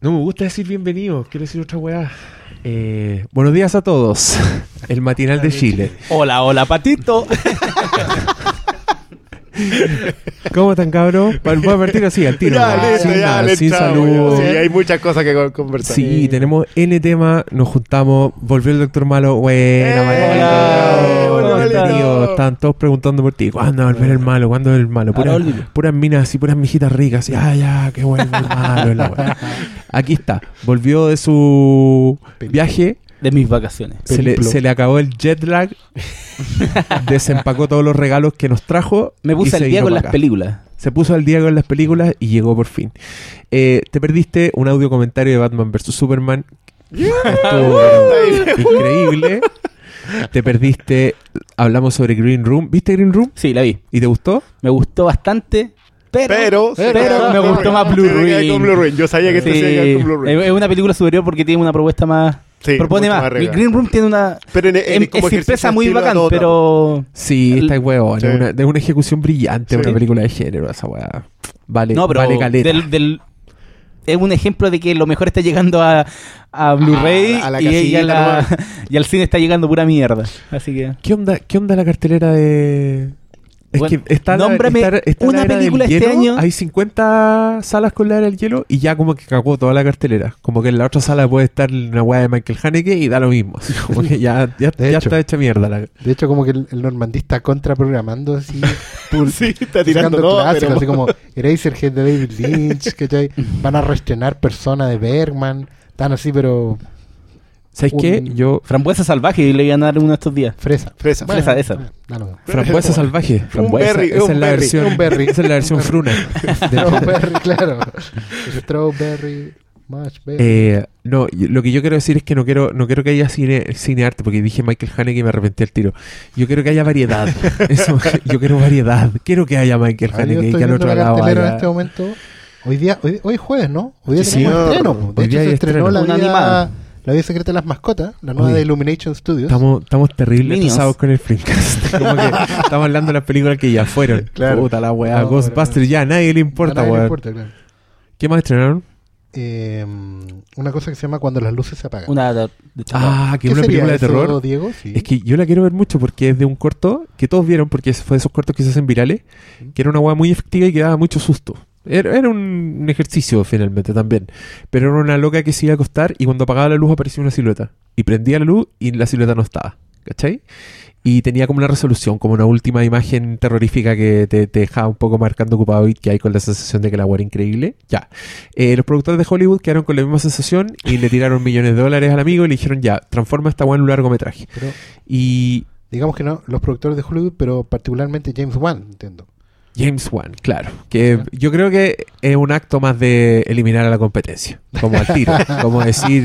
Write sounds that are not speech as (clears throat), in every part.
No me gusta decir bienvenido, quiero decir otra weá. Eh, buenos días a todos. (laughs) El matinal de Chile. Hola, hola, patito. ¿Cómo están, cabrón? Voy a partir así, al tiro. Ya, ¿no? listo, sin ya, nada, sin. Sí, hay muchas cosas que con- conversar. Sí, tenemos N tema, nos juntamos, volvió el doctor Malo, buena, ¡Eh! Tío. Estaban todos preguntando por ti, ¿cuándo va a volver el malo? ¿Cuándo el malo? Puras minas así, puras mijitas ricas, así, ah, ya, qué bueno el malo. la. Aquí está, volvió de su viaje, De mis vacaciones. se le, se le acabó el jet lag, (laughs) desempacó todos los regalos que nos trajo. Me puse se al día con las películas. Se puso al día con las películas y llegó por fin. Eh, te perdiste un audio comentario de Batman vs Superman. Estuvo (laughs) increíble. Te perdiste. Hablamos sobre Green Room. ¿Viste Green Room? Sí, la vi. ¿Y te gustó? Me gustó bastante, pero... Pero, Pero me gustó más Blue con Blue Ruin. Yo sabía que Sí, te se iba con Blue Ruin. es una película superior porque tiene una propuesta más... Sí, propone más. más. Green Room tiene una... Pero en, en, Es, como es muy bacán, todo pero... Sí, El- está es huevón. Sí. Es una, una ejecución brillante. Sí. Una película de género. Esa weá. Vale, No, pero vale caleta. del, del- es un ejemplo de que lo mejor está llegando a, a Blu-ray y, y al cine está llegando pura mierda. Así que... ¿Qué onda, ¿Qué onda la cartelera de.? Es Bueno, que está la- está- una del película este hielo, año. Hay 50 salas con la era del hielo y ya como que cagó toda la cartelera. Como que en la otra sala puede estar una weá de Michael Haneke y da lo mismo. Así (laughs) como que ya, ya, ya hecho. está hecha mierda la. De hecho, como que el, el normandí está contraprogramando así. (laughs) pul- Sí, está tirando todo. clásicos, pero- así como (laughs) Eraserhead de David Lynch, ¿cachai? Van a reestrenar Persona de Bergman. Están así, pero ¿Sabes Un- qué? Yo. Frambuesa salvaje y le iban a dar uno estos días. fresa. Fresa. Fresa, esa. bueno, lo mismo. Frambuesa salvaje. Frambuesa, berry, esa un es la berry, versión. un berry. Esa es la versión Un fruna. (laughs) Strawberry, claro. Strawberry, mushberry. Eh, no, lo que yo quiero decir es que no quiero, no quiero que haya cine, cine arte, porque dije Michael Haneke y me arrepentí al tiro. Yo quiero que haya variedad. (laughs) Eso, yo quiero variedad. Quiero que haya Michael Haneke y que al otro la lado cartelera en haya... este momento. Hoy día, hoy, hoy es jueves, ¿no? Hoy día Sí, tenemos señor. estreno. po. De Hoy hecho, día se estrenó la vida, animada. La vida secreta de las mascotas, la nueva Oye, de Illumination Studios. Estamos, estamos terribles atrasados con el Flimcast. (laughs) Como que estamos hablando de las películas que ya fueron. (laughs) Claro. Puta la weá. No, Ghostbusters pero- ya, a nadie le importa, nadie le weón. importa, claro. ¿Qué más estrenaron? Eh, una cosa que se llama Cuando las luces se apagan. Una de, de Ah, que ¿Qué es una película de eso, terror. Diego? Sí. Es que yo la quiero ver mucho porque es de un corto que todos vieron, porque fue de esos cortos que se hacen virales, que era una weá muy efectiva y que daba mucho susto. Era, era un ejercicio finalmente también. Pero era una loca que se iba a acostar y cuando apagaba la luz aparecía una silueta. Y prendía la luz y la silueta no estaba. ¿Cachai? Y tenía como una resolución, como una última imagen terrorífica que te, te dejaba un poco marcando ocupado y que hay con la sensación de que la era increíble. Ya. Eh, los productores de Hollywood quedaron con la misma sensación y le tiraron millones de dólares al amigo y le dijeron ya, transforma esta weá en un largometraje. Pero Y digamos que no, los productores de Hollywood, pero particularmente James Wan, entiendo. James Wan, claro. Que yo creo que es un acto más de eliminar a la competencia. Como al tiro. (laughs) como decir,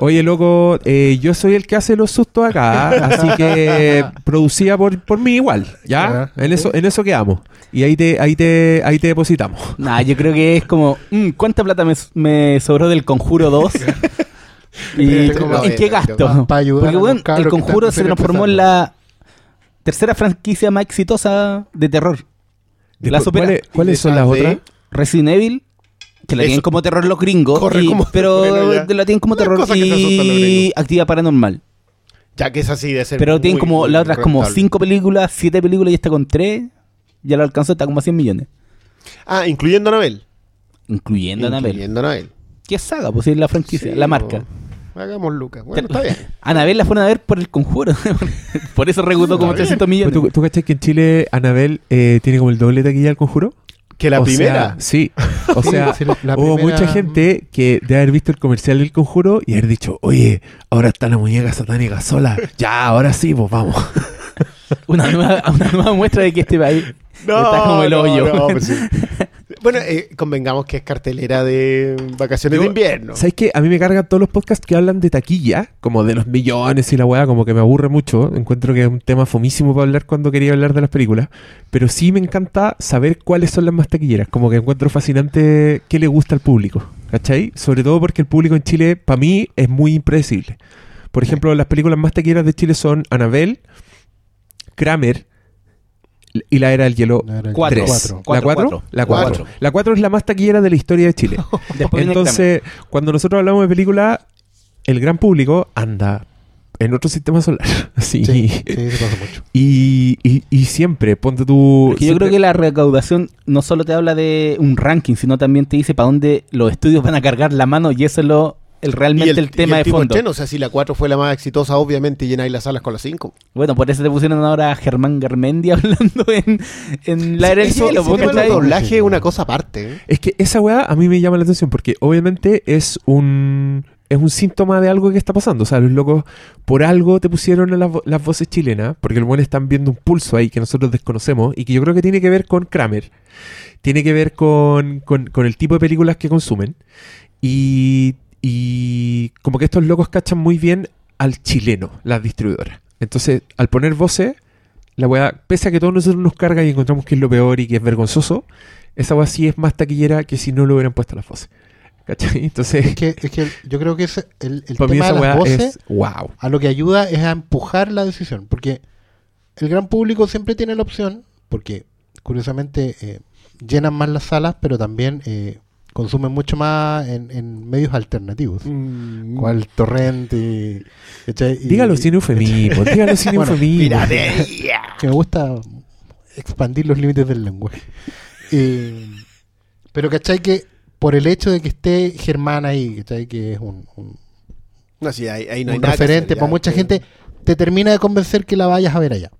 oye, loco, eh, yo soy el que hace los sustos acá, así que producía por, por mí igual, ¿ya? Ya, En eso, en eso quedamos. Y ahí te, ahí te, ahí te depositamos. (laughs) Nah, yo creo que es como, mm, ¿cuánta plata me, me sobró del Conjuro 2? (laughs) ¿Y en qué gasto? para ayudar Porque bueno, el Conjuro se transformó en la tercera franquicia más exitosa de terror. La Después, supera. ¿Cuáles, cuáles son las otras? Resident Evil, que la Eso. tienen como terror los gringos, Corre y- como- pero bueno, la tienen como Una terror cosa que se asustan los y gringos. actividad paranormal. Ya que es así de ser. Pero tienen muy, como muy las otras como rentable. cinco películas, siete películas y está con tres. Ya lo alcanzó, está como a 100 millones. Ah, incluyendo a Anabel. Incluyendo a Annabelle. Incluyendo a Anabel. ¿Qué saga? Pues sí, es la franquicia, Sí, la marca. Hagamos Lucas. Bueno, está bien. Annabelle la fueron a ver por el conjuro. (laughs) por eso recaudó como Está bien. 300 millones. ¿Tú, ¿Tú cachai que en Chile Anabel eh, tiene como el doble taquilla del conjuro? Que la O primera. sea, sí. (laughs) O sea, sí, la- la hubo primera- mucha gente que de haber visto el comercial del conjuro y haber dicho, oye, ahora está la muñeca satánica sola. Ya, ahora sí, pues vamos. (laughs) Una, nueva, una nueva muestra de que este país está como el no, hoyo. no, pues sí. Bueno, eh, convengamos que es cartelera de vacaciones Yo- de invierno. ¿Sabes qué? A mí me cargan todos los podcasts que hablan de taquilla, como de los millones y la weá, como que me aburre mucho. Encuentro que es un tema fomísimo para hablar cuando quería hablar de las películas. Pero sí me encanta saber cuáles son las más taquilleras. Como que encuentro fascinante qué le gusta al público. ¿Cachai? Sobre todo porque el público en Chile, para mí, es muy impredecible. Por ejemplo, las películas más taquilleras de Chile son Anabel, Kramer, y la era del hielo No, era el Cuatro. tres. cuatro. ¿La Cuatro, 4? cuatro. La 4. Cuatro. La 4 es la más taquillera de la historia de Chile. (laughs) Entonces, cuando nosotros hablamos de película, el gran público anda en otro sistema solar. (laughs) Sí. Sí, sí, se pasa mucho. Y, y, y siempre, ponte tú. Porque yo creo que la recaudación no solo te habla de un ranking, sino también te dice para dónde los estudios van a cargar la mano y eso es lo, el, realmente el, tema y de fondo. o sea, si la 4 fue la más exitosa, obviamente llenáis las salas con la 5. Bueno, por eso te pusieron ahora a Germán Garmendia (laughs) hablando en, en la era del del ahí- doblaje es una cosa aparte. ¿eh? Es que esa weá a mí me llama la atención porque obviamente es un es un síntoma de algo que está pasando. O sea, los locos por algo te pusieron las, vo- las voces chilenas, porque los buenos están viendo un pulso ahí que nosotros desconocemos y que yo creo que tiene que ver con Kramer. Tiene que ver con, con- con el tipo de películas que consumen. Y, y como que estos locos cachan muy bien al chileno, las distribuidoras. Entonces, al poner voces, la weá, pese a que todos nosotros nos carga y encontramos que es lo peor y que es vergonzoso, esa weá sí es más taquillera que si no lo hubieran puesto las voces. ¿Cachai? (laughs) Entonces, Es que, es que yo creo que el, el tema de las voces es wow. a lo que ayuda es a empujar la decisión. Porque el gran público siempre tiene la opción, porque curiosamente eh, llenan más las salas, pero también eh, consumen mucho más en, en medios alternativos. Cual torrent y, Dígalo sin eufemismo, dígalo sin (laughs) Bueno, eufemismo. que me gusta expandir los límites del lenguaje. Eh, pero ¿cachai? Que por el hecho de que esté Germán ahí, ¿cachai? Que es un, un- No, sí, ahí, ahí no hay un nada que referente hacer, para ya, mucha que- gente, te termina de convencer que la vayas a ver allá.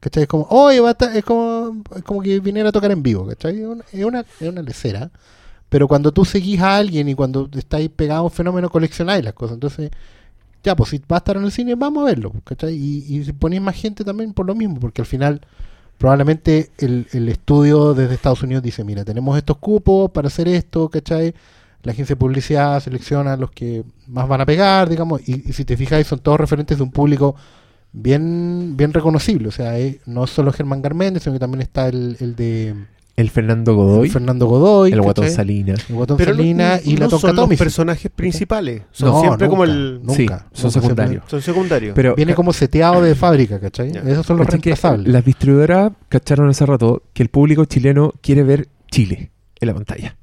¿Cachai? Es como, oye, va a estar- es como, es como que viniera a tocar en vivo, ¿cachai? Es una, es una, es una lecera. Pero cuando tú seguís a alguien y cuando estáis pegados a un fenómeno, coleccionáis las cosas. Entonces, ya, pues si va a estar en el cine, vamos a verlo. Y, y si ponéis más gente también por lo mismo, porque al final probablemente el, el estudio desde Estados Unidos dice, mira, tenemos estos cupos para hacer esto, ¿cachai? La agencia de publicidad selecciona los que más van a pegar, digamos, y, y si te fijáis son todos referentes de un público bien bien reconocible, o sea, eh, no solo Germán Garméndez, sino que también está el, el de El Fernando Godoy, Fernando Godoy, el Guatón. Salinas. el Guatón Pero no- Salina y no la Tonka son los personajes principales. Son No, siempre como nunca, el... nunca, Sí, son secundarios. Son secundarios. Pero Viene como seteado de fábrica, ¿cachai? Ya. Esos son los ¿cachai que reemplazables. las distribuidoras cacharon hace rato que el público chileno quiere ver Chile en la pantalla.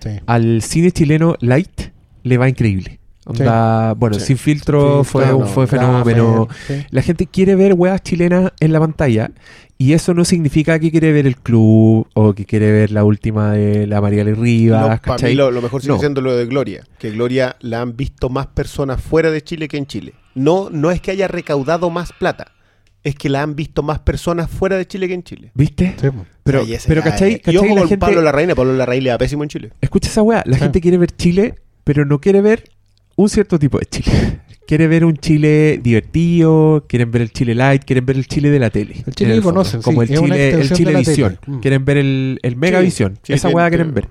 Sí. Al cine chileno light le va increíble. Onda, Bueno, Sí. sin filtro Sí, fue claro, un fue fenómeno. sí. La gente quiere ver weas chilenas en la pantalla y eso no significa que quiere ver el club o que quiere ver la última de la Mariale Rivas, No, mí lo, lo mejor sigue No. siendo lo de Gloria. Que Gloria la han visto más personas fuera de Chile que en Chile. No, no es que haya recaudado más plata. Es que la han visto más personas fuera de Chile que en Chile. ¿Viste? Sí. Pero, ese pero ¿cachai? es- ¿cachai? Y ojo La con gente- Pablo Larraín. Pablo Larraín le va pésimo en Chile. Escucha esa wea, la Sí. gente quiere ver Chile, pero no quiere ver un cierto tipo de Chile. Quiere ver un Chile divertido, quieren ver el Chile light, quieren ver el Chile de la tele. El Chile que conocen, como sí, el es una Chile, el Chile de la visión. tele. Mm. Quieren ver el, el Megavisión. sí, Esa que- quieren ver.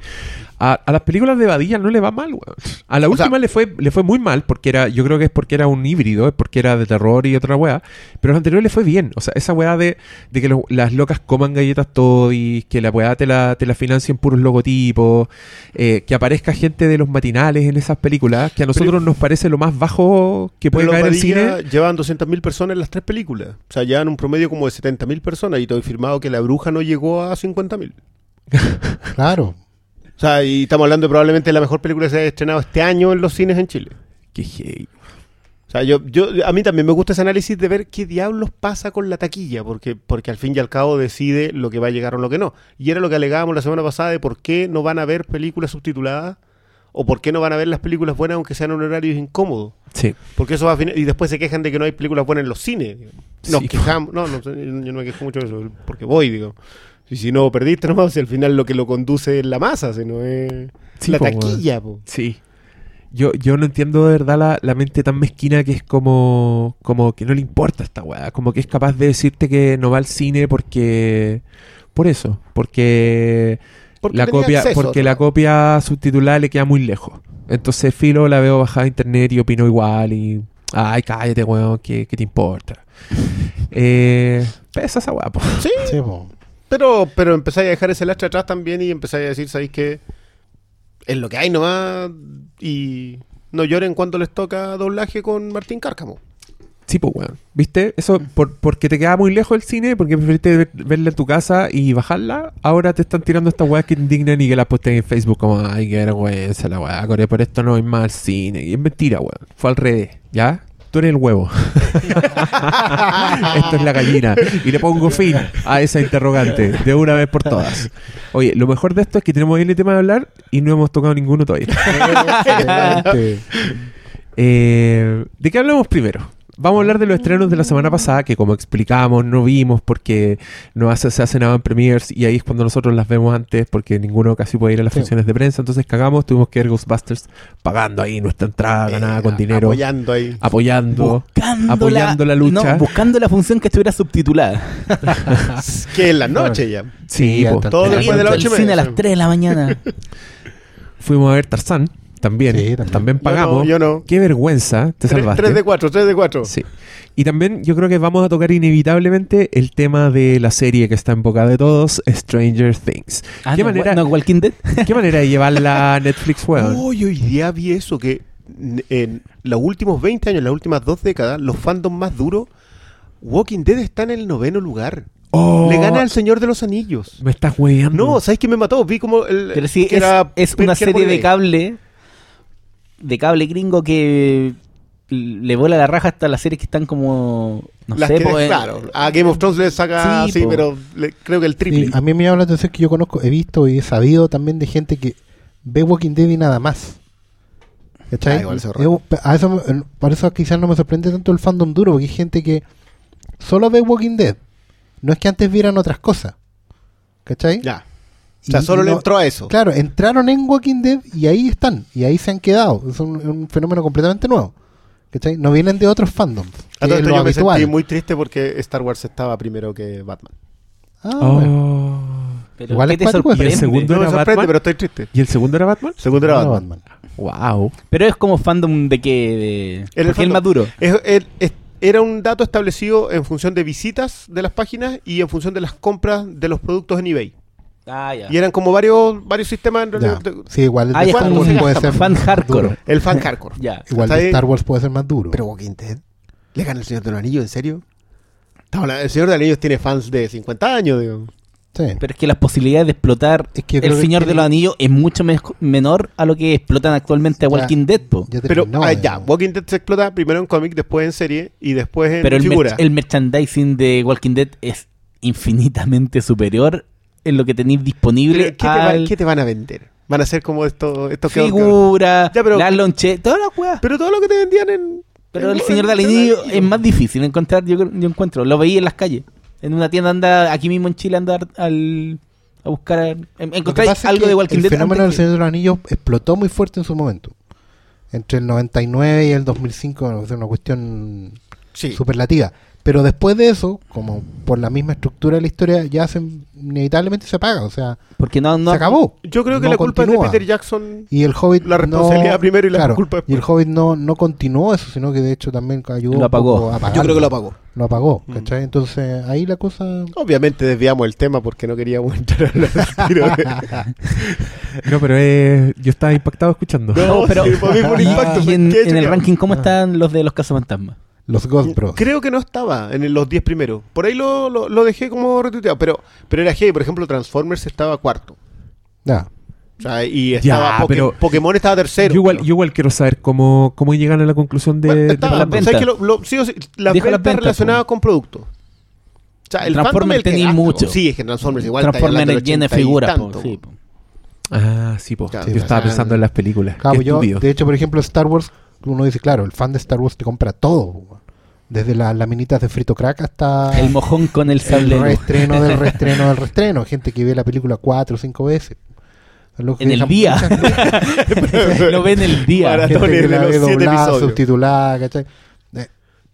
A, a las películas de Badilla no le va mal, weón. A la O sea- última le fue le fue muy mal porque era yo creo que es porque era un híbrido, es porque era de terror y otra weá, pero a los anteriores le fue bien, o sea, esa weá de, de que lo- las locas coman galletas todis, que la weá te la, te la financien puros logotipos, eh, que aparezca gente de los matinales en esas películas, que a nosotros nos parece lo más bajo que puede caer el cine. llevan 200.000 personas en las tres películas. O sea, llevan un promedio como de 70.000 personas. Y te he firmado que La Bruja no llegó a 50.000. Claro. O sea, y estamos hablando de probablemente la mejor película que se haya estrenado este año en los cines en Chile. Qué heavy. O sea, yo, yo, a mí también me gusta ese análisis de ver qué diablos pasa con la taquilla, porque, porque al fin y al cabo decide lo que va a llegar o lo que no. Y era lo que alegábamos la semana pasada de por qué no van a ver películas subtituladas o por qué no van a ver las películas buenas aunque sean en horarios incómodos. Sí. Porque eso va a fin- Y después se quejan de que no hay películas buenas en los cines. Nos Sí. quejamos. No, no, yo no me quejo mucho de eso, porque voy, digo. Y si no perdiste nomás, si al final lo que lo conduce es la masa, si no es Sí, la po, taquilla, po. Sí. Yo, yo no entiendo de verdad la, la mente tan mezquina que es como, como que no le importa esta weá. Como que es capaz de decirte que no va al cine porque. Por eso. Porque, Porque la copia, acceso, porque ¿no? la copia subtitulada le queda muy lejos. Entonces Filo la veo bajada a internet y opino igual y. Ay, cállate, weón, ¿qué, qué te importa? (laughs) eh, pesa esa weá, po. Sí, Sí, po. Pero, pero empezáis a dejar ese lastre atrás también y empezáis a decir, ¿sabéis qué? Es lo que hay nomás y no lloren cuando les toca doblaje con Martín Cárcamo. Sí, pues, weón. ¿Viste? Eso por, porque te quedaba muy lejos el cine, porque preferiste ver- verla en tu casa y bajarla. Ahora te están tirando estas weas que indignan y que las posten en Facebook como, ay, qué vergüenza la wea, Core, por esto no hay más cine. Y es mentira, weón. Fue al revés, ¿ya? Tú eres el huevo. (laughs) Esto es la gallina. Y le pongo fin a esa interrogante de una vez por todas. Oye, lo mejor de esto es que tenemos ahí el tema de hablar y no hemos tocado ninguno todavía. (laughs) Eh, ¿De qué hablamos primero? Vamos a hablar de los estrenos de la semana pasada, que como explicamos, no vimos porque no hace, se hacen nada en premiers y ahí es cuando nosotros las vemos antes porque ninguno casi puede ir a las Sí. funciones de prensa. Entonces cagamos, tuvimos que ver Ghostbusters pagando ahí nuestra entrada, ganada con Eh, dinero, Apoyando ahí. apoyando, Buscando apoyando la, lucha. No, buscando la función que estuviera subtitulada. (laughs) Que en la noche ya. sí, Sí, po. hasta- Todo después de las El ocho y cine a las 3 de la mañana. (laughs) fuimos a ver Tarzán, también, Sí, también, también. pagamos. Yo no, yo no. Qué vergüenza, te salvaste. 3 de 4, 3 de 4. Sí. Y también yo creo que vamos a tocar inevitablemente el tema de la serie que está en boca de todos, Stranger Things. Ah, ¿Qué no, manera- no, Walking Dead. (laughs) ¿Qué manera de llevarla a Netflix, weón? Uy, hoy día vi eso, que en los últimos 20 años, en las últimas dos décadas, los fandoms más duros, Walking Dead está en el noveno lugar. Oh, Le gana al Señor de los Anillos. Me estás weyando. No, ¿sabes qué me mató? Vi como el... Pero sí, que es, era es una serie de cable. De cable gringo que le vuela la raja hasta las series que están como. No Las sé, que, po, eh, claro, a Game of Thrones le saca, Sí, pero le- creo que el triple. Sí, a mí me llama la atención que yo conozco, he visto y he sabido también de gente que ve Walking Dead y nada más. ¿Cachai? Ah, a eso, me- por eso quizás no me sorprende tanto el fandom duro, porque hay gente que solo ve Walking Dead. No es que antes vieran otras cosas. ¿Cachai? Ya. O sea, solo le entró a eso. Claro, entraron en Walking Dead y ahí están, y ahí se han quedado. Es un, un fenómeno completamente nuevo. ¿Cachai? No vienen de otros fandoms. A todo es esto yo me sentí muy triste porque Star Wars estaba primero que Batman. Ah, Oh. bueno. pero Igual ¿qué es? ¿Y el segundo? No me sorprende, Batman? pero estoy triste. ¿Y el segundo era Batman? Segundo era Ah, Batman. Wow. Pero es como fandom de que. De, el es el fandom. más duro. Es- es- es- era un dato establecido en función de visitas de las páginas y en función de las compras de los productos en eBay. Ah, ya. Y eran como varios varios sistemas en realidad. de- Sí, igual el Ah, de ya Star Wars puede ser fan hardcore. duro. El fan hardcore. Ya. Igual de. Star Wars puede ser más duro. Pero Walking Dead. ¿Le gana el Señor de los Anillos? ¿En serio? El Señor de los Anillos tiene fans de 50 años, digo. Sí. Pero es que las posibilidades de explotar Es que El que Señor de los Anillos es mucho menor a lo que explotan actualmente a Ya. Walking Dead, po. Ya Pero ah, eh. ya, Walking Dead se explota primero en cómic, después en serie y después en Pero el, figura. mer- el merchandising de Walking Dead es infinitamente superior en lo que tenéis disponible ¿qué, te va- al qué te van a vender? Van a ser como estos estos que- figura, Ya, pero- las lonche, todas las weas. Pero todo lo que te vendían en. Pero en- el Señor en- es más difícil encontrar, yo, creo- yo encuentro. Lo veía en las calles. En una tienda anda, aquí mismo en Chile, andar al, a buscar, encontráis algo que de Walking el Dead. fenómeno del Señor de los Anillos explotó muy fuerte en su momento. Entre el 99 y el 2005, es una cuestión Sí. superlativa. Pero después de eso, como por la misma estructura de la historia, ya se, inevitablemente se apaga. O sea, Porque no, no se acabó. Yo creo que No la culpa continúa. es de Peter Jackson. Y el Hobbit. La responsabilidad no- primero y la claro, culpa después. Y el Hobbit no, no continuó eso, sino que de hecho también ayudó. Lo apagó. a Yo creo que lo apagó. Lo apagó, Mm. ¿cachai? Entonces ahí la cosa. Obviamente desviamos el tema porque no queríamos (laughs) entrar a los tiros No, pero eh, yo estaba impactado escuchando. No, pero- sí, para mí fue un (laughs) impacto. Y en, ¿Qué he en el ranking, ¿cómo están los de los cazafantasmas? Los Ghost Bros. Creo que no estaba en los 10 primeros. Por ahí lo, lo, lo dejé como retuiteado. Pero, pero era heavy. Por ejemplo, Transformers estaba cuarto. Ya. O sea, y estaba Poké- pero- Pokémon estaba tercero. Yo igual, yo igual quiero saber cómo, cómo llegan a la conclusión de, Bueno, de estaba- la las ¿sabes ventas. que lo- lo- sí o sí, las Dijo las ventas ventas, relacionadas po. con productos. O sea, el Transformers tenía mucho. Sí, es que Transformers igual Transformers llena de 80 y figuras, sí, po. Ah, sí, po. Claro, yo estaba pensando en las películas. Claro, yo, de hecho, por ejemplo, Star Wars, uno dice, claro, el fan de Star Wars te compra todo. Desde las laminitas de frito crack hasta El mojón con el sable. de el reestreno del (laughs) reestreno del reestreno. Gente que ve la película cuatro o cinco veces. Es (laughs) lo que En el día. Lo ven el día. Gente que la ve doblada, subtitulada, ¿cachai?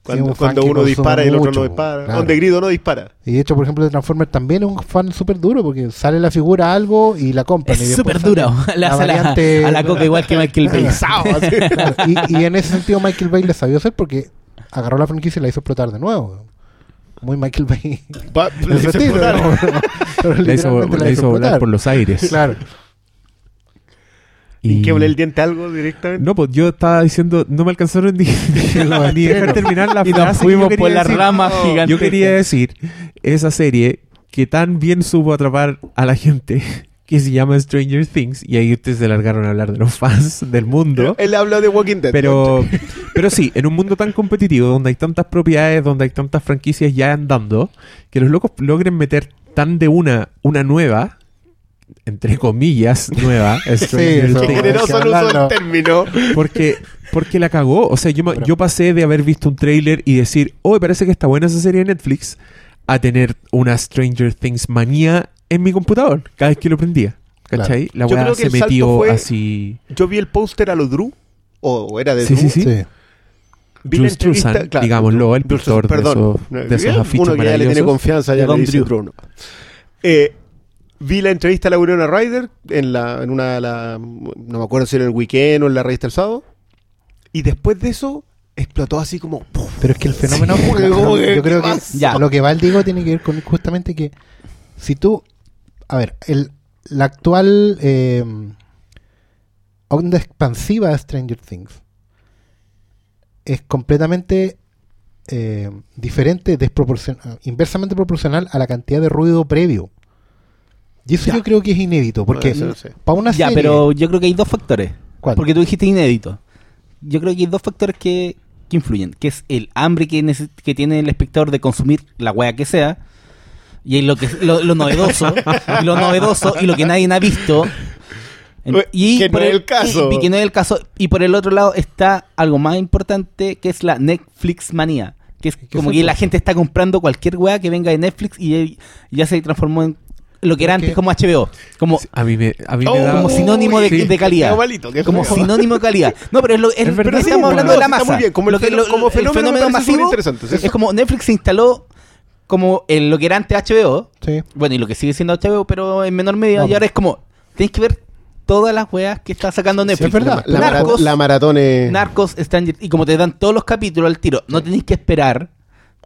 Cuando, un uno dispara y el otro no dispara. claro. Donde grito no dispara. Y de hecho, por ejemplo, de Transformers también es un fan súper duro porque sale la figura algo y la compran. Es súper duro. La (laughs) a la, variante- a la coca igual que Michael Bay. Claro, (laughs) y, y en ese sentido Michael Bay le sabió hacer porque agarró la franquicia y la hizo explotar de nuevo. Muy Michael Bay. Le (laughs) su hizo explotar. hizo, literalmente la hizo volar explotar. por los aires. Claro. ¿Y que el diente algo directamente? No, pues yo estaba diciendo, no me alcanzaron ni, (laughs) ni- ni dejar terminar la Y frase. nos que fuimos por la decir. rama No, gigante. Yo quería decir, esa serie que tan bien supo atrapar a la gente, (laughs) que se llama Stranger Things, y ahí ustedes se largaron a hablar de los fans del mundo. (laughs) Él habló de Walking Dead. Pero, pero sí, en un mundo tan competitivo, donde hay tantas propiedades, donde hay tantas franquicias ya andando, que los locos logren meter tan de una, una nueva, entre comillas, (laughs) nueva, Stranger eso. Generoso el uso del término. porque, porque la cagó. O sea, yo, Pero- yo pasé de haber visto un tráiler y decir, oh, parece que está buena esa serie de Netflix, a tener una Stranger Things manía en mi computador, cada vez que lo prendía. ¿Cachai? La Yo weá se el metió fue- así. Yo vi el póster a lo Drew, o, o era de Sí, Drew. sí, sí. Sí. Vi Drew la Struzan, claro, digámoslo, el pintor Struzan, de esos- de esos Uno afiches que ya le tiene confianza, ya le dice Drew. Bruno. Eh, vi la entrevista a la Winona Ryder en, la, en una, la, no me acuerdo si era en el weekend o en la revista El Sábado. Y después de eso, explotó así como... Pero es que el fenómeno, (laughs) Sí, yo creo ¿qué que? Ya. lo que va el Diego tiene que ver con justamente que si tú, a ver, el, la actual eh, onda expansiva de Stranger Things es completamente eh, diferente, desproporcion- inversamente proporcional a la cantidad de ruido previo. Y eso Ya. yo creo que es inédito, porque no sé. para una Ya, serie... pero yo creo que hay dos factores. ¿Cuál? Porque tú dijiste inédito. Yo creo que hay dos factores que, que influyen. Que es el hambre que, que tiene el espectador de consumir la wea que sea. Y lo, que, lo, lo novedoso. y lo novedoso y lo que nadie ha visto. En- y Que no por es el caso. Y, y que no es el caso. Y por el otro lado está algo más importante que es la Netflix manía. Que es ¿Qué como que la gente está comprando cualquier wea que venga de Netflix y ya se transformó en lo que era antes como HBO. Como, A mí me, a mí Oh, me da... como sinónimo de, Sí. de calidad. Qué malito, qué como feo. sinónimo de calidad. No, pero es lo, es- Es verdad, pero estamos hablando de la está masa. muy bien, como el Lo que- fenó- lo- como el fenómeno me parece masivo es como Netflix se instaló como en lo que era antes HBO. Sí. Bueno, y lo que sigue siendo HBO, pero en menor medida. No, y ahora es como, tenéis que ver todas las weas que está sacando Netflix. es verdad. La, Narcos, la maratón es... Narcos, Stranger- y como te dan todos los capítulos al tiro, no tenéis que esperar.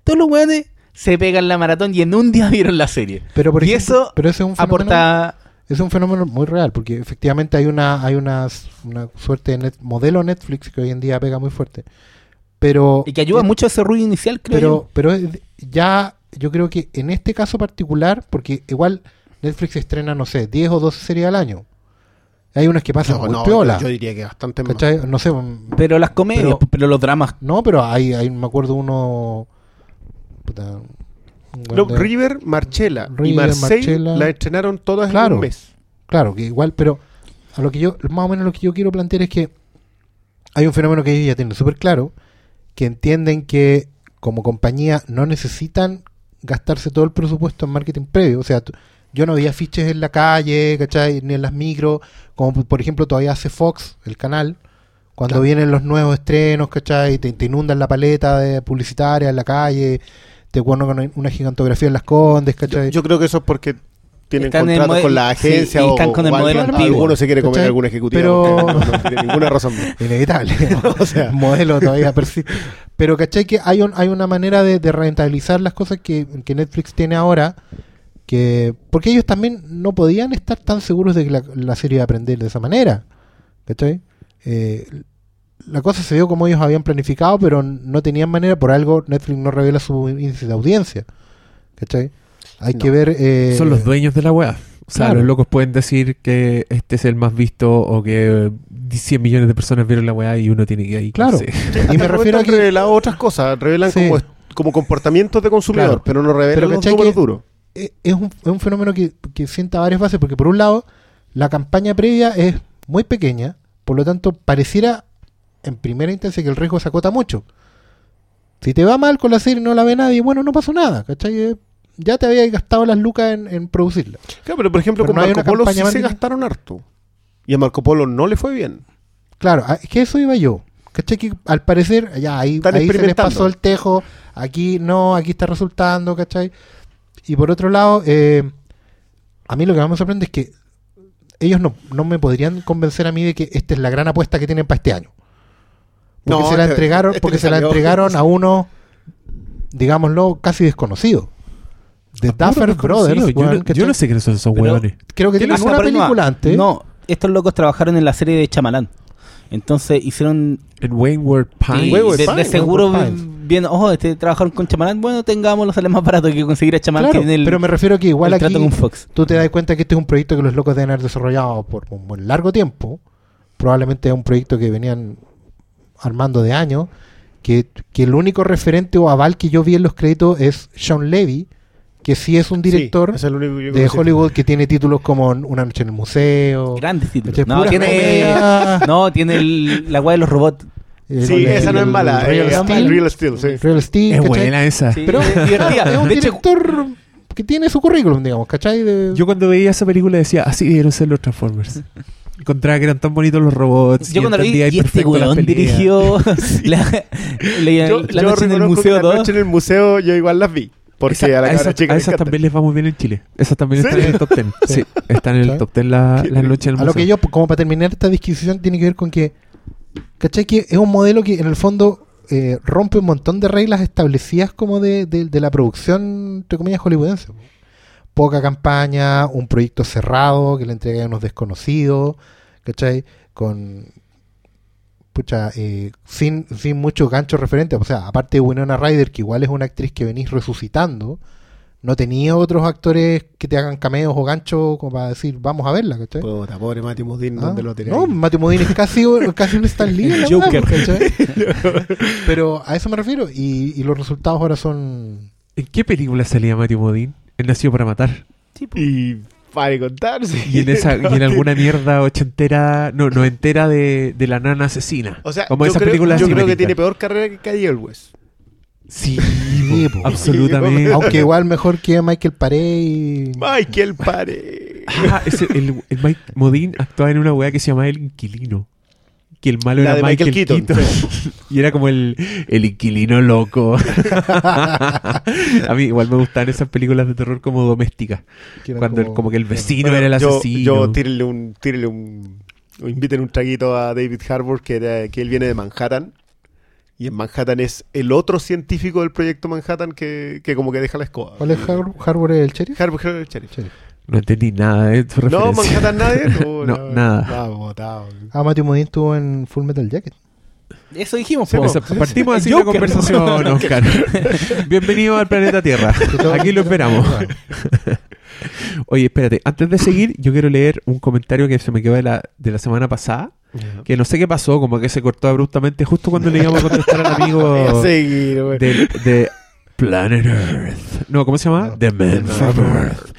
Todos los weones se pegan la maratón y en un día (laughs) vieron la serie. Pero por y ejemplo, eso pero ese es un fenómeno- aporta... Es un fenómeno muy real, porque efectivamente hay una, hay una, una suerte de net- modelo Netflix que hoy en día pega muy fuerte. Pero, Y que ayuda mucho a ese ruido inicial, creo yo. pero, pero es- ya yo creo que en este caso particular, porque igual Netflix estrena, no sé, 10 o 12 series al año. Hay unas que pasan No, muy no, piola. yo diría que bastante más. ¿cachai? No sé, mm, Pero las comedias, Pero- pero, los dramas. no, pero hay, hay, me acuerdo uno... puta, No, weón de- River, Marchela y River, Marseille Marchella. la estrenaron todas Claro. en un mes. Claro, que igual, pero a lo que yo, más o menos lo que yo quiero plantear es que hay un fenómeno que ellos ya tienen súper claro, que entienden que como compañía no necesitan gastarse todo el presupuesto en marketing previo. O sea, yo no veía afiches en la calle, ¿cachai? Ni en las micros, como por ejemplo todavía hace Fox, el canal, cuando Claro. vienen los nuevos estrenos, ¿cachai? Te, te inundan la paleta de publicitaria en la calle, te ponen con una gigantografía en las condes, ¿cachai? yo creo que eso es porque tienen modelo- con la agencia sí, y o están con el o modelo antiguo. alguno se quiere comer ¿Cachai? algún ejecutivo Pero- no, no tiene ninguna razón. (laughs) Inevitable. (laughs) O sea. el modelo todavía persiste. Pero ¿cachai? Que hay, un- hay una manera de, de rentabilizar las cosas que, que Netflix tiene ahora. que Porque ellos también no podían estar tan seguros de que la, la serie iba a aprender de esa manera. ¿Cachai? Eh, la cosa se dio como ellos habían planificado, pero no tenían manera. Por algo Netflix no revela su índice de audiencia. ¿Cachai? Hay No. que ver. eh, Son los dueños de la weá. O sea, Claro. los locos pueden decir que este es el más visto o que 100 millones de personas vieron la weá y uno tiene que ir. Claro. Y (laughs) me refiero a que. revelado otras cosas, revelan Sí. como, como comportamientos de consumidor, Claro. pero no revelan Pero los ¿cachai números duros. eh, es un, es un fenómeno que, que sienta varias bases, porque por un lado, la campaña previa es muy pequeña, por lo tanto, pareciera en primera instancia que el riesgo se acota mucho. Si te va mal con la serie y no la ve nadie, bueno, no pasó nada, ¿cachai? Eh, Ya te había gastado las lucas en, en producirla. Claro, pero por ejemplo, Pero con no Marco Polo sí se gastaron harto. Y a Marco Polo no le fue bien. Claro, ah, es que eso iba yo. ¿Cachai? Que al parecer, ya ahí, ahí se les pasó el tejo, aquí no, aquí está resultando, ¿cachai? Y por otro lado, eh, a mí lo que más me sorprende es que ellos no, no me podrían convencer a mí de que esta es la gran apuesta que tienen para este año. Porque No, se la este- entregaron, este porque se la entregaron a uno, digámoslo, casi desconocido. De Duffer Brothers, yo, no, ¿cachai? yo no sé quiénes son esos hueones. creo que ¿Quién tienen una película antes. No, estos locos trabajaron en la serie de Chamalán. Entonces hicieron En Wayward Pines. Wayward de, seguro bien, ojo, este trabajaron con Chamalán, bueno, tengámoslo, sale más barato que conseguir a Chamalán Claro, que el, pero me refiero a que igual aquí con Fox. tú te das cuenta que este es un proyecto que los locos deben haber desarrollado por un buen largo tiempo. Probablemente es un proyecto que venían armando de años. Que, que el único referente o aval que yo vi en los créditos es Sean Levy, que sí es un director Sí, es de conocí. Hollywood que tiene títulos como Una noche en el museo. Grandes títulos. No, tiene, no, tiene el- la weá de los robots. el- Sí, el- esa no es el mala. Real eh, Steel, Real Steel, sí. Real Steel, Es buena esa. Sí, Pero es divertida. es un De hecho, director que tiene su currículum, digamos, ¿cachai? De- Yo cuando veía esa película decía, así debieron ser los Transformers. (laughs) Encontraba que eran tan bonitos los robots. yo y cuando lo vi, y este perfecto las weón dirigió (laughs) la, la- Yo, la yo noche en el museo la 2. noche en el museo yo igual las vi. Porque Esa- a la a esas, chica a esas también les va muy bien en Chile. Esas también están ¿Sí? en el top 10. Sí, están en el (laughs) ¿Sí? top 10 la, Qué la noche en el A lo que museo. yo, como para terminar esta disquisición, tiene que ver con que, ¿cachai? Que es un modelo que en el fondo eh, rompe un montón de reglas establecidas como de, de- de la producción, entre comillas, hollywoodense. Poca campaña, un proyecto cerrado que le entrega a unos desconocidos, ¿cachai? Con. Pucha, eh, sin, sin muchos ganchos referentes. O sea, aparte de Winona Ryder, que igual es una actriz que venís resucitando, no tenía otros actores que te hagan cameos o ganchos como para decir, vamos a verla, ¿cachai? Puta, pobre Matthew Modine, Ah, ¿dónde lo tenés? No, Matthew Modine es casi, (laughs) casi un Stan Lee. Joker. ¿cachai? (laughs) Pero a eso me refiero. Y, y los resultados ahora son. ¿En qué película salía Matthew Modine? Él nació para matar. Y para de contar, sí. Y en, esa, y en (laughs) alguna mierda ochentera, no, noventera de, de la nana asesina. O sea, como yo, esa creo, película yo creo que tiene peor carrera que Kanye Elwes. Sí, Sí, po, absolutamente. (laughs) Aunque igual mejor que Michael Paré y. Michael Pare. Ah, ese- el, el Mike Modine actuaba en una weá que se llamaba El Inquilino. Que el malo La era de Michael Michael, Keaton, Keaton. (laughs) y era como el, el inquilino loco. (laughs) A mí igual me gustaban esas películas de terror como domésticas. Cuando el- como que el vecino Bueno, era el yo, asesino. Yo tírele un, tírele un, o inviten un traguito a David Harbour, que, era- que él viene de Manhattan. Y en Manhattan es el otro científico del proyecto Manhattan que, que como que deja la escoba. ¿Cuál es Har- Harbour el sheriff? Harbour, Harbour, el sheriff. Sheriff. No entendí nada de tu No. Manhattan nadie. (laughs) No, No, nada. No, botado. Ah, Matthew Modine estuvo en Full Metal Jacket. Eso dijimos, Sí, po. Esa- partimos así la conversación, (laughs) Oscar. (laughs) Bienvenido al planeta Tierra. Aquí lo esperamos. Oye, espérate, antes de seguir, yo quiero leer un comentario que se me quedó de la, de la semana pasada, que no sé qué pasó, como que se cortó abruptamente justo cuando le íbamos a contestar al amigo seguir, güey. de, de Planet Earth. No, ¿cómo se llama? The Man from Earth.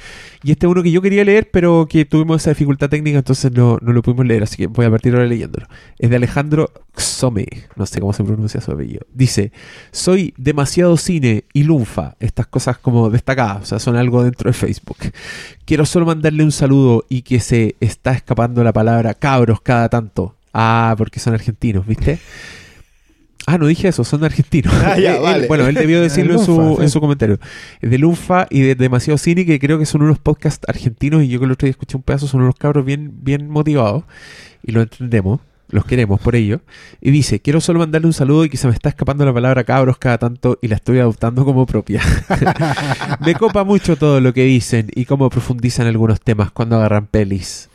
Y este es uno que yo quería leer, pero que tuvimos esa dificultad técnica, entonces no, no lo pudimos leer, así que voy a partir ahora leyéndolo. Es de Alejandro Xome, no sé cómo se pronuncia su apellido. Dice, soy demasiado cine y lunfa, estas cosas como destacadas, o sea, son algo dentro de Facebook. Quiero solo mandarle un saludo y que se está escapando la palabra cabros cada tanto. Ah, porque son argentinos, ¿viste? Ah, no dije eso, son argentinos. Ah, ya, (laughs) Él- vale. bueno, él debió decirlo en su, Lunfa, sí. en su comentario. De Lunfa y de Demasiado Cine, que creo que son unos podcasts argentinos, y yo que el otro día escuché un pedazo, son unos cabros bien, bien motivados, y lo entendemos, los queremos por ello. Y dice, quiero solo mandarle un saludo y que se me está escapando la palabra cabros cada tanto y la estoy adoptando como propia. (laughs) me copa mucho todo lo que dicen y cómo profundizan algunos temas cuando agarran pelis.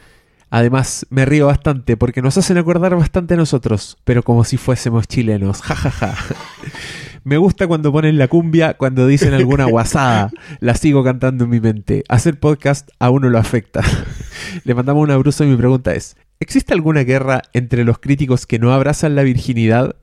Además, me río bastante porque nos hacen acordar bastante a nosotros, pero como si fuésemos chilenos. Ja, ja, ja. (laughs) Me gusta cuando ponen la cumbia, cuando dicen alguna guasada. La sigo cantando en mi mente. Hacer podcast a uno lo afecta. (laughs) Le mandamos un abrazo y mi pregunta es, ¿existe alguna guerra entre los críticos que no abrazan la virginidad,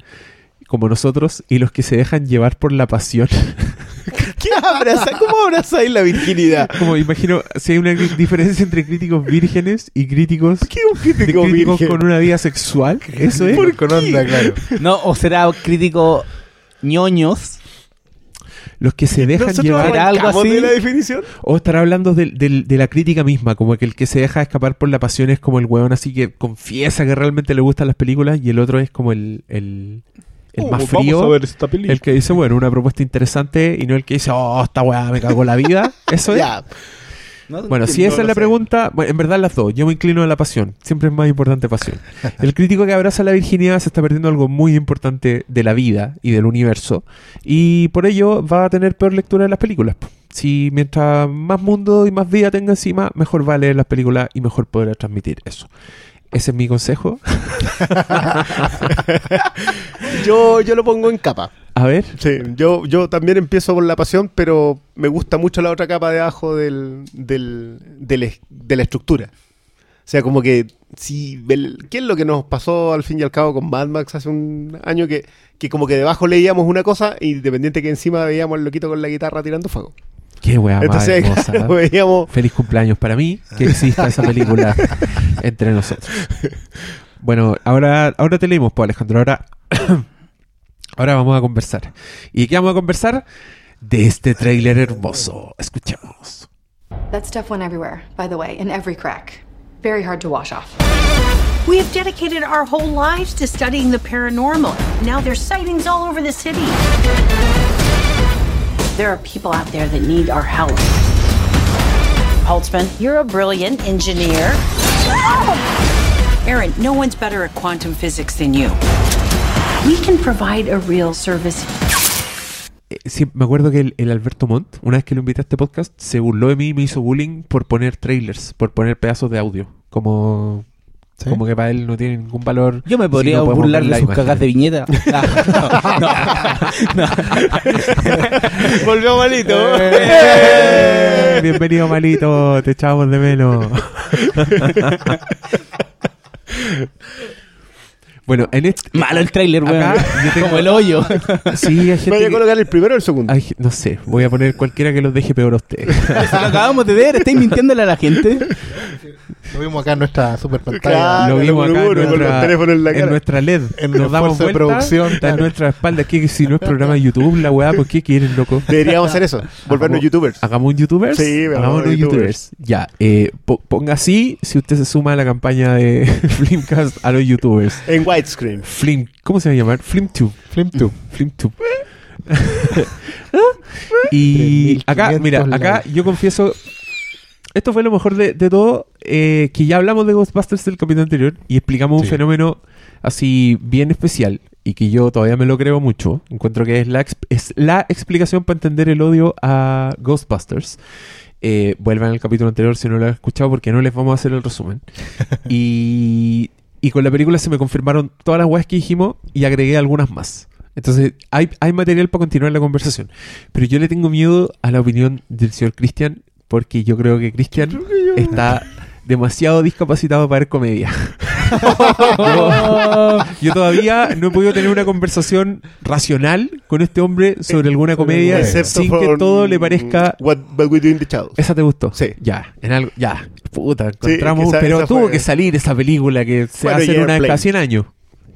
como nosotros, y los que se dejan llevar por la pasión? (laughs) ¿Qué abraza? ¿Cómo abrazáis la virginidad? Como imagino, si hay una diferencia entre críticos vírgenes y críticos, ¿Qué un de crítico críticos virgen? con una vida sexual. Eso es. ¿Por Con qué? onda, claro. No, o será crítico ñoños. Los que se dejan ¿Nosotros llevar. ¿Era algo así? de la definición? O estar hablando del- del- de, la crítica misma, como que el que se deja escapar por la pasión es como el hueón así que confiesa que realmente le gustan las películas y el otro es como el, el, el Oh, más frío. ver esta. El que dice, bueno, una propuesta interesante y no el que dice, oh, esta weá me cagó la vida. (laughs) Eso es. No, Bueno, si esa es la sé. pregunta, bueno, en verdad las dos. Yo me inclino a la pasión. Siempre es más importante pasión. El crítico que abraza la virginidad se está perdiendo algo muy importante de la vida y del universo. Y por ello va a tener peor lectura de las películas. Si mientras más mundo y más vida tenga encima, mejor va a leer las películas y mejor podrá transmitir eso. Ese es mi consejo. (laughs) Yo, yo lo pongo en capa. A ver. Sí, yo, yo también empiezo por la pasión, pero me gusta mucho la otra capa de abajo del, del, del de la estructura. O sea, como que, si, el- ¿qué es lo que nos pasó al fin y al cabo con Mad Max hace un año? Que, que como que debajo leíamos una cosa, independiente que encima veíamos al loquito con la guitarra tirando fuego. Qué weá más Entonces, hermosa. claro, (laughs) veíamos... Feliz cumpleaños para mí que exista esa película (laughs) entre nosotros. Bueno, ahora, ahora te leímos, pues Alejandro. Ahora, (coughs) ahora vamos a conversar. ¿Y qué vamos a conversar? De este tráiler hermoso. Escuchamos. That stuff went everywhere, by the way, in every crack. Very hard to wash off. We have dedicated our whole lives to studying the paranormal. Now there's sightings all over the city. There are people out there that need our help. Holtzman, you're a brilliant engineer. Aaron, no one's better at quantum physics than you. We can provide a real service. Eh, sí, me acuerdo que el, el Alberto Montt, una vez que lo invité a este podcast, se burló de mí y me hizo bullying por poner trailers, por poner pedazos de audio. Como, ¿Sí? como que para él no tiene ningún valor. Yo me si podría no podemos burlar de sus cagas de viñeta. (laughs) No, no. (laughs) Volvió malito. ¡Eh! Bienvenido, malito. Te echábamos de menos. (laughs) bueno, en este. Malo el trailer, weón. (laughs) Tengo- Como el hoyo. Sí, hay gente. ¿Vaya a que- colocar el primero o el segundo? hay no sé, voy a poner cualquiera que los deje peor a ustedes. (laughs) Lo acabamos de ver. ¿Estáis mintiéndole a la gente? Lo vimos acá en nuestra super pantalla. Claro. lo vimos lo acá en nuestra, los teléfonos en la cara. nuestra LED. En Nos damos esfuerzo de vuelta, producción, está claro. en nuestra espalda. Que si no es programa de YouTube, la weá, ¿por qué quieren, loco? Deberíamos hacer eso. (laughs) Volvernos Hagamos- youtubers. ¿Hagamos un youtubers? Sí, hagamos hagamos un youtubers. youtubers. Ya, eh, po- ponga así si usted se suma a la campaña de Flimcast a los youtubers. En widescreen. Flim, ¿cómo se va a llamar? Flimtube. Flimtube. Flimtube. (laughs) y acá, 3500 mira, acá yo confieso, esto fue lo mejor de, de todo, eh, que ya hablamos de Ghostbusters del capítulo anterior y explicamos un fenómeno así bien especial y que yo todavía me lo creo mucho. Encuentro que es la, exp- es la explicación para entender el odio a Ghostbusters. Eh, vuelvan al capítulo anterior si no lo han escuchado porque no les vamos a hacer el resumen. (laughs) y, y con la película se me confirmaron todas las weas que dijimos y agregué algunas más. Entonces hay, hay material para continuar la conversación. Pero yo le tengo miedo a la opinión del señor Cristian porque yo creo que Cristian está demasiado discapacitado para ver comedia. (laughs) yo, (laughs) yo todavía no he podido tener una conversación racional con este hombre sobre alguna comedia Excepto sin que todo le parezca What, what We Do in the. ¿Esa te gustó? Sí. Ya, en algo, ya. Puta, encontramos. esa- pero esa tuvo fue- que salir esa película que se Bueno, hace en una cada 100 años.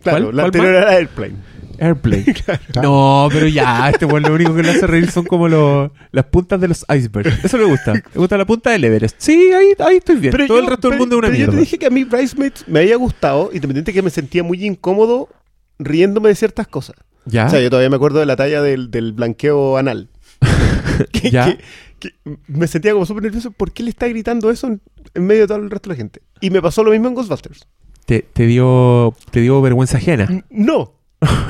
Claro, ¿Cuál? la ¿Cuál anterior más? era Airplane. Airplane. (laughs) No, pero ya, este weón lo único que le hace reír son como los, las puntas de los icebergs. Eso le gusta. Le gusta la punta del Everest. Sí, ahí, ahí estoy bien. Todo yo- el resto del pero- mundo es una pero mierda. Yo te dije que a mí Bridesmaids me había gustado, independiente que me sentía muy incómodo riéndome de ciertas cosas. ¿Ya? O sea, yo todavía me acuerdo de la talla del, del blanqueo anal. (laughs) que, ¿Ya? que- que me sentía como súper nervioso. ¿Por qué le está gritando eso en, en medio de todo el resto de la gente? Y me pasó lo mismo en Ghostbusters. te, te dio, te dio vergüenza ajena. No.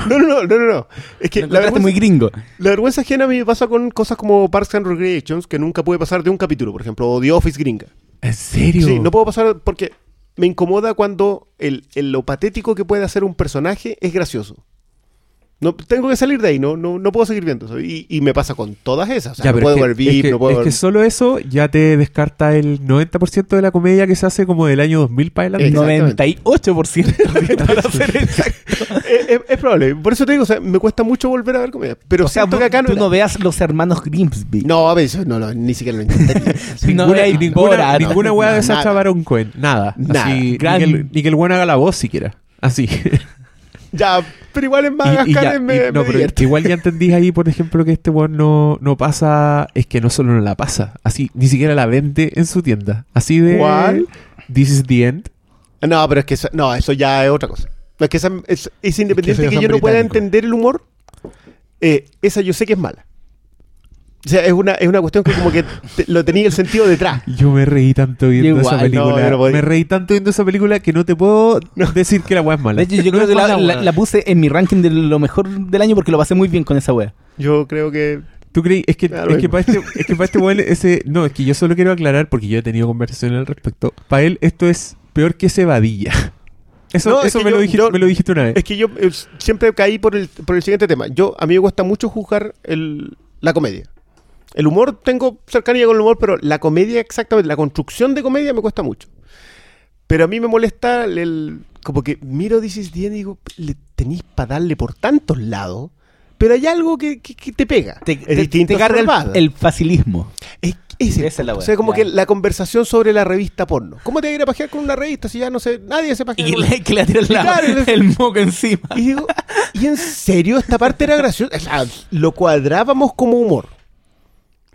No, no, no, no, no. Es que la encontraste muy vergüenza, gringo. la vergüenza ajena a mí me pasa con cosas como Parks and Recreations, que nunca puede pasar de un capítulo, por ejemplo, o The Office gringa. ¿En serio? Sí, no puedo pasar porque me incomoda cuando el, el- lo patético que puede hacer un personaje es gracioso. No, tengo que salir de ahí, no, no, no puedo seguir viendo eso. Y, y me pasa con todas esas. O sea, Ya, no puedo es que, ver es VIP, que- no puedo es ver... que solo eso ya te descarta el 90% de la comedia que se hace como del año 2000 para adelante. Exactamente. 98% para hacer eso. (laughs) es, es- es probable. Por eso te digo, o sea, me cuesta mucho volver a ver comedia. Pero O sea, tú, que acá no... tú era- no veas los hermanos Grimsby. No, a ver, eso no, lo- ni siquiera lo intentaría. (laughs) No ninguna, ninguna, no. ninguna weá de. Sacha Baron Cohen. Nada. Nada. Así, Gran- Ni, que el, ni que el weón haga la voz siquiera. Así. ya, pero igual en Madagascar ya- me, y- me no, pero divierte. igual ya entendís ahí, por ejemplo, que este weón no, no pasa. Es que no solo no la pasa. Así, ni siquiera la vende en su tienda. Así de. ¿Cuál? This is the end. No, pero es que eso, no, eso ya es otra cosa. No, es que esa, es, es independiente ellos que, yo no pueda entender el humor. eh, esa yo sé que es mala. O sea, es una, es una cuestión que como que te- lo tenía el sentido detrás. (laughs) Yo me reí tanto viendo Igual, esa película. no, no me reí tanto viendo esa película que no te puedo decir que la weá es mala. De hecho, yo creo que la, puse en mi ranking de lo mejor del año porque lo pasé muy bien con esa wea. Yo creo que... ¿Tú crees? Es que, Claro, es que para este, es que para este weón ese. No, es que yo solo quiero aclarar porque yo he tenido conversaciones al respecto. Para él, esto es peor que cebadilla. (laughs) Eso, No, es eso que me, lo dijiste, yo- me lo dijiste una vez. Es que yo eh, siempre caí por el, por el siguiente tema. Yo, a mí me cuesta mucho juzgar el, la comedia. El humor, tengo cercanía con el humor, pero la comedia exactamente, la construcción de comedia me cuesta mucho. Pero a mí me molesta el, el- como que miro This is the End y digo, le tenéis para darle por tantos lados, pero hay algo que, que- que te pega. Te, es te- te carga el, el facilismo. Es, es el Esa es la O sea, como claro. que la conversación sobre la revista porno. ¿Cómo te vas a ir a pajear con una revista si ya no sé, nadie se pajea Y con le, que le tiran Claro, le- el moco encima. Y digo, ¿y en serio esta parte era graciosa? O sea, lo cuadrábamos como humor.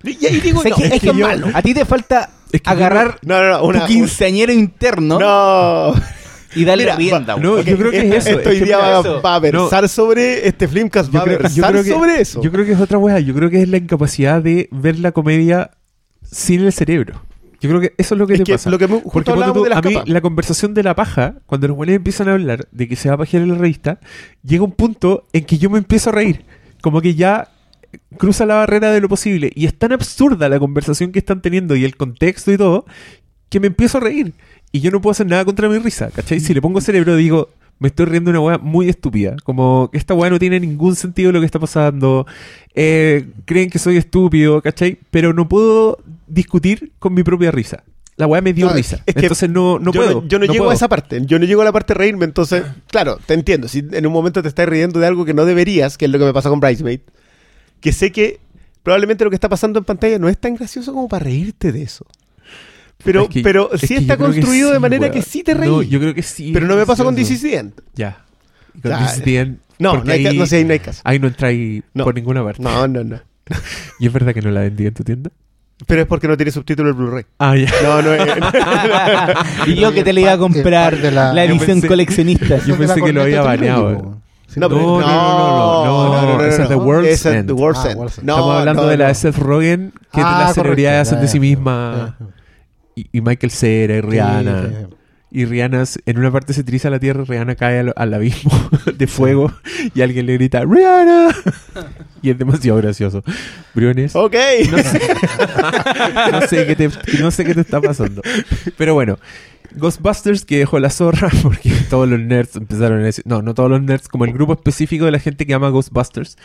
Y ahí digo, O sea, no, que- es que es yo- malo. A ti te falta Es que agarrar No, no, no, una- tu quinceañero interno No. y darle Mira, rienda. No, yo creo que es eso. Esto es hoy que día va, a versar sobre, este Flimcast va a versar que, sobre eso. Yo creo que es otra weá. Yo creo que es la incapacidad de ver la comedia sin el cerebro. Yo creo que eso es lo que Es te que pasa. lo que me- justo Porque ponte hablábamos tú, de las a mí, capas. la conversación de la paja, cuando los buenos empiezan a hablar de que se va a pajear en la revista, llega un punto en que yo me empiezo a reír. Como que ya cruza la barrera de lo posible. Y es tan absurda la conversación que están teniendo y el contexto y todo, que me empiezo a reír. Y yo no puedo hacer nada contra mi risa, ¿cachai? Si le pongo cerebro, digo, me estoy riendo de una weá muy estúpida. Como que esta weá no tiene ningún sentido lo que está pasando. Eh, creen que soy estúpido, ¿cachai? Pero no puedo discutir con mi propia risa. La weá me dio No, risa. Es que entonces no, no yo puedo. yo no, llego puedo. a esa parte. Yo no llego a la parte de reírme. Entonces, claro, te entiendo. Si en un momento te estás riendo de algo que no deberías, que es lo que me pasa con Bridesmaid, que sé que probablemente lo que está pasando en pantalla no es tan gracioso como para reírte de eso. Pero, Es que- pero es sí está construido de manera weón. que sí te reí. No, yo creo que sí. pero no me pasa con End. Ya. Con End, No, no, hay, ahí, no sé, ahí no hay caso. ahí no entra ahí No. por ninguna parte. No, no, no. (laughs) ¿Y es verdad que no la vendí en tu tienda? Pero es porque no tiene subtítulo el Blu-ray. Ah, ya. No, no es. (laughs) y yo que te le iba a comprar la- la, Yo edición pensé- coleccionista. Yo pensé que lo había baneado. No, pero- No, no, no, no, no, esa es The World's Esa es End. The World's Ah, End. World's End. No, Estamos hablando no, de la no. Seth Rogen, que Ah, las celebridades correcto, hacen de sí misma. Y, y Michael Cera y Rihanna. Sí, sí. Y Rihanna, en una parte se triza la tierra, Rihanna cae al, al abismo (laughs) de fuego y alguien le grita ¡Rihanna! y es demasiado gracioso. Briones, Ok. no, sé, no sé qué te, no sé qué te está pasando. Pero bueno, Ghostbusters que dejó la zorra (laughs) porque todos los nerds empezaron a decir, no, no todos los nerds, como el grupo específico de la gente que ama Ghostbusters,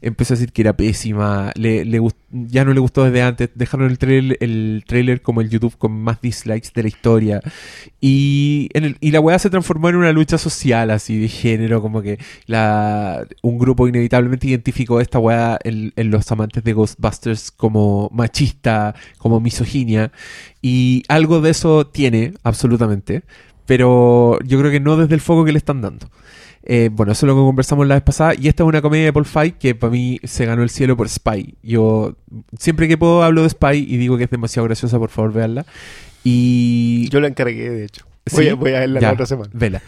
empezó a decir que era pésima, le, le ya no le gustó desde antes, dejaron el, trail- el trailer como el YouTube con más dislikes de la historia y, en el- y la weá se transformó en una lucha social así de género, como que la, un grupo inevitablemente identificó esta weá en, en los amantes de Ghostbusters como machista, como misoginia y algo de eso tiene, absolutamente. Pero yo creo que no desde el foco que le están dando. Eh, bueno, eso es lo que conversamos la vez pasada. Y esta es una comedia de Paul Feig que para mí se ganó el cielo por Spy. Yo siempre que puedo hablo de Spy y digo que es demasiado graciosa, por favor, veanla. Y Yo la encargué, de hecho. Sí, Voy, a, voy a verla ya, la otra semana. Vela.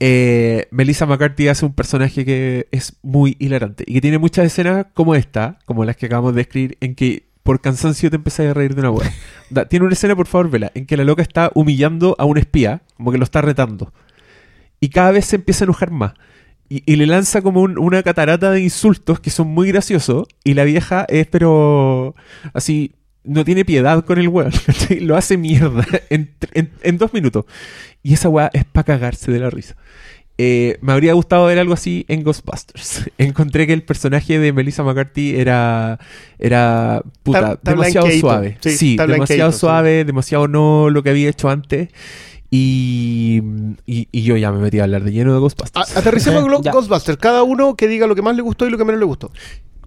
Eh, Melissa McCarthy hace un personaje que es muy hilarante y que tiene muchas escenas como esta, como las que acabamos de escribir, en que por cansancio te empezás a reír de una hueá. Tiene una escena, por favor, vela, en que la loca está humillando a un espía, como que lo está retando. Y cada vez se empieza a enojar más. Y, le lanza como un- una catarata de insultos que son muy graciosos. Y la vieja es, pero así, no tiene piedad con el weón. (laughs) Lo hace mierda (laughs) en dos minutos. Y esa weá es para cagarse de la risa. Eh, me habría gustado ver algo así en Ghostbusters. (laughs) Encontré que el personaje de Melissa McCarthy era, era puta, demasiado suave. Sí, demasiado sí. suave, demasiado no lo que había hecho antes. Y, y, y yo ya me metí a hablar de lleno de Ghostbusters. A- Aterricemos (laughs) Ya. Ghostbusters. Cada uno que diga lo que más le gustó y lo que menos le gustó.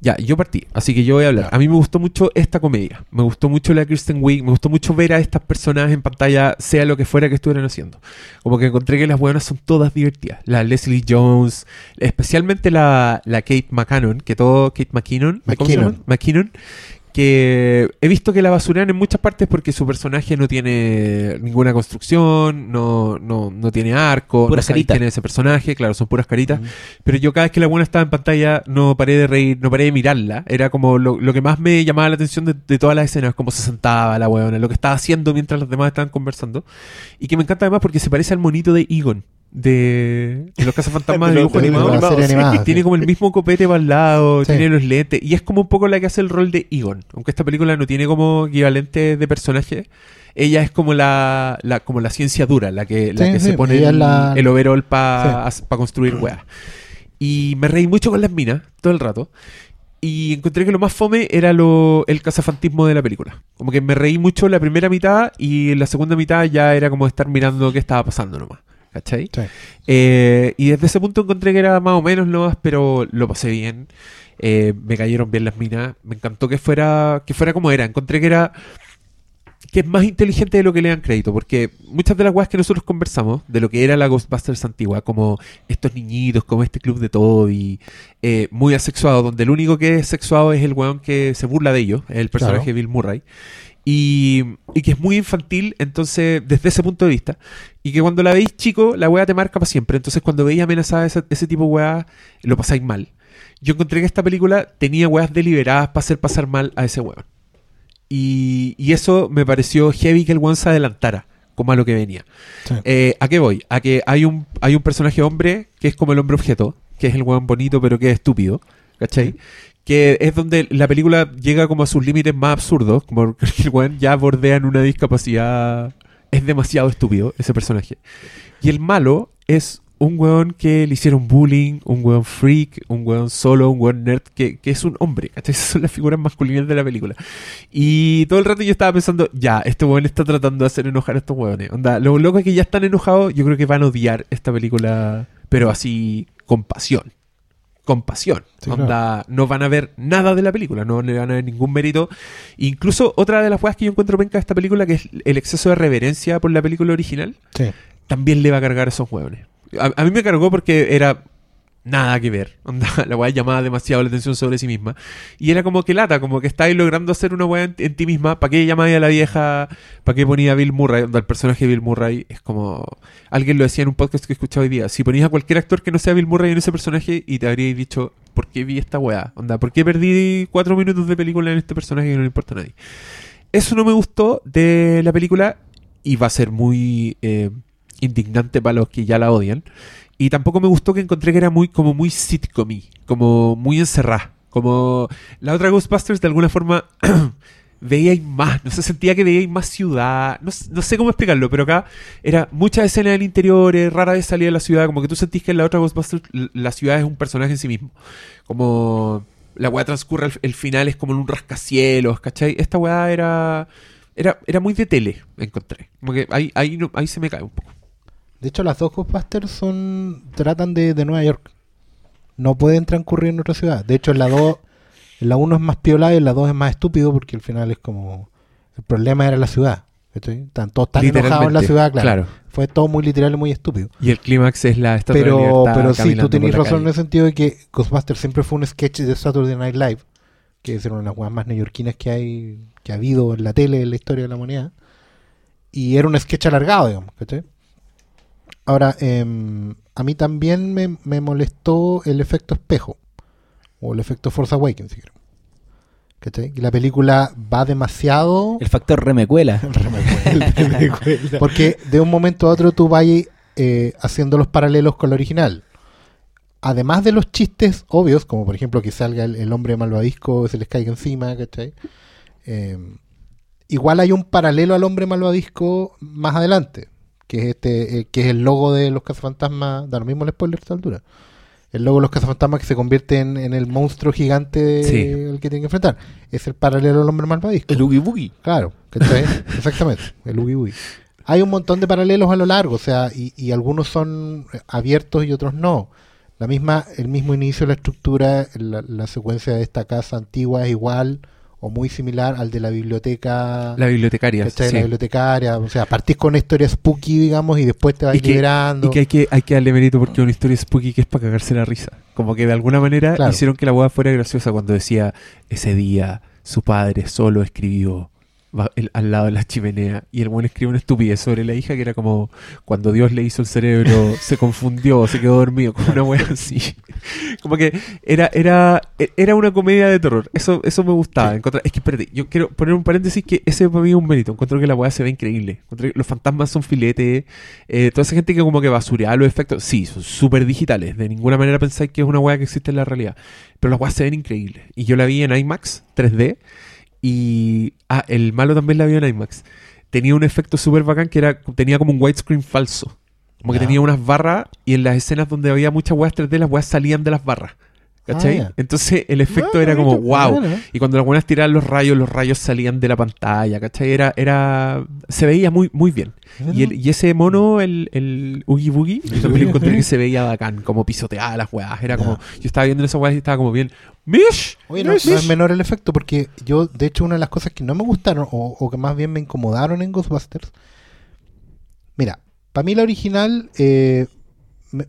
Ya, yo partí, así que yo voy a hablar. A mí me gustó mucho esta comedia. Me gustó mucho la Kristen Wiig. Me gustó mucho ver a estas personas en pantalla, sea lo que fuera que estuvieran haciendo. Como que encontré que las buenas son todas divertidas. La Leslie Jones, especialmente la, la Kate McCannon, que todo, Kate McKinnon, ¿cómo se McKinnon. llama? McKinnon, que he visto que la basurean en muchas partes porque su personaje no tiene ninguna construcción, no, no, no tiene arco, Puras no caritas. es ese personaje, claro, son puras caritas. Pero yo cada vez que la buena estaba en pantalla no paré de reír, no paré de mirarla. Era como lo, lo que más me llamaba la atención de, de todas las escenas, cómo se sentaba la weona, lo que estaba haciendo mientras los demás estaban conversando. Y que me encanta además porque se parece al monito de Egon. De, de los cazafantasmas (laughs) de dibujo los- de animado. animada. Tiene sí. como el mismo copete para el lado, Sí. tiene los lentes. Y es como un poco la que hace el rol de Egon. Aunque esta película no tiene como equivalente de personaje. Ella es como la, la- como la ciencia dura, la que, la Sí, que sí, se pone el, la- el overall para construir weas. Y me reí mucho con las minas todo el rato. Y encontré que lo más fome era lo, el cazafantismo de la película. Como que me reí mucho la primera mitad y en la segunda mitad ya era como estar mirando qué estaba pasando nomás. ¿Cachai? Sí. Eh, y desde ese punto encontré que era más o menos nomás, pero lo pasé bien. Eh, me cayeron bien las minas. Me encantó que fuera, que fuera como era. Encontré que era que es más inteligente de lo que le dan crédito, porque muchas de las weas que nosotros conversamos, de lo que era la Ghostbusters antigua, como estos niñitos, como este club de Toby, eh, muy asexuado, donde el único que es sexuado es el weón que se burla de ellos, el personaje Claro. de Bill Murray, y, y que es muy infantil, entonces, desde ese punto de vista, y que cuando la veis chico, la wea te marca para siempre, entonces cuando veis amenazada ese, ese tipo de weas, lo pasáis mal. Yo encontré que esta película tenía weas deliberadas para hacer pasar mal a ese weón. Y, y eso me pareció heavy que el weón se adelantara, como a lo que venía. Sí. Eh, ¿A qué voy? A que hay un, hay un personaje hombre que es como el hombre objeto, que es el weón bonito pero que es estúpido, ¿cachai? Que es donde la película llega como a sus límites más absurdos, como (laughs) que el weón ya bordea en una discapacidad. Es demasiado estúpido ese personaje. Y el malo es un weón que le hicieron bullying, un weón freak, un weón solo, un weón nerd, que, que es un hombre. ¿cachai? (laughs) Esas son las figuras masculinas de la película. Y todo el rato yo estaba pensando, ya, este weón está tratando de hacer enojar a estos weones. Onda, lo loco es que ya están enojados, yo creo que van a odiar esta película, pero así, con pasión. Con pasión. Sí, Onda, no van a ver nada de la película, no le van a ver ningún mérito. Incluso otra de las cosas que yo encuentro penca de esta película, que es el exceso de reverencia por la película original, Sí. también le va a cargar a esos hueones. A, a mí me cargó porque era nada que ver. (laughs) Onda, la weá llamaba demasiado la atención sobre sí misma. Y era como que lata, como que estáis logrando hacer una weá en, en ti misma. ¿Para qué llamáis a la vieja? ¿Para qué ponía a Bill Murray? Onda, el personaje de Bill Murray es como. Alguien lo decía en un podcast que he escuchado hoy día. Si ponías a cualquier actor que no sea Bill Murray en ese personaje y te habríais dicho, ¿por qué vi esta weá? Onda, ¿por qué perdí cuatro minutos de película en este personaje que no le importa a nadie? Eso no me gustó de la película y va a ser muy eh, indignante para los que ya la odian. Y tampoco me gustó que encontré que era muy como muy sitcom como muy encerrada. Como la otra Ghostbusters de alguna forma (clears throat) veíais más, no se sentía que veíais más ciudad, no, no sé cómo explicarlo, pero acá era muchas escenas del interior, rara vez salía de la ciudad, como que tú sentís que en la otra Ghostbusters la ciudad es un personaje en sí mismo. Como la weá transcurre, el, el final es como en un rascacielos, ¿cachai? Esta weá era, era, era muy de tele, encontré. Como que ahí, ahí, no- ahí se me cae un poco. De hecho, las dos Ghostbusters son tratan de, de Nueva York. No pueden transcurrir en otra ciudad. De hecho, en la 2, en la 1 es más piola y en la 2 es más estúpido porque al final es como... El problema era la ciudad. Están todos tan enojados en la ciudad, claro. claro. Fue todo muy literal y muy estúpido. Y el clímax es la estatua de Pero, libertad pero sí, tú tenés razón en el sentido de que Ghostbusters siempre fue un sketch de Saturday Night Live, que es una de las weas más neoyorquinas que hay, que ha habido en la tele en la historia de la humanidad. Y era un sketch alargado, digamos, ¿cachai? Ahora, em, a mí también me, me molestó el efecto espejo, o el efecto Force Awakens, si quieren. ¿Cachai? La película va demasiado... El factor (laughs) (laughs) remecuela. Porque de un momento a otro tú vas eh, haciendo los paralelos con la original. Además de los chistes obvios, como por ejemplo que salga el, el hombre malvadisco, se les caiga encima, ¿cachai? Eh, igual hay un paralelo al hombre malvadisco más adelante, que es este, eh, que es el logo de los cazafantasmas, da lo mismo el spoiler a esta altura. El logo de los cazafantasmas que se convierte en, en el monstruo gigante Sí. al que tienen que enfrentar. Es el paralelo al hombre malvadisco. El Oogie Boogie. Claro, ¿cachai? (laughs) Exactamente, el Ubi Ubi. Hay un montón de paralelos a lo largo, o sea, y, y algunos son abiertos y otros no. La misma, el mismo inicio de la estructura, la, la secuencia de esta casa antigua es igual o muy similar al de la biblioteca, La bibliotecaria. sí. La bibliotecaria, o sea, partís con una historia spooky, digamos, y después te vas Y que- liberando. Y que hay que, hay que darle mérito porque es una historia spooky que es para cagarse la risa. Como que de alguna manera Claro. hicieron que la hueá fuera graciosa cuando decía ese día su padre solo escribió el- al lado de la chimenea y el buen escribió una estupidez sobre la hija que era como cuando Dios le hizo el cerebro (laughs) se confundió, se quedó dormido, como una wea así. (laughs) Como que era, era, era una comedia de terror. Eso, eso me gustaba. Encontrar- es que espérate, yo quiero poner un paréntesis que ese para mí es un mérito. Encuentro que la weá se ve increíble. Encuentro que los fantasmas son filetes. eh, toda esa gente que como que basurea los efectos. Sí, son súper digitales. De ninguna manera pensáis que es una weá que existe en la realidad. Pero las weas se ven increíbles. Y yo la vi en IMAX 3D. Y. Ah, el malo también la vio en IMAX. Tenía un efecto súper bacán que era. Tenía como un widescreen falso. Como que tenía unas barras y en las escenas donde había muchas weas 3D, las weas salían de las barras. ¿Cachai? Ah. Entonces el efecto Ah, era como wow. Y cuando las buenas tiraban los rayos, los rayos salían de la pantalla, ¿cachai? Era, era, se veía muy, muy bien. Y, el- y ese mono, el, el Oogie Boogie, yo también encontré que se veía bacán, como pisoteaba las weas. Era como, yo estaba viendo esas weas y estaba como bien, ¡Mish! Oye, no, no es menor el efecto, porque yo, de hecho, una de las cosas que no me gustaron, o, o que más bien me incomodaron en Ghostbusters, mira, para mí la original, eh, me-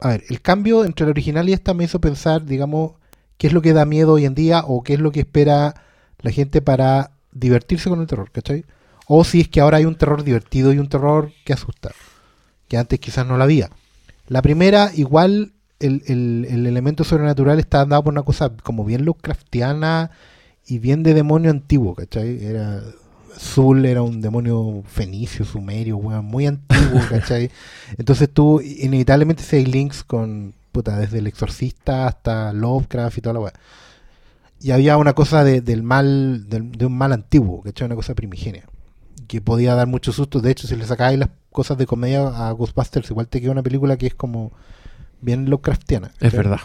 a ver, el cambio entre la original y esta me hizo pensar, digamos, qué es lo que da miedo hoy en día, o qué es lo que espera la gente para divertirse con el terror, ¿cachai? O si es que ahora hay un terror divertido y un terror que asusta, que antes quizás no lo había. La primera, igual, el, el- el elemento sobrenatural está dado por una cosa como bien Lovecraftiana y bien de demonio antiguo, ¿cachai? Era, Zul era un demonio fenicio, sumerio, weón, muy antiguo, (laughs) ¿cachai? Entonces tú, inevitablemente, si hay links con, puta, desde el exorcista hasta Lovecraft y toda la weá. Y había una cosa de- del mal, de un mal antiguo, ¿cachai? Una cosa primigenia que podía dar mucho susto. De hecho, si le sacáis las cosas de comedia a Ghostbusters, igual te queda una película que es como bien Lovecraftiana. Es verdad.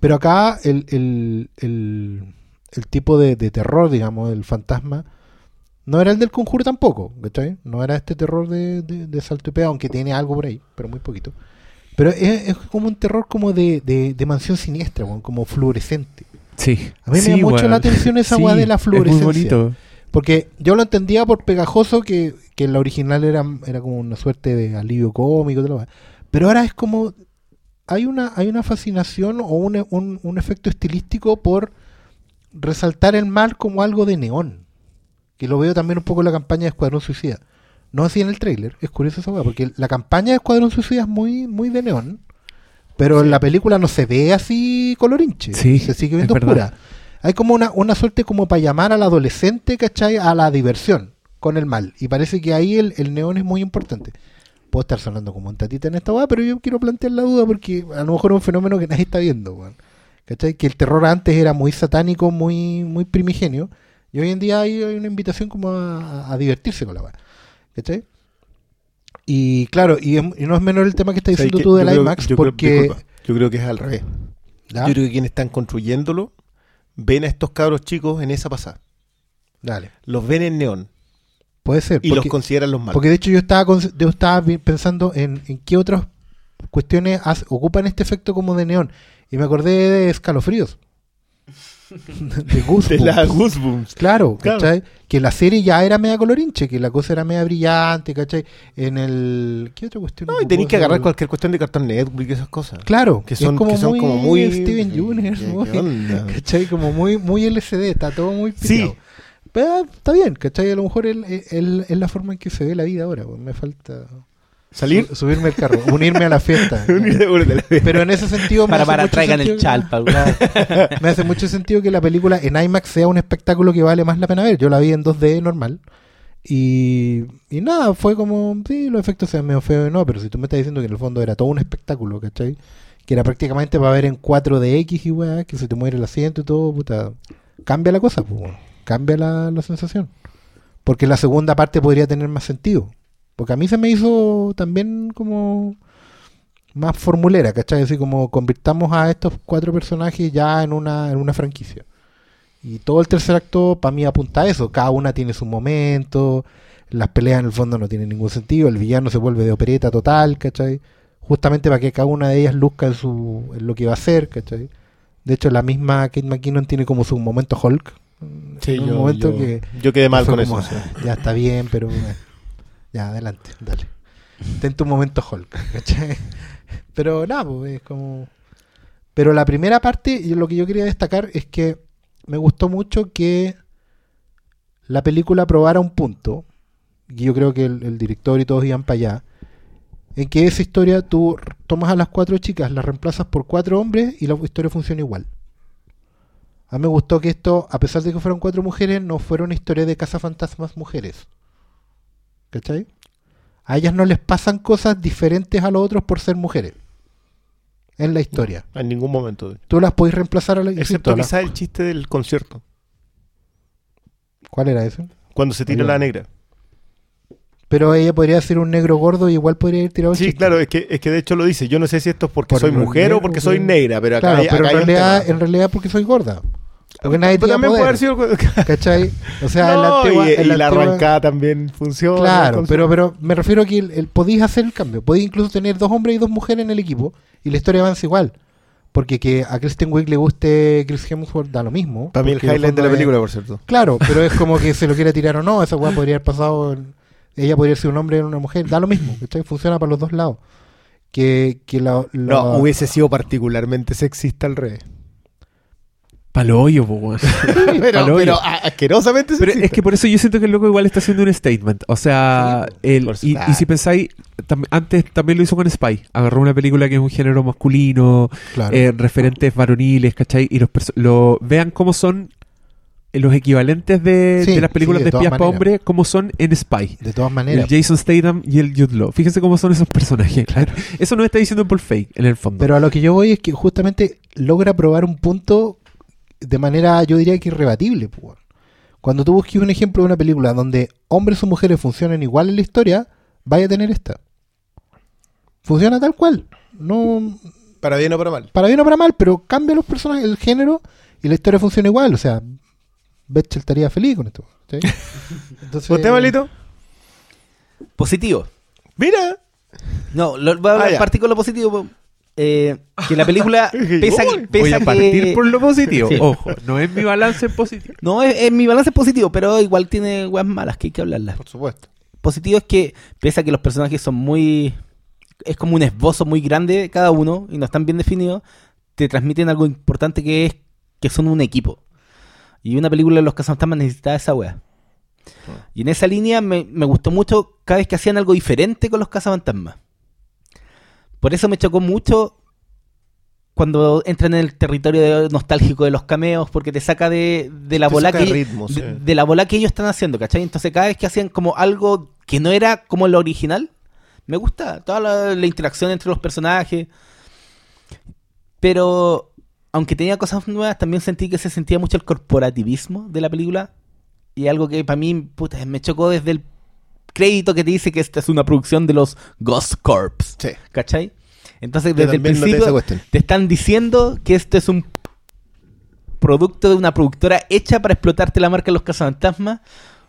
Pero acá el, el, el, el tipo de, de terror, digamos, el fantasma, no era el del conjuro tampoco, ¿cachai? No era este terror de, de, de salto y pega, aunque tiene algo por ahí, pero muy poquito. Pero es, es como un terror como de, de, de mansión siniestra, como fluorescente. Sí. A mí me Sí, llama mucho la atención esa Sí, weá de la Es muy fluorescencia. bonito. Porque yo lo entendía por pegajoso, que, que en la original era, era como una suerte de alivio cómico, todo pero ahora es como. Hay una, hay una fascinación o un, un, un efecto estilístico por resaltar el mal como algo de neón. Que lo veo también un poco en la campaña de Escuadrón Suicida. No así en el tráiler, es curioso esa weá, porque la campaña de Escuadrón Suicida es muy, muy de neón, pero en la película no se ve así colorinche, Sí, se sigue viendo verdad. oscura. Hay como una, una suerte como para llamar al adolescente, ¿cachai? A la diversión con el mal. Y parece que ahí el, el neón es muy importante. Puedo estar sonando como un tatita en esta weá, pero yo quiero plantear la duda porque a lo mejor es un fenómeno que nadie está viendo, weón. ¿Cachai? Que el terror antes era muy satánico, muy, muy primigenio. Y hoy en día hay, hay una invitación como a, a divertirse con la weá. ¿Cachai? Y claro, y, es- y no es menor el tema que estás ¿Sabes diciendo qué? tú del creo- IMAX, yo creo- porque... disculpa, yo creo que es al revés. ¿Ya? Yo creo que quienes están construyéndolo ven a estos cabros chicos en esa pasada. Dale. Los ven en neón Puede ser. y los porque- consideran los malos. Porque de hecho yo estaba, yo estaba pensando en, en qué otras cuestiones ocupan este efecto como de neón. Y me acordé de escalofríos. De Goosebumps. (laughs) de la Goosebumps. Claro, Claro. ¿cachai? Que la serie ya era media colorinche, que la cosa era media brillante, ¿cachai? En el... ¿Qué otra cuestión? No, y tenéis que agarrar cualquier cuestión de Cartoon Network y esas cosas. Claro, que son, como que son muy como muy Steven (laughs) ¿Qué- Universe, qué- muy- qué onda? (laughs) ¿Cachai? Como muy, muy LCD, está todo muy Sí. piteado. Pero está bien, ¿cachai? A lo mejor es la forma en que se ve la vida ahora. pues, Me falta Salir. su- subirme al carro, (laughs) unirme a la fiesta. Pero en ese sentido me Para, para, traigan el chalpa. (laughs) Me hace mucho sentido que la película en IMAX sea un espectáculo que vale más la pena ver. Yo la vi en 2D normal. Y, y nada, fue como, sí, los efectos se ven medio feos, no, pero si tú me estás diciendo que en el fondo era todo un espectáculo, ¿cachai? Que era prácticamente para ver en 4DX y weá, que se te muere el asiento y todo, puta. Cambia la cosa, pues, cambia la, la sensación. Porque la segunda parte podría tener más sentido. Porque a mí se me hizo también como más formulera, ¿cachai? Así como convirtamos a estos cuatro personajes ya en una, en una franquicia. Y todo el tercer acto para mí apunta a eso. Cada una tiene su momento. Las peleas en el fondo no tienen ningún sentido. El villano se vuelve de opereta total, ¿cachai? Justamente para que cada una de ellas luzca en, su, en lo que va a hacer, ¿cachai? De hecho, la misma Kate McKinnon tiene como su momento Hulk. Sí, yo, momento yo- que yo quedé mal con como, eso. sí. Ya está bien, pero. Ya, adelante, dale. Ten tu momento Hulk, ¿cachai? Pero nada, pues es como... Pero la primera parte, lo que yo quería destacar es que me gustó mucho que la película probara un punto, y yo creo que el, director y todos iban para allá, en que esa historia tú tomas a las cuatro chicas, las reemplazas por cuatro hombres y la historia funciona igual. A mí me gustó que esto, a pesar de que fueron cuatro mujeres, no fuera una historia de cazafantasmas mujeres. ¿Cachai? A ellas no les pasan cosas diferentes a los otros por ser mujeres. En la historia. En ningún momento. Tú las podés reemplazar a la Excepto insisto, quizá el chiste del concierto. ¿Cuál era eso? Cuando se tira Ahí va. la negra. Pero ella podría ser un negro gordo y igual podría ir tirado el Sí, chiste. claro, es que, es que de hecho lo dice. Yo no sé si esto es porque Por soy mujer negro, o porque soy negra, pero acá Claro, hay, pero acá en realidad, en realidad porque soy gorda. Porque nadie Pero tiene también puede haber sido. (laughs) ¿Cachai? O sea, la No, antigua, y, la antigua- arrancada también funciona. Claro, pero, pero me refiero a que el, el- podéis hacer el cambio. Podéis incluso tener dos hombres y dos mujeres en el equipo y la historia avanza igual. Porque que a Kristen Wiig le guste Chris Hemsworth da lo mismo. Para mí el highlight de la es- película, por cierto. Claro, pero es como que (laughs) se lo quiere tirar o no. Esa weá podría haber pasado. en- ella podría ser un hombre o una mujer. Da lo mismo. ¿cachai? Funciona para los dos lados. Que, que la, la- No, hubiese sido particularmente sexista al revés. Palo hoyo, weón. (laughs) pero, pero asquerosamente Pero es que por eso yo siento que el loco igual está haciendo un statement. O sea, Sí, el- y, si pensáis, tam- antes también lo hizo con Spy. Agarró una película que es un género masculino, Claro. eh, referentes varoniles, ¿cachai? Y los lo, vean cómo son eh, los equivalentes de, Sí, de las películas sí, de espías para hombres, como son en Spy. de todas El maneras. Jason Statham y el Jude Law. Fíjense cómo son esos personajes. (laughs) claro. Eso nos está diciendo Paul Fake, en el fondo. Pero a lo que yo voy es que justamente logra probar un punto de manera, yo diría que irrebatible. pues. Cuando tú busques un ejemplo de una película donde hombres o mujeres funcionan igual en la historia, vaya a tener esta. Funciona tal cual. No, Para bien o para mal. para bien o para mal, pero cambia los personajes, el género y la historia funciona igual. O sea, Betchel estaría feliz con esto. ¿sí? (laughs) Entonces, ¿Usted, malito? Positivo. Mira. No, lo, voy a hablar Ah, partir con lo positivo. Eh, que la película (laughs) pesa, Uy, que- pesa Voy a que- partir por lo positivo. Sí. Ojo, no es mi balance positivo. No, es, es- mi balance positivo, pero igual tiene weas malas que hay que hablarlas. Por supuesto. Positivo es que, pese a que los personajes son muy. Es como un esbozo muy grande cada uno y no están bien definidos, te transmiten algo importante que es que son un equipo. Y una película de los cazafantasmas necesitaba esa wea. Y en esa línea me, me gustó mucho cada vez que hacían algo diferente con los cazafantasmas. Por eso me chocó mucho cuando entran en el territorio nostálgico de los cameos, porque te saca de, de la bola que de ritmo, sí. de, de la bola que ellos están haciendo, ¿cachai? Entonces cada vez que hacían como algo que no era como lo original, me gusta toda la, la interacción entre los personajes. Pero aunque tenía cosas nuevas, también sentí que se sentía mucho el corporativismo de la película. Y algo que para mí puta, me chocó desde el crédito que te dice que esta es una producción de los Ghost Corps. Sí. ¿Cachai? Entonces desde el principio te están diciendo que esto es un producto de una productora hecha para explotarte la marca de los cazafantasmas.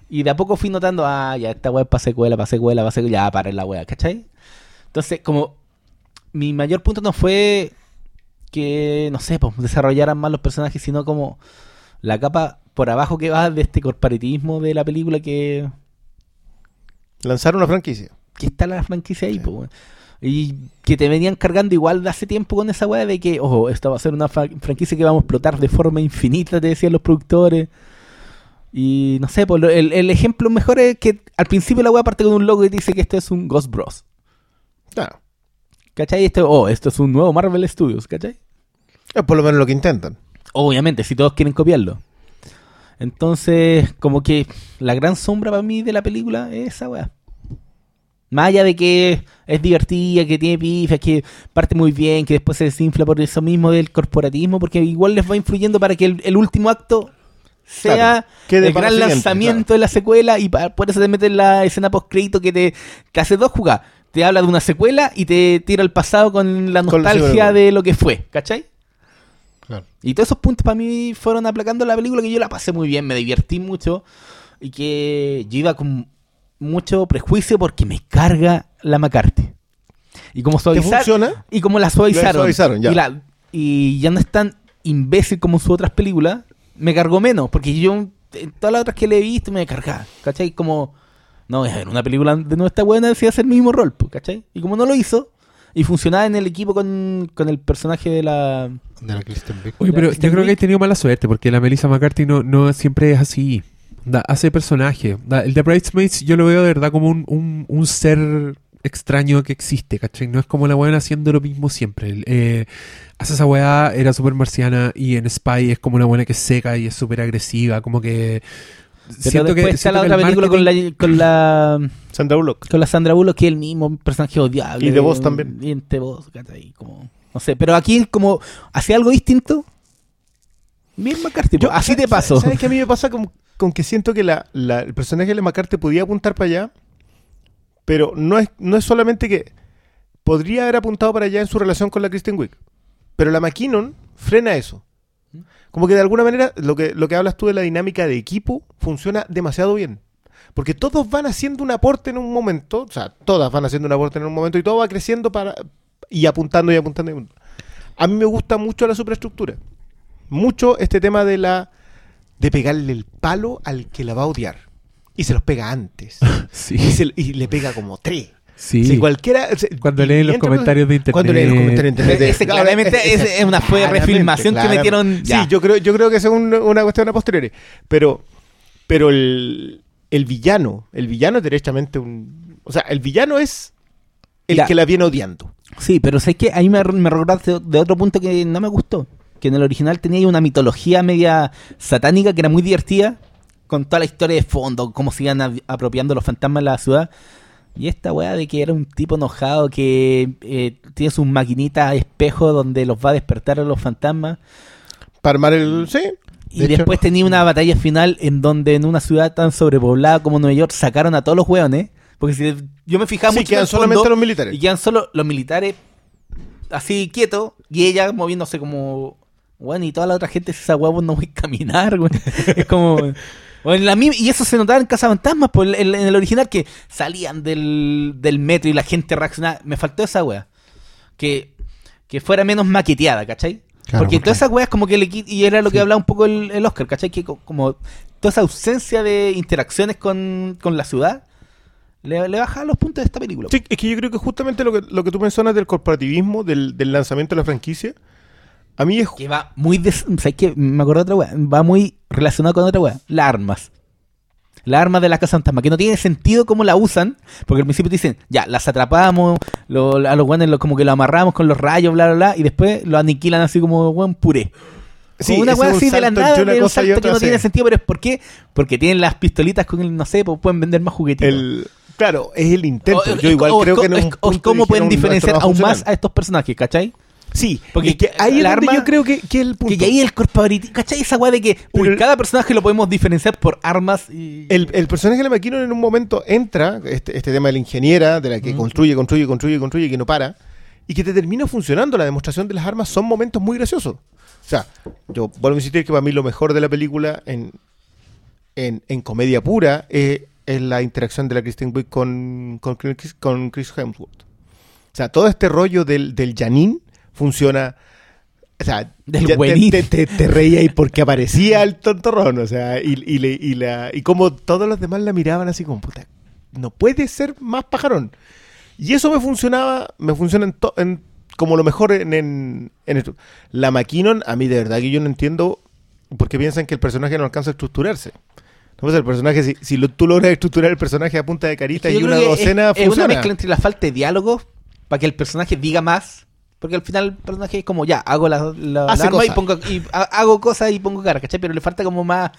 Y de a poco fui notando, ah, ya esta web para secuela, para secuela, para secuela, ya para la wea, ¿cachai? Entonces, como mi mayor punto no fue que, no sé, pues desarrollaran más los personajes, sino como la capa por abajo que va de este corporativismo de la película que, Lanzaron una franquicia. que está la franquicia ahí, pues, weón. Y que te venían cargando igual de hace tiempo con esa weá de que, ojo, esta va a ser una fra- franquicia que vamos a explotar de forma infinita, te decían los productores. Y no sé, pues el, el ejemplo mejor es que al principio la weá parte con un logo y dice que esto es un Ghost Bros. Claro. ¿Cachai? Esto, oh, esto es un nuevo Marvel Studios, ¿cachai? Es por lo menos lo que intentan. Obviamente, si todos quieren copiarlo. Entonces, como que la gran sombra para mí de la película es esa weá. Más allá de que es divertida, que tiene pifas, que parte muy bien, que después se desinfla por eso mismo del corporatismo, porque igual les va influyendo para que el, el último acto sea Claro, el para gran lanzamiento de la secuela y pa- por eso te meten la escena post crédito que te, te hace dos jugadas. Te habla de una secuela y te tira al pasado con la nostalgia de lo que fue, ¿cachai? Claro. Y todos esos puntos para mí fueron aplacando la película que yo la pasé muy bien, me divertí mucho y que yo iba con mucho prejuicio porque me carga la McCarthy. Y como ¿Te suavizar funciona? y como la suavizaron, La suavizaron, ya. Y, la- y ya no es tan imbécil como en sus otras películas, me cargó menos, porque yo en todas las otras que le he visto me cargaba, ¿cachai? Como, no, ver, una película de no está buena decía hacer el mismo rol, pues, ¿cachai? Y como no lo hizo, y funcionaba en el equipo con, con el personaje de la... De la Kristen Wiig. Oye, pero ¿viste yo creo que he tenido mala suerte porque la Melissa McCarthy no, no siempre es así. Da, hace personaje. Da, el de Bridesmaids yo lo veo de verdad como un, un, un ser extraño que existe, ¿cachai? No es como la weá haciendo lo mismo siempre. Eh, hace esa weá, era súper marciana y en Spy es como una buena que es seca y es súper agresiva, como que... Pero después está siento la que otra el película con la, con la Sandra Bullock. con la Sandra Bullock que es el mismo personaje odiable. Y The Boss también. Y en The Boss, ¿cachai? Como, no sé, pero aquí como hace algo distinto. Bien McCarthy, Yo- así te ¿sabes- paso. ¿Sabes qué a mí me pasa con, con que siento que la, la- el personaje de McCarthy podía apuntar para allá? Pero no es, no es solamente que podría haber apuntado para allá en su relación con la Kristen Wiig. Pero la McKinnon frena eso. Como que de alguna manera lo que, lo que hablas tú de la dinámica de equipo funciona demasiado bien. Porque todos van haciendo un aporte en un momento, o sea, todas van haciendo un aporte en un momento y todo va creciendo para y apuntando. y apuntando. A mí me gusta mucho la superestructura. Mucho este tema de la de pegarle el palo al que la va a odiar. Y se los pega antes. (laughs) Sí, Y, se- y le pega como tres. sí. Si cualquiera, Cuando leen los comentarios de internet. Cuando leen los comentarios de internet. Ese claramente es, es una fue Claramente, refilmación que metieron. ya. Sí, yo creo, yo creo que es un- una cuestión a posteriori. Pero, pero el, el villano, el villano es derechamente un. O sea, el villano es el Ya. que la viene odiando. Sí, pero sé que ahí me, me de otro punto que no me gustó. Que en el original tenía una mitología media satánica que era muy divertida. Con toda la historia de fondo, cómo se iban apropiando los fantasmas de la ciudad. Y esta weá de que era un tipo enojado que eh, tiene sus maquinitas espejo donde los va a despertar a los fantasmas. Para armar el. Sí. Y De hecho- después tenía una batalla final en donde en una ciudad tan sobrepoblada como Nueva York sacaron a todos los hueones. Porque si yo me fijaba Sí, mucho quedan solamente los militares. Y quedan solo los militares así quietos y ella moviéndose como... Bueno, y toda la otra gente, esa hueá no voy a caminar, güey. (laughs) Es como... o en la y eso se notaba en Casa Fantasmas, pues en, en el original que salían del, del metro y la gente reaccionaba. Me faltó esa weá. Que, que fuera menos maqueteada, ¿cachai? Claro, porque porque- todas esas weas como que le y era lo que hablaba un poco el, el Oscar, ¿cachai? Que co- como toda esa ausencia de interacciones con, con la ciudad le, le baja los puntos de esta película. Sí, es que yo creo que justamente lo que, lo que tú mencionas del corporativismo, del, del lanzamiento de la franquicia, a mí es. Que va muy... Des ¿Sabes qué? Me acuerdo de otra wea. Va muy relacionado con otra wea. Las armas. Las armas de la casa fantasma, que no tiene sentido cómo la usan, porque al principio te dicen, ya, las atrapamos, lo- a los guanes lo- como que lo amarramos con los rayos, bla, bla, bla, y después lo aniquilan así como buen puré. Sí, una weá así de la nada, una un cosa salto que no tiene sentido, pero es ¿por qué? Porque tienen las pistolitas con el, no sé, pues pueden vender más juguetitos. El, claro, es el intento. O- yo igual o- creo o- que en un o- o punto cómo pueden "No, diferenciar no aún más funcionar". a estos personajes, ¿cachai? Sí, Porque ahí es la donde arma- yo creo que, que el punto. Que ahí el corporativo, ¿cachai? Esa weá de que, uy, Pero el- cada personaje lo podemos diferenciar por armas y... El, el personaje de la McKinnon en un momento entra, este, este tema de la ingeniera, de la que construye, construye, construye, construye, y que no para, y que te termina funcionando. La demostración de las armas son momentos muy graciosos. O sea, yo vuelvo a insistir que para mí lo mejor de la película en, en, en comedia pura eh, es la interacción de la Kristen Wiig con, con Chris Hemsworth. O sea, todo este rollo del, del Janine funciona... O sea, Del ya te, te, te, reía y porque aparecía el tontorrón, o sea, y, y, le- y, la, y como todos los demás la miraban así como, puta, no puede ser más pajarón. Y eso me funcionaba, me funciona en, to- en- como lo mejor en, en, en esto. La McKinnon, a mí de verdad que yo no entiendo por qué piensan que el personaje no alcanza a estructurarse. No, pues el personaje, si, si lo- tú logras estructurar el personaje a punta de carita Yo y creo una que docena, es, es una funciona. mezcla entre la falta de diálogo para que el personaje diga más. Porque al final el personaje es como, ya, hago la, la- Hace la arma y, pongo, y ha- hago cosas y pongo cara, ¿cachai? Pero le falta como más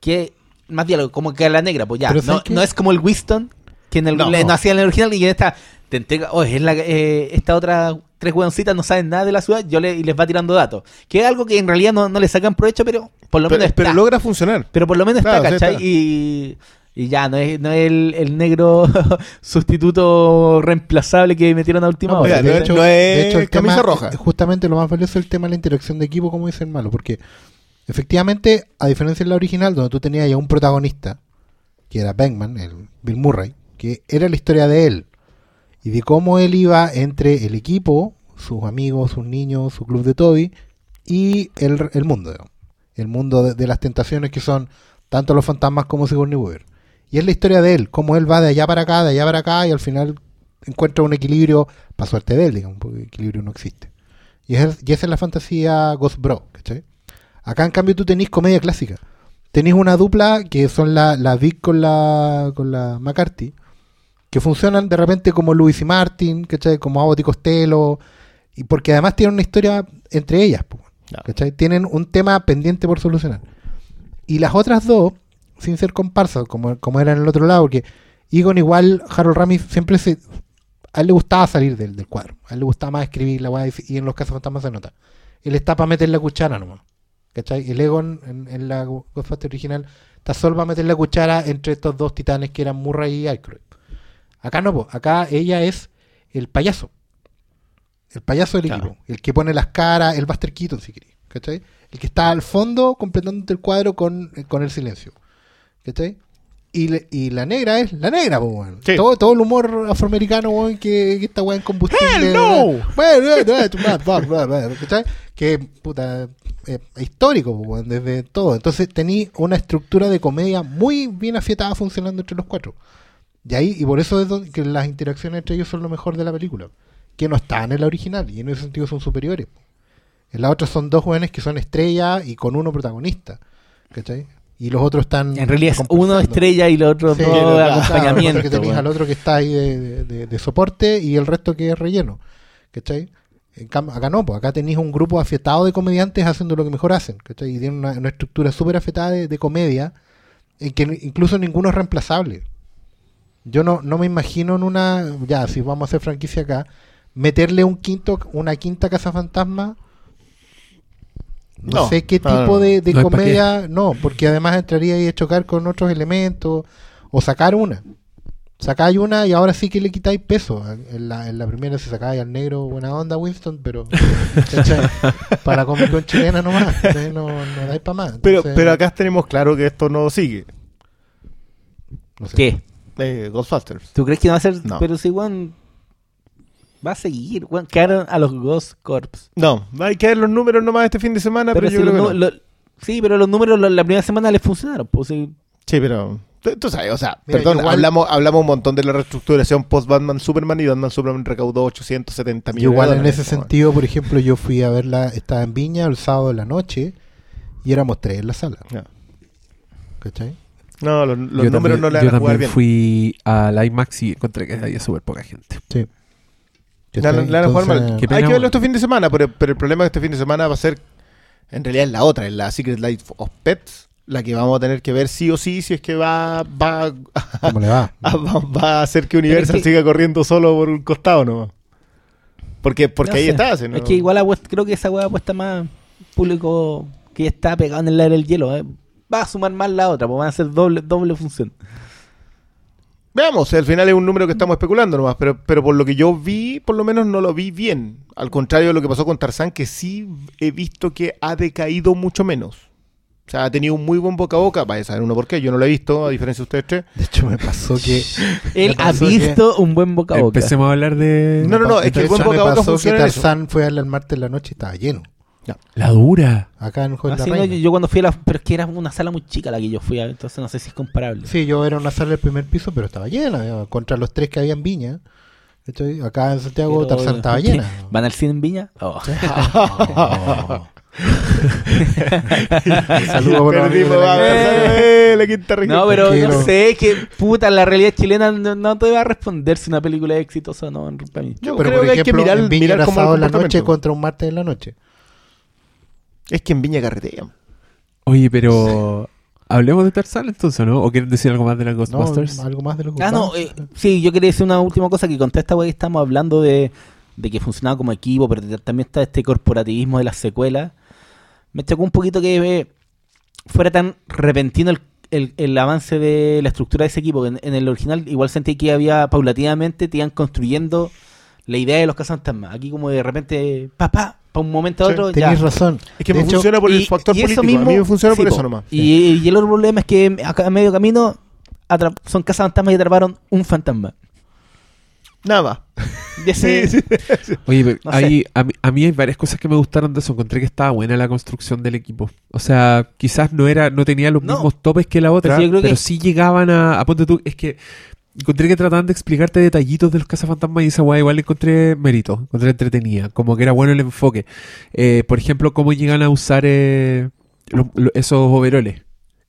que más diálogo, como que a la negra, pues ya. No, no es como el Winston, que en el, No, le- no. hacía en el original y en esta te entrega, oh, es la, eh, esta otra tres hueoncitas no saben nada de la ciudad, yo le, y les va tirando datos. Que es algo que en realidad no, no le sacan provecho, pero por lo Pero, menos está. pero logra funcionar. Pero por lo menos Claro, está, sí ¿cachai? está. Y, y ya, no es, no es el, el negro (laughs) sustituto reemplazable que metieron a última No, hora. no es- el camisa tema- roja. Justamente lo más valioso es el tema de la interacción de equipo, como dice el malo, porque efectivamente, a diferencia de la original, donde tú tenías ya un protagonista, que era Bankman, el Bill Murray, que era la historia de él y de cómo él iba entre el equipo, sus amigos, sus niños, su club de Toby y el, el mundo, el mundo de, de las tentaciones que son tanto los fantasmas como Sigourney Weaver. Y es la historia de él, cómo él va de allá para acá, de allá para acá, y al final encuentra un equilibrio, para suerte de él, digamos, porque equilibrio no existe. Y, es, y esa es la fantasía Ghost Bro, ¿cachai? Acá en cambio tú tenés comedia clásica. tenéis una dupla que son la, la Vic con la, con la McCarthy, que funcionan de repente como Luis y Martin, ¿cachai? Como Abbott y Costello, y porque además tienen una historia entre ellas. ¿cachai? Tienen un tema pendiente por solucionar. Y las otras dos, sin ser comparsas, como, como eran en el otro lado, porque Egon igual, Harold Ramis siempre se... A él le gustaba salir del, del cuadro. A él le gustaba más escribir la weá y, en los casos fantasmas se nota. Él está para meter la cuchara nomás. ¿Cachai? El Egon en, en la Ghostbusters original está solo para meter la cuchara entre estos dos titanes que eran Murray y Aykroyd. Acá no, po. acá ella es el payaso. El payaso del Claro. equipo. El que pone las caras, el Buster Keaton, si queréis. ¿Cachai? El que está al fondo completando el cuadro con, con el silencio. ¿Cachai? Y, le- y la negra es la negra, po, weón. Sí. todo, todo el humor afroamericano, weón, que, que esta weá en combustible. No. Bueno. Que, puta, eh, histórico, po, weón, desde todo. Entonces tení una estructura de comedia muy bien afietada funcionando entre los cuatro. Y ahí, y por eso es donde, que las interacciones entre ellos son lo mejor de la película. Que no están en la original, y en ese sentido son superiores. En la otra son dos jóvenes que son estrellas y con uno protagonista. ¿Cachai? Y los otros están. En realidad es uno estrella y los otros Sí, dos de acompañamiento. porque tenéis weón. al otro que está ahí de, de- de- de soporte y el resto que es relleno. ¿Cachai? En cambio, acá no, pues acá tenéis un grupo afiatado de comediantes haciendo lo que mejor hacen. ¿cachai? Y tienen una, una estructura súper afietada de, de comedia en que ni- incluso ninguno es reemplazable. Yo no, no me imagino en una. Ya, si vamos a hacer franquicia acá, meterle un quinto, una quinta casa fantasma. No, No, sé qué tipo de, No comedia. No, porque además entraría ahí a chocar con otros elementos. O sacar una. Sacáis una y ahora sí que le quitáis peso. En la, en la primera se sacáis al negro buena onda Winston, pero (laughs) para Comic Con chilena nomás. No, no dais para más. Pero, Entonces, pero acá tenemos claro que esto no sigue. no sé. ¿Qué? Eh, Ghostbusters. ¿Tú crees que no va a ser? No. Pero si, weón. Va a seguir, weón. Quedaron a los Ghost Corps. No, hay que ver los números nomás este fin de semana, pero, Pero yo si creo que nu- no. lo- sí, pero los números lo- la primera semana les funcionaron. Pues, sí. Sí, pero tú, tú sabes, o sea, Mira, perdón, igual- hablamos, hablamos un montón de la reestructuración post Batman Superman y Batman Superman recaudó 870 Yo millones. igual de en ese ¿no? sentido, por ejemplo, yo fui a verla, estaba en Viña el sábado de la noche y éramos tres en la sala. No, ¿Cachai? No, los, los Yo números también- no le Yo van a jugar también bien. fui a la IMAX y encontré que había súper poca gente. Sí. Van a jugar mal. Hay que verlo este fin de semana, pero, pero el problema de este fin de semana va a ser, en realidad es la otra, es la Secret Life of Pets, la que vamos a tener que ver sí o sí, si es que va, va, ¿Cómo le va? (laughs) a, va, va a hacer que Universal que- siga corriendo solo por un costado nomás. Porque, porque No ahí sé. está. ¿sí? ¿no? Es que igual creo que esa weá apuesta más público que ya está pegado en el aire del hielo. eh. Va a sumar más la otra, pues van a hacer doble, doble función. Veamos, al final es un número que estamos especulando nomás, pero, pero por lo que yo vi, por lo menos no lo vi bien. Al contrario de lo que pasó con Tarzán, que sí he visto que ha decaído mucho menos. O sea, ha tenido un muy buen boca a boca, vaya a saber uno por qué, yo no lo he visto, a diferencia de ustedes tres. De hecho, me pasó que. (laughs) Él ha visto un buen boca a boca. Empecemos a hablar de No, no, no, es que el buen boca a boca pasó que funciona en eso. Tarzán fue a martes en la noche y estaba lleno. La dura. Acá en el Juego Ah, de sí, la no, yo, yo cuando fui a la... Pero es que era una sala muy chica la que yo fui, a, entonces no sé si es comparable. Sí, yo era una sala del primer piso, pero estaba llena. digamos, Contra los tres que había en Viña. ¿cachai? Acá en Santiago Pero, Tarzán estaba llena. ¿Van al cine en Viña? Oh. Oh. Saludos por Perdimos, la eh, la quinta región. No, pero Tranquilo. no sé, que puta, la realidad chilena no, no te va a responder si una película es exitosa o no, en- para mí. Yo pero creo por que hay que ejemplo, mirar, en Viña mirar sábado en la noche contra un martes en la noche. Es que en Viña carretean. Oye, pero hablemos de Tarzán entonces, ¿no? ¿O quieren decir algo más de No, Ghostbusters? algo más de los Ah, no, eh, sí, yo quería decir una última cosa que conté esta wey, estamos hablando de, de que funcionaba como equipo, pero también está este corporativismo de las secuelas. Me chocó un poquito que eh, fuera tan repentino el, el- el avance de la estructura de ese equipo. que En, en el original igual sentí que había paulatinamente, te iban construyendo la idea de los cazafantasmas. Aquí como de repente, papá, para un momento a Sí, otro, ya. Tenéis razón. Es que De me hecho, funciona por el Y- factor y eso político. a mí me funciona sí, por po. eso nomás. Y, y el otro problema es que acá a medio camino son cazafantasmas y atraparon un fantasma. Nada ese- (laughs) Sí, sí. (laughs) Oye, pero No sé. hay- a, mí, a mí hay varias cosas que me gustaron de eso. Encontré que estaba buena la construcción del equipo. O sea, quizás no era no tenía los No. mismos topes que la otra, Sí, yo creo pero que- sí llegaban a, a ponte tú. Es que encontré que trataban de explicarte detallitos de los cazafantasmas y esa weá igual encontré mérito, encontré entretenida. Como que era bueno el enfoque. Eh, por ejemplo, cómo llegan a usar eh, lo- lo- esos overoles.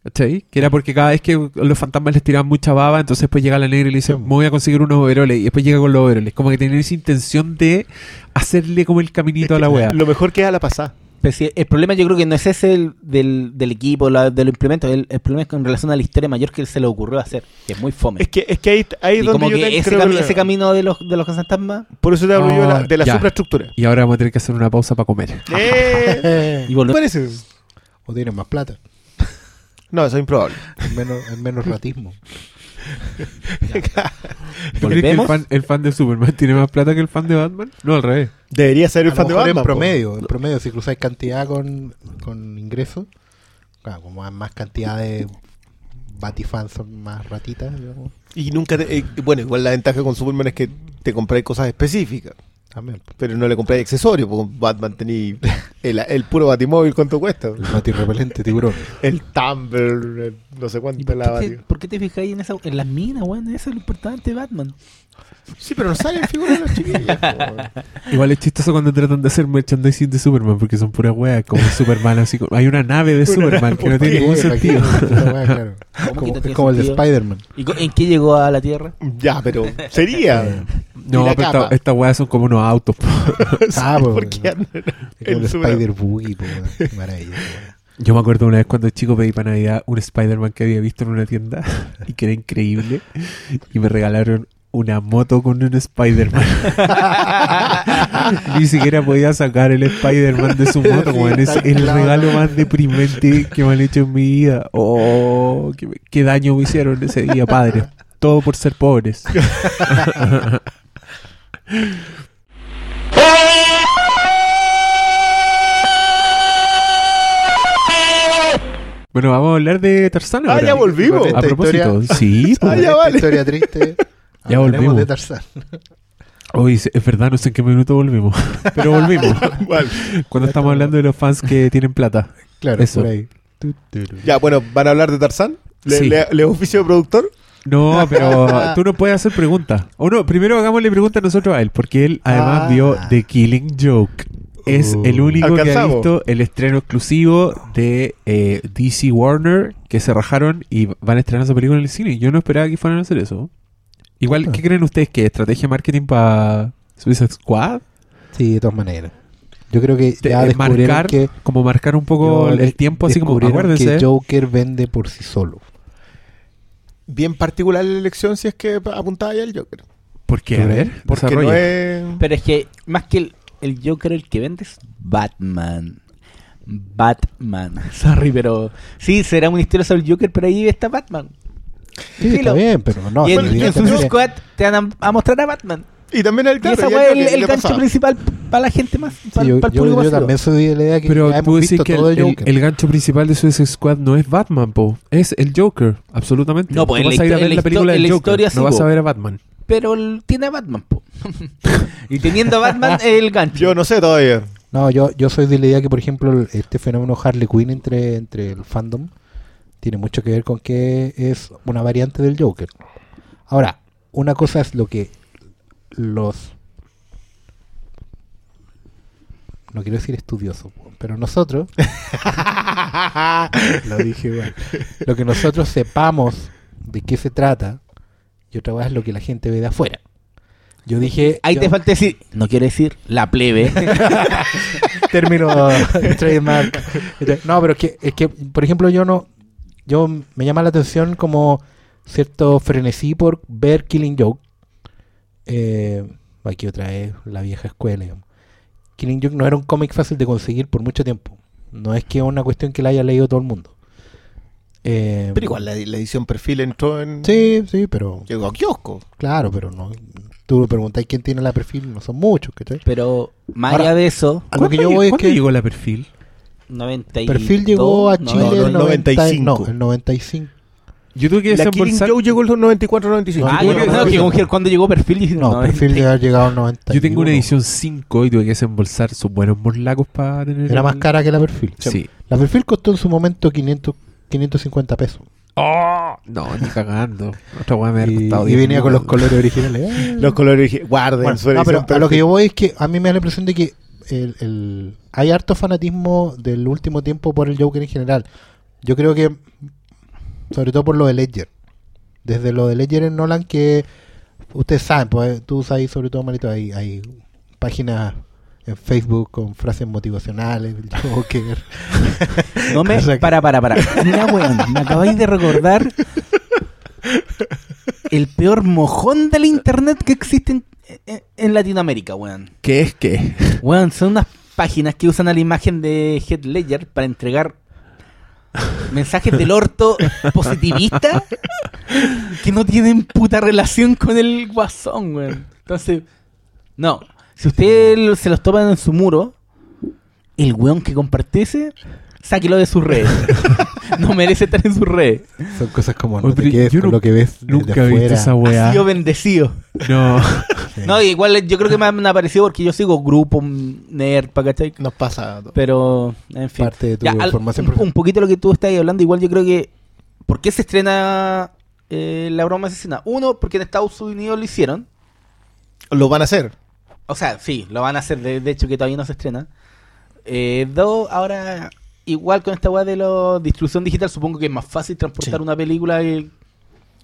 ¿Cachai? Que era porque cada vez que los fantasmas les tiraban mucha baba, entonces después llega la negra y le dice, me voy a conseguir unos overoles. Y después llega con los overoles. Como que tenía esa intención de hacerle como el caminito a la wea. Lo mejor queda a la pasada. Pero el problema yo creo que no es ese el del, del equipo, la, de los implementos. El, el problema es con relación a la historia mayor que se le ocurrió hacer, que es muy fome. Es que, es que ahí, ahí es donde como yo que ese, cami- que- ese camino de los, de los fantasmas. Por eso te hablo yo de la, de la ya. supraestructura. Y ahora vamos a tener que hacer una pausa para comer. (laughs) Eh, Y volver- parece? O tienen más plata. No, eso es improbable. Es menos, es menos ratismo. ¿Tú crees que el fan, el fan de Superman tiene más plata que el fan de Batman? No, al revés. Debería ser A el lo fan de Batman. en promedio, en promedio, si cruzáis cantidad con, con ingresos, claro, como hay más cantidad de Batifans son más ratitas, digamos, Y nunca te- eh, bueno, igual la ventaja con Superman es que te compráis cosas específicas. También. Pero no le compráis accesorios, porque Batman tení el, el puro batimóvil, ¿cuánto cuesta? El batirrepelente tiburón. El Tumblr, el no sé ¿Y cuánto por, la qué te, bati- por qué te fijáis en, esa, en las minas, weón? Eso es lo importante de Batman. Sí, pero no salen figuras de los chiquillos. po. Igual es chistoso cuando tratan de hacer merchandising de Superman, porque son puras weas, como Superman, así como... Hay una nave de Superman que no tiene ningún sentido. aquí, esta weá, claro. ¿Cómo Como- que no es como el de? Spider-Man. ¿Y co- en qué llegó a la Tierra? ya, pero sería. (laughs) No, Y la pero capa. estas weas son como unos autos. po. (laughs) Ah, pues, ¿Por qué andan Es como en el Superman? Spider Boogie, weón. Qué maravilla. weón. Yo me acuerdo una vez cuando chico pedí para Navidad un Spider-Man que había visto en una tienda (laughs) y que era increíble. Y me regalaron una moto con un Spider-Man. (laughs) Ni siquiera podía sacar el Spider-Man de su moto, Sí, weón. Es el claro. regalo más deprimente que me han hecho en mi vida. Oh, qué, qué daño me hicieron ese día, padre. Todo por ser pobres. Bueno, vamos a hablar de Tarzán Ah, ahora. ya volvimos. A propósito, historia- sí, Ah, pues. ya vale. historia triste. Ya volvimos. de Tarzán. Hoy es verdad, no sé en qué minuto volvimos. (laughs) Pero volvimos. (laughs) Vale. Cuando estamos hablando de los fans que tienen plata. Claro, Eso. por ahí. Ya, bueno, ¿van a hablar de Tarzán? ¿Le, Sí. le- le oficio de productor? No, (laughs) pero tú no puedes hacer preguntas. O no, primero hagámosle preguntas nosotros a él, porque él además Ah. vio The Killing Joke. Es Uh. el único que ha visto el estreno exclusivo de eh, DC Warner, que se rajaron y van a estrenar su película en el cine. Yo no esperaba que fueran a hacer eso. Igual, ¿qué creen ustedes? ¿Que estrategia de marketing para Suicide Squad? Sí, de todas maneras. Yo creo que Te- ya eh, descubrieron marcar, que como marcar un poco yo el, el tiempo, así como, acuérdense. que Joker vende por sí solo. Bien particular la elección si es que apuntaba ya el Joker. ¿Por qué? A ver, Porque desarrolla. no es... Pero es que más que el, el Joker, el que vende es Batman. Batman. (laughs) Sorry, pero. Sí, será una historia sobre el Joker, pero ahí está Batman. Sí, está bien, pero no. y en, en Suicide Squad te van a, a mostrar a Batman. Y también el claro, esa y weá es el, gancho pasaba. principal para la gente más. Sí, Para, yo, para el público yo también soy de la idea que Pero ya tú hemos visto que todo el, el- el gancho principal de Suicide Squad no es Batman, po. Es el Joker, absolutamente. No, pues, en vas a ir a ver la la película del la Joker, sí, no vas po. a ver a Batman. Pero el- tiene a Batman, po. (laughs) y teniendo a Batman, es (laughs) el gancho. Yo no sé todavía. No, yo, yo soy de la idea que, por ejemplo, este fenómeno Harley Quinn entre, entre el fandom tiene mucho que ver con que es una variante del Joker. Ahora, una cosa es lo que los... No quiero decir estudiosos, pero nosotros... (laughs) lo dije igual. Lo que nosotros sepamos de qué se trata y otra cosa es lo que la gente ve de afuera. Yo dije... Ahí yo- te falta decir, no quiero decir la plebe. (laughs) término (laughs) trademark. No, pero es que, es que, por ejemplo, yo no. Yo me llama la atención como cierto frenesí por ver Killing Joke. Eh, aquí otra vez la vieja escuela. digamos. Killing Joke no era un cómic fácil de conseguir por mucho tiempo. No es que es una cuestión que la haya leído todo el mundo. Eh, Pero igual la, la edición perfil entró en... Sí, sí, pero. Llegó a kiosco. Claro, pero no. Tú me preguntáis quién tiene la perfil, no son muchos, ¿cachai? Pero más Ahora- allá de eso, A lo que yo ¿Cuándo voy es que. llegó la perfil? 92, Perfil llegó a Chile no, en el el 95. 95. No, el 95. Yo tuve que La Killing desembolsar... Joe llegó en los 94-95. Ah, No, yo no, no, que no. que cuando llegó perfil No, no, (laughs) perfil de haber llegado al 90. Yo tengo una edición 5 y tuve que desembolsar sus buenos morlacos para tener... Era el- más cara que la perfil. Sí. La perfil costó en su momento 500, 550 pesos. ¡Oh! No, ni cagando. Otra weá me Y, costado y 10 venía con los colores originales. Ah. Los colores origi- guarden Bueno, su no, pero a lo que yo voy es que a mí me da la impresión de que el, el- hay harto fanatismo del último tiempo por el Joker en general. Yo creo que Sobre todo por lo de Ledger. Desde lo de Ledger en Nolan que ustedes saben, pues tú sabes sobre todo, Marito, hay, hay páginas en Facebook con frases motivacionales del Joker. No me. (laughs) Para, para, para. Mira, weón, me acabáis de recordar el peor mojón del internet que existe en, en- en Latinoamérica, weón. ¿Qué es qué? (laughs) Weón, son unas páginas que usan a la imagen de Heath Ledger para entregar mensajes del orto positivista que no tienen puta relación con el guasón, weón. Entonces, no. Si usted se los toman en su muro, el weón que compartiese, sáquelo de sus redes. (laughs) (laughs) no merece estar en sus redes. Son cosas como no Oye, te quedes yo con nu- lo que ves desde Nunca he visto afuera. esa Ha weá. sido bendecido. No. (laughs) Sí. No, igual yo creo que me han aparecido porque yo sigo grupo nerd, ¿pa' ¿cachai? Nos pasa. a todos. Pero, en fin. Parte de tu Ya, al- formación un, poquito lo que tú estás hablando, igual yo creo que. ¿Por qué se estrena eh, La broma asesina? Uno, porque en Estados Unidos lo hicieron. Lo van a hacer. O sea, sí, lo van a hacer, de, de hecho que todavía no se estrena. Eh, dos, ahora, igual con esta weá de la distribución digital, supongo que es más fácil transportar Sí. una película, y,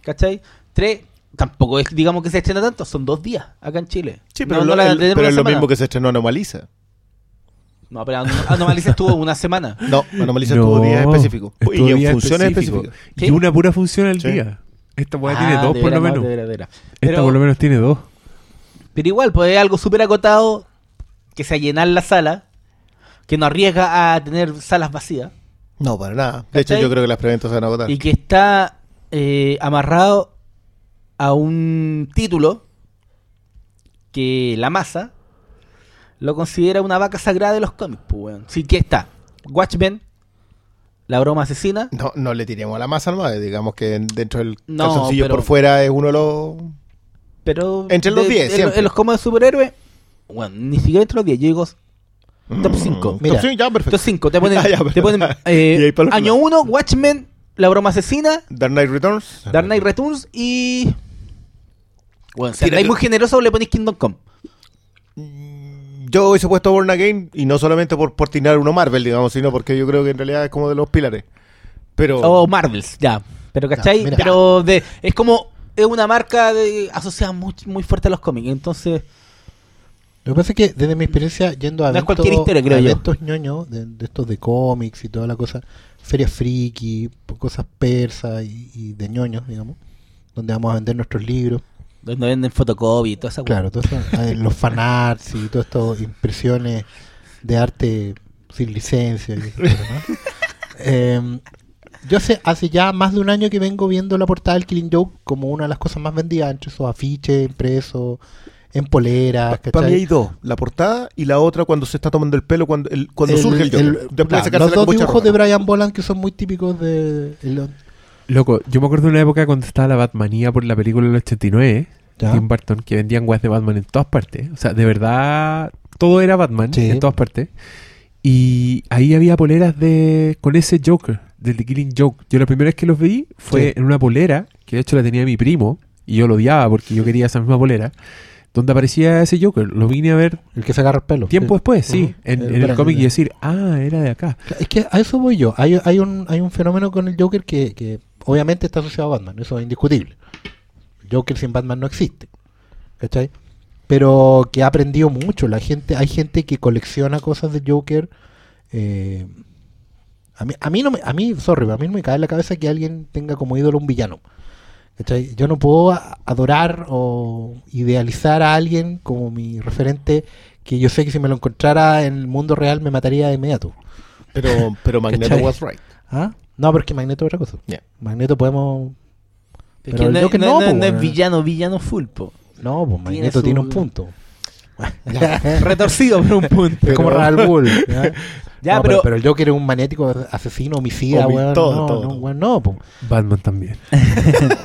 ¿cachai? Tres, tampoco es, digamos que se estrena tanto, son dos días acá en Chile. Sí, pero, no lo, la el- es lo mismo que se estrenó Anomaliza. No, pero Anom- Anomaliza (laughs) estuvo una semana. No, Anomaliza No, estuvo días específicos. estuvo Y en funciones. Y una pura función al Sí. día. Esta weá Ah, tiene dos por lo menos. de de. Esta por lo menos tiene dos. Pero igual, pues es algo súper acotado, que sea llenar la sala, que no arriesga a tener salas vacías, No, para nada. De hecho, yo creo que las preventas se van a agotar. y que está eh, amarrado a un título que la masa lo considera una vaca sagrada de los cómics, pues, weón. Sí que está Watchmen, La broma asesina, No, no le tiremos a la masa nomás. Digamos que en- dentro del No, calzoncillo pero- por fuera es uno de los. pero... Entre los de- 10 en, siempre. en los cómics de superhéroes, bueno, ni siquiera entre los 10, yo digo top 5. Mm, Mira, top cinco, ya, perfecto. Top 5, te (laughs) ponen, Ah, ya, te ponen (laughs) eh, los año lados. 1, Watchmen, La broma asesina, Dark Knight Returns. Dark Knight Returns y... Bueno, si andáis muy generoso le ponéis Kingdom Come. Yo hubiese puesto Born Again y no solamente por, por tirar uno Marvel, digamos, sino porque yo creo que en realidad es como de los pilares. Pero. O Marvels, ya. Pero, ¿cachai? Pero de, es como... Es una marca de, asociada muy, muy fuerte a los cómics. Entonces, Lo que pasa es que desde mi experiencia yendo a No eventos, cualquier historia, creo a eventos ñoños, de, de estos de cómics y toda la cosa, ferias friki, cosas persas y, y de ñoños, digamos, donde vamos a vender nuestros libros. donde venden fotocopy y toda esa Claro, todo eso, eh, los fanarts (laughs) y todas estas impresiones de arte sin licencia. y etcétera, ¿no? (laughs) Eh, yo hace, hace ya más de un año que vengo viendo la portada del Killing Joke como una de las cosas más vendidas entre esos afiches impresos, en poleras, Para mí hay dos: la portada y la otra cuando se está tomando el pelo, cuando, el, cuando El- surge el Joker. el- Después claro, de los dos dibujos de. Brian Boland que son muy típicos de... el- Loco, yo me acuerdo de una época cuando estaba la Batmanía por la película del 89, Ya. Tim Burton, que vendían weas de Batman en todas partes. O sea, de verdad, todo era Batman Sí. en todas partes. Y ahí había poleras de con ese Joker, del The Killing Joke. Yo la primera vez que los vi fue Sí. en una polera, que de hecho la tenía mi primo, y yo lo odiaba porque yo quería esa misma polera, donde aparecía ese Joker. Lo vine a ver El que se agarra el pelo. tiempo Sí. después, sí, en, El en el Brian, cómic y decir, ah, era de acá. Es que a eso voy yo. Hay, hay, un, hay un fenómeno con el Joker que, que obviamente está asociado a Batman, eso es indiscutible. El Joker sin Batman no existe. ¿Cachai? Pero que ha aprendido mucho. La gente, hay gente que colecciona cosas de Joker. eh, a mí, a mí no me, a mí, sorry, a mí no me cae en la cabeza que alguien tenga como ídolo un villano. ¿Cachai? Yo no puedo adorar o idealizar a alguien como mi referente que yo sé que si me lo encontrara en el mundo real me mataría de inmediato. Pero, pero (laughs) Magneto ¿Cachai? was right. ¿Ah? No, pero es que Magneto es otra cosa. Magneto podemos. Es Pero que no, Joker no- no, no- po, no es villano, villano full, po. No, pues Tiene Magneto su- tiene un punto. (laughs) Retorcido por un punto. Es como Ra's al Ghul, ¿ya? No, pero, pero el Joker es un magnético asesino, homicida, Homi- weón. todo, no, todo, no, todo. weón, no, po. Batman también. (laughs)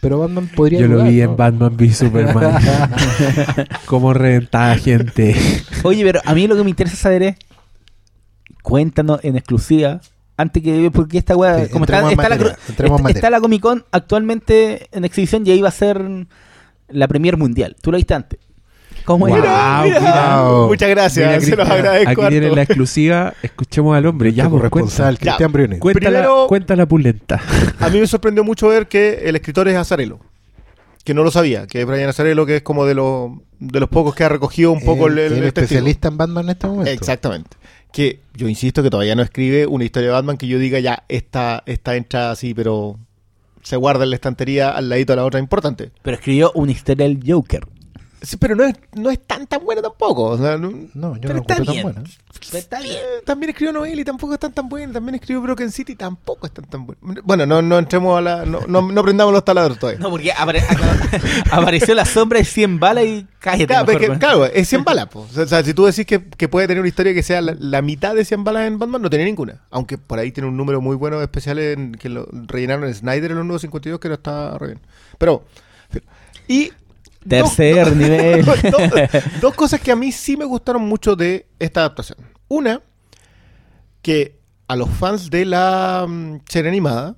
Pero Batman podría Yo lo vi ¿no? en Batman v Superman. (laughs) Cómo reventaba gente. oye, pero a mí lo que me interesa saber es, cuéntanos en exclusiva, antes que, porque esta weá, Sí, como está, está la, materia, está- está la Comic Con actualmente en exhibición y ahí va a ser la premier mundial. Tú lo viste antes. ¿Cómo Wow, era? Mira, cuidado. Muchas gracias, Mira, se los agradezco. Aquí harto. tienen la exclusiva. Escuchemos al hombre. Ya, Nuestro pues, corresponsal, cuenta, Cristian Briones. cuenta, Primero- la, cuenta la pulenta. A mí me sorprendió mucho ver que el escritor es Azarelo. Que no lo sabía, que es Brian Azarelo, que es como de los, de los pocos que ha recogido un poco el, el, el- el el testigo. especialista en Batman en este momento. Exactamente. Que yo insisto que todavía no escribe una historia de Batman que yo diga ya, esta, esta entra así, pero se guarda en la estantería al ladito de la otra importante. Pero escribió una historia del Joker. Sí, pero no es, no es tan tan buena tampoco. O sea, no- No, yo pero no está encuentro tan bien. buena. Pero está bien. También escribió Noel y tampoco es tan tan buena. También escribió Broken City y tampoco es tan tan buena. Bueno, no, no entremos a la. No, no, no prendamos los taladros todavía. No, porque apare- (laughs) apareció la sombra de 100 balas y cállate. Claro, mejor, es que, claro, es 100 balas. po. O sea, si tú decís que, que puede tener una historia que sea la, la mitad de 100 balas en Batman, no tiene ninguna. Aunque por ahí tiene un número muy bueno especial en, que lo rellenaron en Snyder en los nuevos 52, que no está re bien. Pero, y (laughs) Tercer dos- (laughs) nivel. dos, (laughs) dos cosas que a mí sí me gustaron mucho de esta adaptación. Una, que a los fans de la mm, serie animada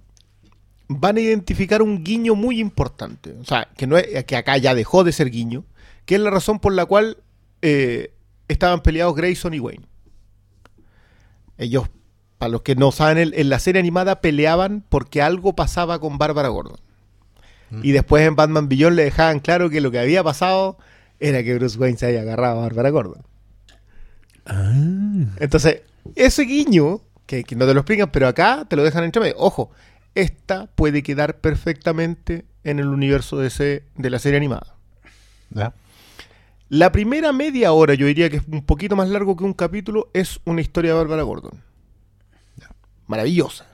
van a identificar un guiño muy importante. O sea, que, no es, que acá ya dejó de ser guiño, que es la razón por la cual eh, estaban peleados Grayson y Wayne. Ellos, para los que no saben, en, en la serie animada peleaban porque algo pasaba con Bárbara Gordon. Y después en Batman Beyond le dejaban claro que lo que había pasado era que Bruce Wayne se había agarrado a Bárbara Gordon. Entonces, ese guiño, que, que no te lo explican, pero acá te lo dejan entre medio. Ojo, esta puede quedar perfectamente en el universo de, ese, de la serie animada. ¿Ya? La primera media hora, yo diría que es un poquito más largo que un capítulo, es una historia de Bárbara Gordon. Maravillosa.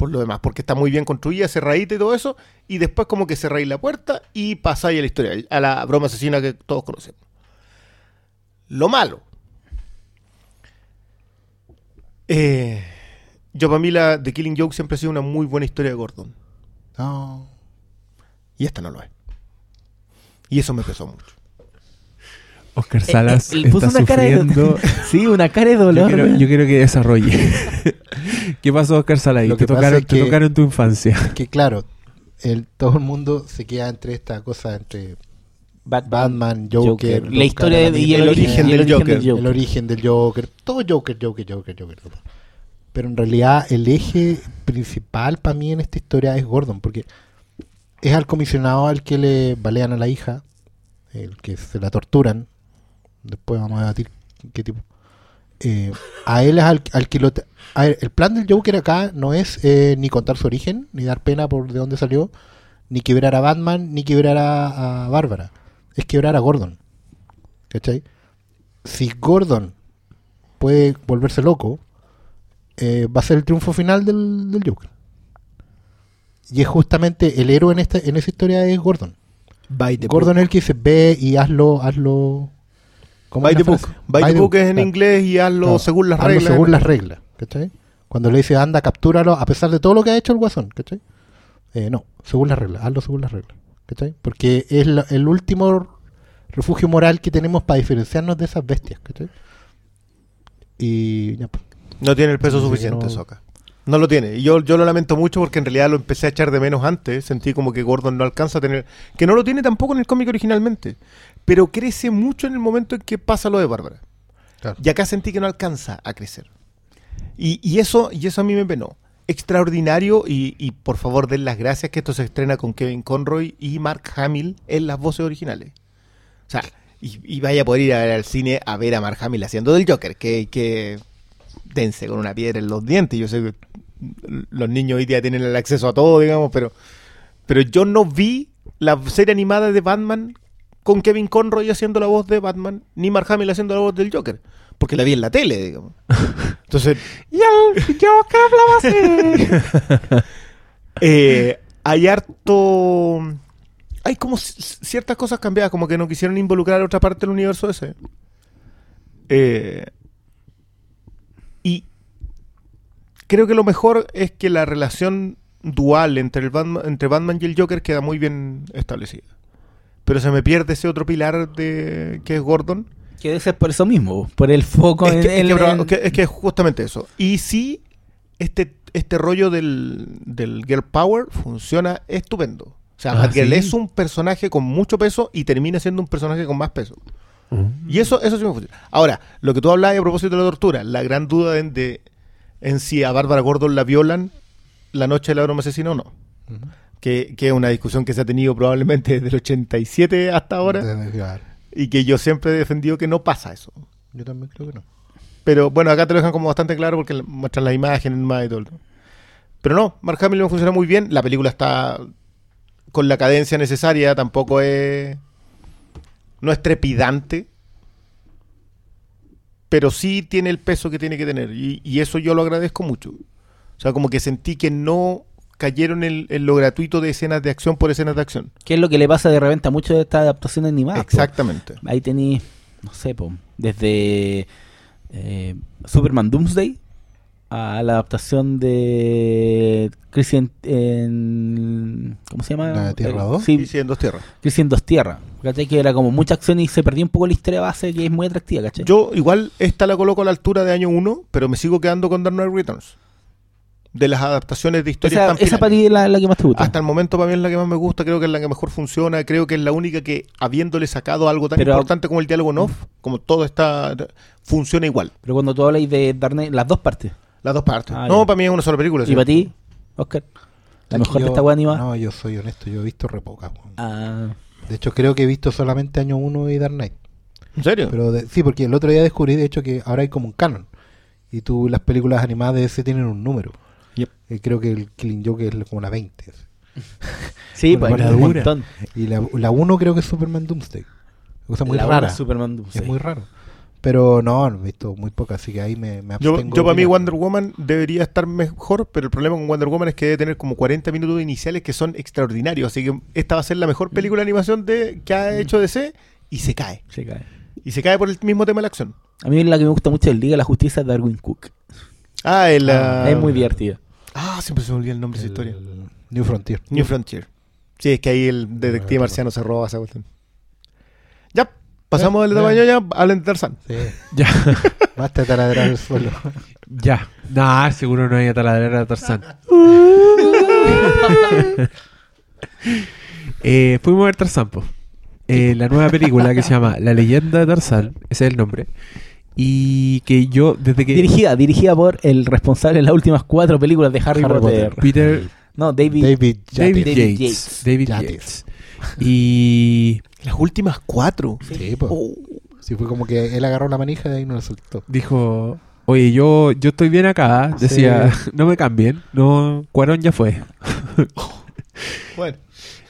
Por lo demás, porque está muy bien construida, cerradita y todo eso, y después como que cerráis la puerta y pasáis a la historia, a la broma asesina que todos conocemos. Lo malo. Eh, yo para mí la The Killing Joke siempre ha sido una muy buena historia de Gordon. No. Y esta no lo es. Y eso me pesó mucho. Oscar Salas Eh, eh, le puso está una cara de sufriendo. (laughs) Sí, una cara de Yo dolor. quiero, yo quiero que desarrolle. (laughs) ¿Qué pasó, Oscar Salas? Lo Te que pasa tocaron, es te que- tocaron tu infancia. (laughs) Que claro, el, todo el mundo se queda entre esta cosa entre Batman, Joker, La historia de, y el, El origen, origen y el del origen Joker. del el origen del Joker, todo Joker, Joker, Joker, Joker. Pero en realidad el eje principal para mí en esta historia es Gordon, porque es al comisionado al que le balean a la hija, el que se la torturan. Después vamos a debatir qué tipo. Eh, a él es al, al que lo. a ver, el plan del Joker acá no es eh, ni contar su origen, ni dar pena por de dónde salió, ni quebrar a Batman, ni quebrar a, a Bárbara. Es quebrar a Gordon. ¿Cachai? Si Gordon puede volverse loco, eh, va a ser el triunfo final del, del Joker. Y es justamente el héroe en esta en esa historia es Gordon. Gordon es el que dice, ve y hazlo, hazlo... ¿cómo By the book. By the book es en claro. inglés y hazlo Claro, según las hazlo reglas. según las reglas, ¿cachai? Cuando le dice, anda, captúralo, a pesar de todo lo que ha hecho el guasón, ¿cachai? Eh, no, según las reglas, hazlo según las reglas, ¿cachai? Porque es la- el último refugio moral que tenemos para diferenciarnos de esas bestias, ¿cachai? Y ya, pues. No tiene el peso suficiente no- eso acá. No lo tiene. Y yo, yo lo lamento mucho porque en realidad lo empecé a echar de menos antes. Sentí como que Gordon no alcanza a tener... Que no lo tiene tampoco en el cómic originalmente. Pero crece mucho en el momento en que pasa lo de Bárbara. Claro. Y acá sentí que no alcanza a crecer. Y, y eso, y eso a mí me penó. Extraordinario y, y por favor den las gracias que esto se estrena con Kevin Conroy y Mark Hamill en las voces originales. O sea, y, y vaya a poder ir a ver al cine a ver a Mark Hamill haciendo del Joker, que, que dense con una piedra en los dientes. Yo sé que los niños hoy día tienen el acceso a todo, digamos, pero, pero yo no vi la serie animada de Batman con Kevin Conroy haciendo la voz de Batman, ni Mark Hamill haciendo la voz del Joker, porque la vi en la tele, digamos. (laughs) Entonces, Y el Joker hablaba así. (laughs) eh, hay harto... Hay como ciertas cosas cambiadas, como que no quisieron involucrar a otra parte del universo ese. Eh, y creo que lo mejor es que la relación dual entre, el Batman, entre Batman y el Joker queda muy bien establecida. Pero se me pierde ese otro pilar de que es Gordon. Que ser por eso mismo, por el foco Es en, que, es, en- que, en- que- es que es justamente eso. Y sí, este, este rollo del, del Girl Power funciona estupendo. O sea, Ah, es un personaje con mucho peso y termina siendo un personaje con más peso. Y eso, eso sí me funciona. Ahora, lo que tú hablabas a propósito de la tortura, la gran duda en, de, en si a Bárbara Gordon la violan la noche de la broma asesina o no. Que, que es una discusión que se ha tenido probablemente desde el 87 hasta ahora claro. y que yo siempre he defendido que no pasa eso. Yo también creo que no. Pero bueno, acá te lo dejan como bastante claro porque muestran las imágenes más y todo. Pero no, Mark Hamill funciona muy bien. La película está con la cadencia necesaria, tampoco es. No es trepidante. Pero sí tiene el peso que tiene que tener. Y, y eso yo lo agradezco mucho. O sea, como que sentí que no cayeron en, en lo gratuito de escenas de acción por escenas de acción. ¿Qué es lo que le pasa de repente a muchas de estas adaptaciones animadas? po? Exactamente. Ahí tenéis, no sé, po, desde eh, Superman Doomsday a la adaptación de Christian en... ¿Cómo se llama? ¿La Tierra Eh, 2? Sí, Y sí, en dos tierras. Christian Dos Tierras. ¿Cachai? Que era como mucha acción y se perdió un poco la historia base que es muy atractiva, ¿cachai? Yo igual esta la coloco a la altura de año 1, pero me sigo quedando con Dark Knight Returns. De las adaptaciones de historias esa, tan esa para ti es la, la que más te gusta. Hasta el momento para mí es la que más me gusta, creo que es la que mejor funciona, creo que es la única que habiéndole sacado algo tan Pero- importante como el diálogo en off, como todo está funciona igual, Pero cuando tú hablas de Dark Knight, las dos partes. las dos partes. Ah, no, ya. para mí es una sola película. ¿Y sí. para ti, Oscar? ¿La mejor de yo- esta weá animada? No, yo soy honesto, yo he visto re pocas. Ah, De hecho, creo que he visto solamente Año 1 y Dark Knight. ¿En serio? Pero de- sí, porque el otro día descubrí, de hecho, que ahora hay como un canon. Y tú, las películas animadas de ese tienen un número. Yep. Eh, creo que el Killing Joke es como la 20. así. (laughs) sí, Bueno, pues la un montón. Y la, la 1 creo que es Superman Doomsday. Cosa muy La rara. una Superman Doomsday. Es muy raro. Pero no, no he visto muy pocas, así que ahí me, me Yo, abstengo yo para mí. Wonder Woman debería estar mejor, pero el problema con Wonder Woman es que debe tener como 40 minutos iniciales que son extraordinarios, así que esta va a ser la mejor película de animación de, que ha hecho DC y se cae. Se cae. Y se cae por el mismo tema de la acción. A mí la que me gusta mucho del Liga de la Justicia es Darwin Cook. Ah, el... ah, es muy divertida. Ah, siempre se me olvida el nombre de esa historia. New Frontier. New Frontier. Sí, es que ahí el detective no, marciano se roba esa cuestión. Ya, pasamos del tamaño ya, hablen de Tarzán. Sí. (laughs) Ya, Basta de taladrar el suelo. ya. Nah, seguro no hay a taladrar a Tarzán. (laughs) eh, fuimos a ver Tarzán, po. Eh, la nueva película que se llama La leyenda de Tarzán, ese es el nombre. Y que yo, desde que. Dirigida, dirigida por el responsable de las últimas cuatro películas de Harry, Harry Potter. Potter. Peter No, David. David David, Yates. David Yates. Yates. David Yates. Yates. Y Las últimas cuatro. Sí, pues. Oh. Sí, fue como que él agarró la manija y de ahí no la soltó. dijo: Oye, yo, yo estoy bien acá. Decía: No me cambien. No, Cuarón ya fue. Bueno,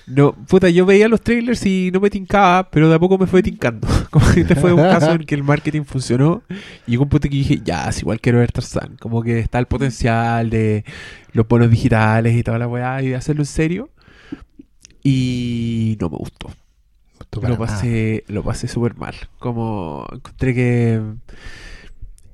No, puta, yo veía los trailers y no me tincaba, pero de a poco me fue tincando. Como que este fue un caso en que el marketing funcionó. Y llegó un punto que dije, ya, es igual quiero ver Tarzán. Como que está el potencial de los bonos digitales y toda la weá y de hacerlo en serio. Y no me gustó. Lo pasé, lo pasé súper mal. Como encontré que.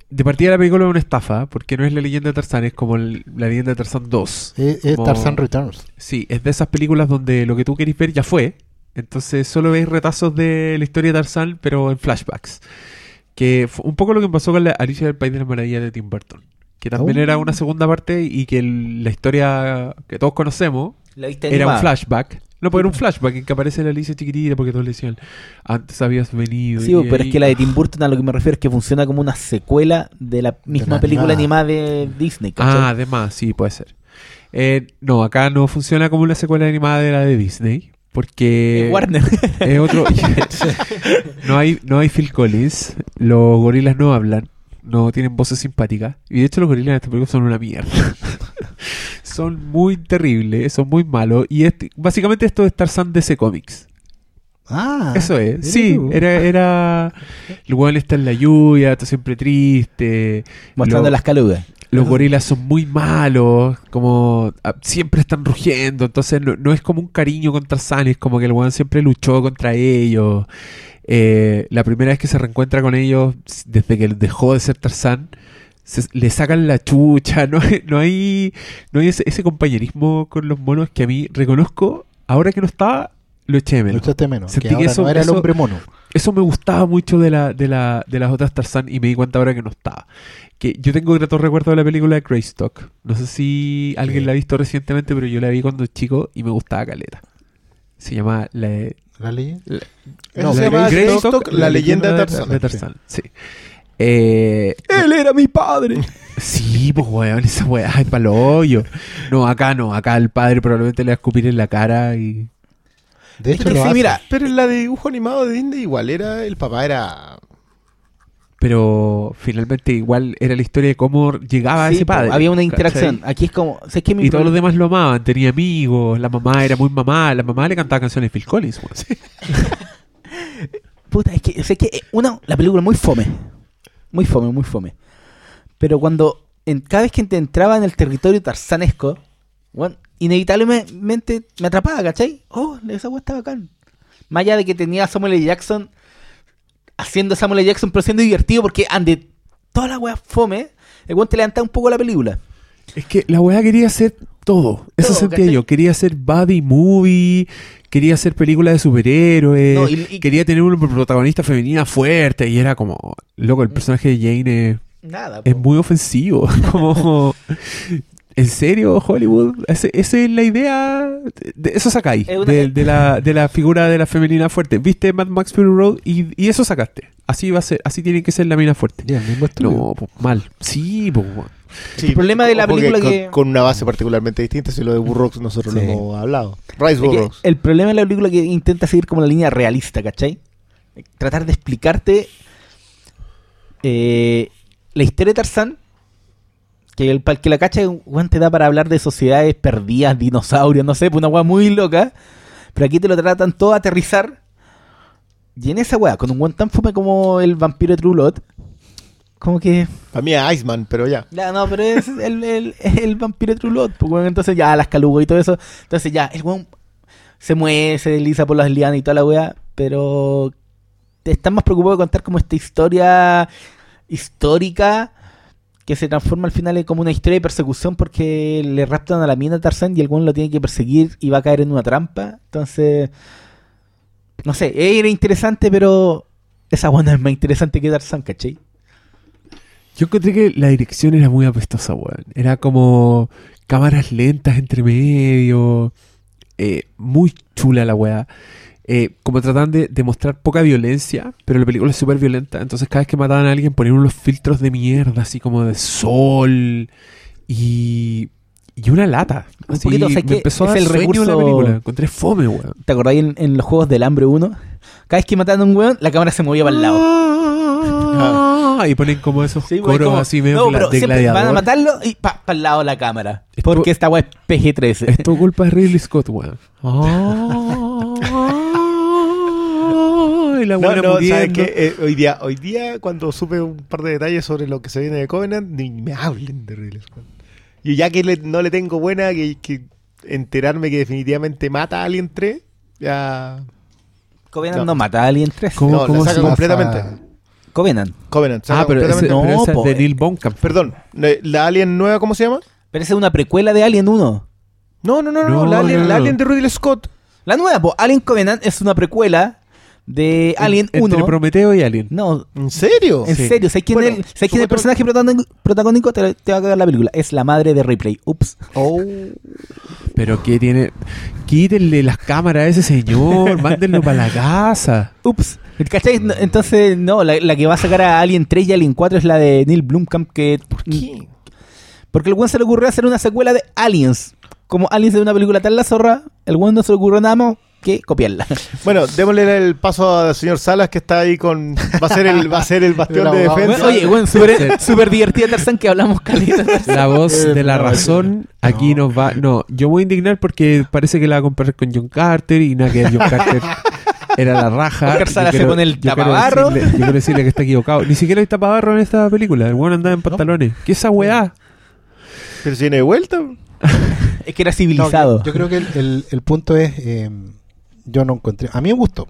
De partida la película es una estafa, porque no es la leyenda de Tarzán, es como el- la leyenda de Tarzán 2. nada. Es, es Como- Tarzan Returns. Sí, es de esas películas donde lo que tú querés ver ya fue. Entonces solo veis retazos de la historia de Tarzán, pero en flashbacks. Que fue un poco lo que pasó con la Alicia del País de las Maravillas de Tim Burton. Que también Oh. era una segunda parte y que el- la historia que todos conocemos La viste era un flashback. No, pues era un flashback en que aparece la Alicia chiquitita porque todos le decían, antes habías venido. Sí, y pero ahí- es que la de (laughs) Tim Burton a lo que me refiero es que funciona como una secuela de la misma la película animada. animada de Disney. Ah, además, sí, puede ser. Eh, no, acá no funciona como una secuela animada de la de Disney. Porque Eh, Warner. (laughs) es otro. (laughs) (laughs) no, hay, no hay Phil Collins. Los gorilas no hablan. No tienen voces simpáticas. Y de hecho, los gorilas en esta película son una mierda. son muy terribles, son muy malos. Y este- básicamente esto es Tarzan DC Comics. Ah, Eso es. Sí, tú. era, era. El weón está en la lluvia, está siempre triste. Mostrando Lo- las calugas. Los gorilas son muy malos, como ah, siempre están rugiendo, entonces no, no es como un cariño con Tarzán, es como que el weón siempre luchó contra ellos. Eh, la primera vez que se reencuentra con ellos, desde que dejó de ser Tarzán, se- le sacan la chucha, (laughs) no hay, no hay, no hay ese, ese compañerismo con los monos que a mí reconozco, ahora que no estaba, lo eché de Lo menos. echaste menos. Sentí que que ahora eso- no era eso- el hombre mono. Eso me gustaba mucho de, la, de, la, de las otras Tarzán y me di cuenta ahora que no estaba. Que yo tengo gratos recuerdos de la película de Greystock. No sé si alguien Sí. la ha visto recientemente, pero yo la vi cuando chico y me gustaba caleta. Se llama la, ¿La leyenda? Eso se llama Greystock, la leyenda de Tarzán. de Tarzán, sí. Eh, Él era mi padre. sí, pues weón, esa weá es palo hoyo. No, acá no, acá el padre probablemente le va a escupir en la cara y. De Es hecho, que lo sí, mira, Pero en la de dibujo animado de Disney igual era el papá era Pero finalmente igual era la historia de cómo llegaba Sí, ese padre. había una ¿cachai? interacción. Aquí es como. ¿sabes qué? Mi Y todos los problema- demás lo amaban, tenía amigos, la mamá era muy mamá, la mamá le cantaba canciones de Phil Collins. (laughs) Puta, es que, es que eh, una, la película es muy fome. Muy fome, muy fome. Pero cuando, en, cada vez que te entraba en el territorio tarzanesco, bueno, inevitablemente me atrapaba, ¿cachai? Oh, esa weá está bacán. Más allá de que tenía a Samuel L. Jackson haciendo Samuel L. Jackson, pero siendo divertido porque ande toda la weá fome, el weón te levantaba un poco la película. Es que la weá quería hacer todo. Eso Todo, sentía ¿cachai? yo. Quería hacer body movie, quería hacer películas de superhéroes, No, y- y- quería tener una protagonista femenina fuerte y era como, loco, el personaje de Jane es, Nada. es muy ofensivo. (laughs) como, ¿en serio, Hollywood? Ese- Esa es la idea. De eso sacáis, de, de la, de la figura de la femenina fuerte. Viste Mad Max Fury Road y, y eso sacaste. Así va a ser, así tiene que ser la mina fuerte. Mismo. No, po, mal. Sí. Sí, El problema de la película con, que- con una base particularmente distinta, si lo de Burroughs nosotros Sí. lo hemos hablado. Rice Burroughs. el problema de la película es que intenta seguir como la línea realista, ¿cachai? Tratar de explicarte eh, la historia de Tarzán, que el, para el que la cacha, weón, te da para hablar de sociedades perdidas, dinosaurios, no sé, pues una weá muy loca, pero aquí te lo tratan todo a aterrizar, y en esa weá, con un weón tan fome como el vampiro de Trulot, como que... Para mí es Iceman, pero ya. Ya, no, pero es el, el, el vampiro de Trulot, pues, weón, entonces ya las calugas y todo eso. Entonces ya, el weón se mueve, se desliza por las lianas y toda la weá, pero te están más preocupados de contar como esta historia histórica que se transforma al final en como una historia de persecución porque le raptan a la mina a Tarzán y el lo tiene que perseguir y va a caer en una trampa. Entonces, no sé, era interesante, pero esa no es más interesante que Tarzán, ¿cachai? Yo encontré que la dirección era muy apestosa, weón. Era como cámaras lentas entre medio. eh, muy chula la weá. Eh, como trataban de, de mostrar poca violencia, pero la película es súper violenta. Entonces cada vez que mataban a alguien ponían unos filtros de mierda, así como de sol y, y una lata. Un Así, poquito, o sea, me que empezó a es dar el sueño la recurso- película. Encontré fome, weón. ¿Te acordáis en, en los juegos del hambre 1? Cada vez que mataban a un weón, la cámara se movía para el lado. Ah, y ponen como esos Sí, coros como- así medio no, pero de siempre van a matarlo y para el lado de la cámara. Esto- Porque esta weá es PG-13. Es tu culpa de Ridley Scott, weón. (laughs) Ay, la No, buena no, ¿sabes muriendo. qué? Eh, hoy, día, hoy día, cuando supe un par de detalles sobre lo que se viene de Covenant, ni me hablen de Ridley Scott. Y ya que le- no le tengo buena, que, que enterarme que definitivamente mata a Alien 3, ya... Covenant No. no, mata a Alien 3. ¿Cómo- no, cómo la saca se- completamente. Covenant. Covenant, saca Ah, pero, ese, completamente. pero No, esa es de eh. Neil Blomkamp. Perdón, eh, ¿la Alien nueva cómo se llama? Pero esa es una precuela de Alien 1. No, no, no, no, No, la, alien, no, la no. Alien de Ridley Scott. La nueva, po, Alien Covenant es una precuela de Alien En- 1. Entre Prometeo y Alien. No, ¿En serio? en Sí. serio, ¿sabes quién, Bueno, es el- ¿sabes quién es el supuestamente- personaje protagónico, protagónico? Te, te va a cagar la película. Es la madre de Ripley. Ups. Oh. Pero que tiene. Quítenle las cámaras a ese señor. (laughs) mándenlo para la casa. Ups. ¿Cachai? Entonces, no, la, la que va a sacar a Alien 3 y Alien 4 es la de Neil Blomkamp. Que, ¿Por ¿Qué? Porque el weón se le ocurrió hacer una secuela de Aliens. Como Aliens de una película tan la zorra, el weón no se le ocurrió nada más que copiarla. (laughs) Bueno, démosle el paso al señor Salas que está ahí con. Va a ser el, va a ser el (laughs) bastión de defensa. Oye, weón, súper súper divertida Tarzán que hablamos caleta. (laughs) La voz Eh, de la no, razón aquí no. nos va. No, yo voy a indignar porque parece que la va a comparar con John Carter y nada que ver, John Carter era la raja. Oscar Sala Yo se pone el yo quiero tapabarro. decirle- Yo quiero decirle que está equivocado. Ni siquiera hay tapabarro en esta película. El weón andaba en pantalones. ¿Qué es esa weá? Pero si viene de vuelta. Es que era No, civilizado. yo, yo creo que el, el- el punto es, eh, yo no encontré, a mí me gustó,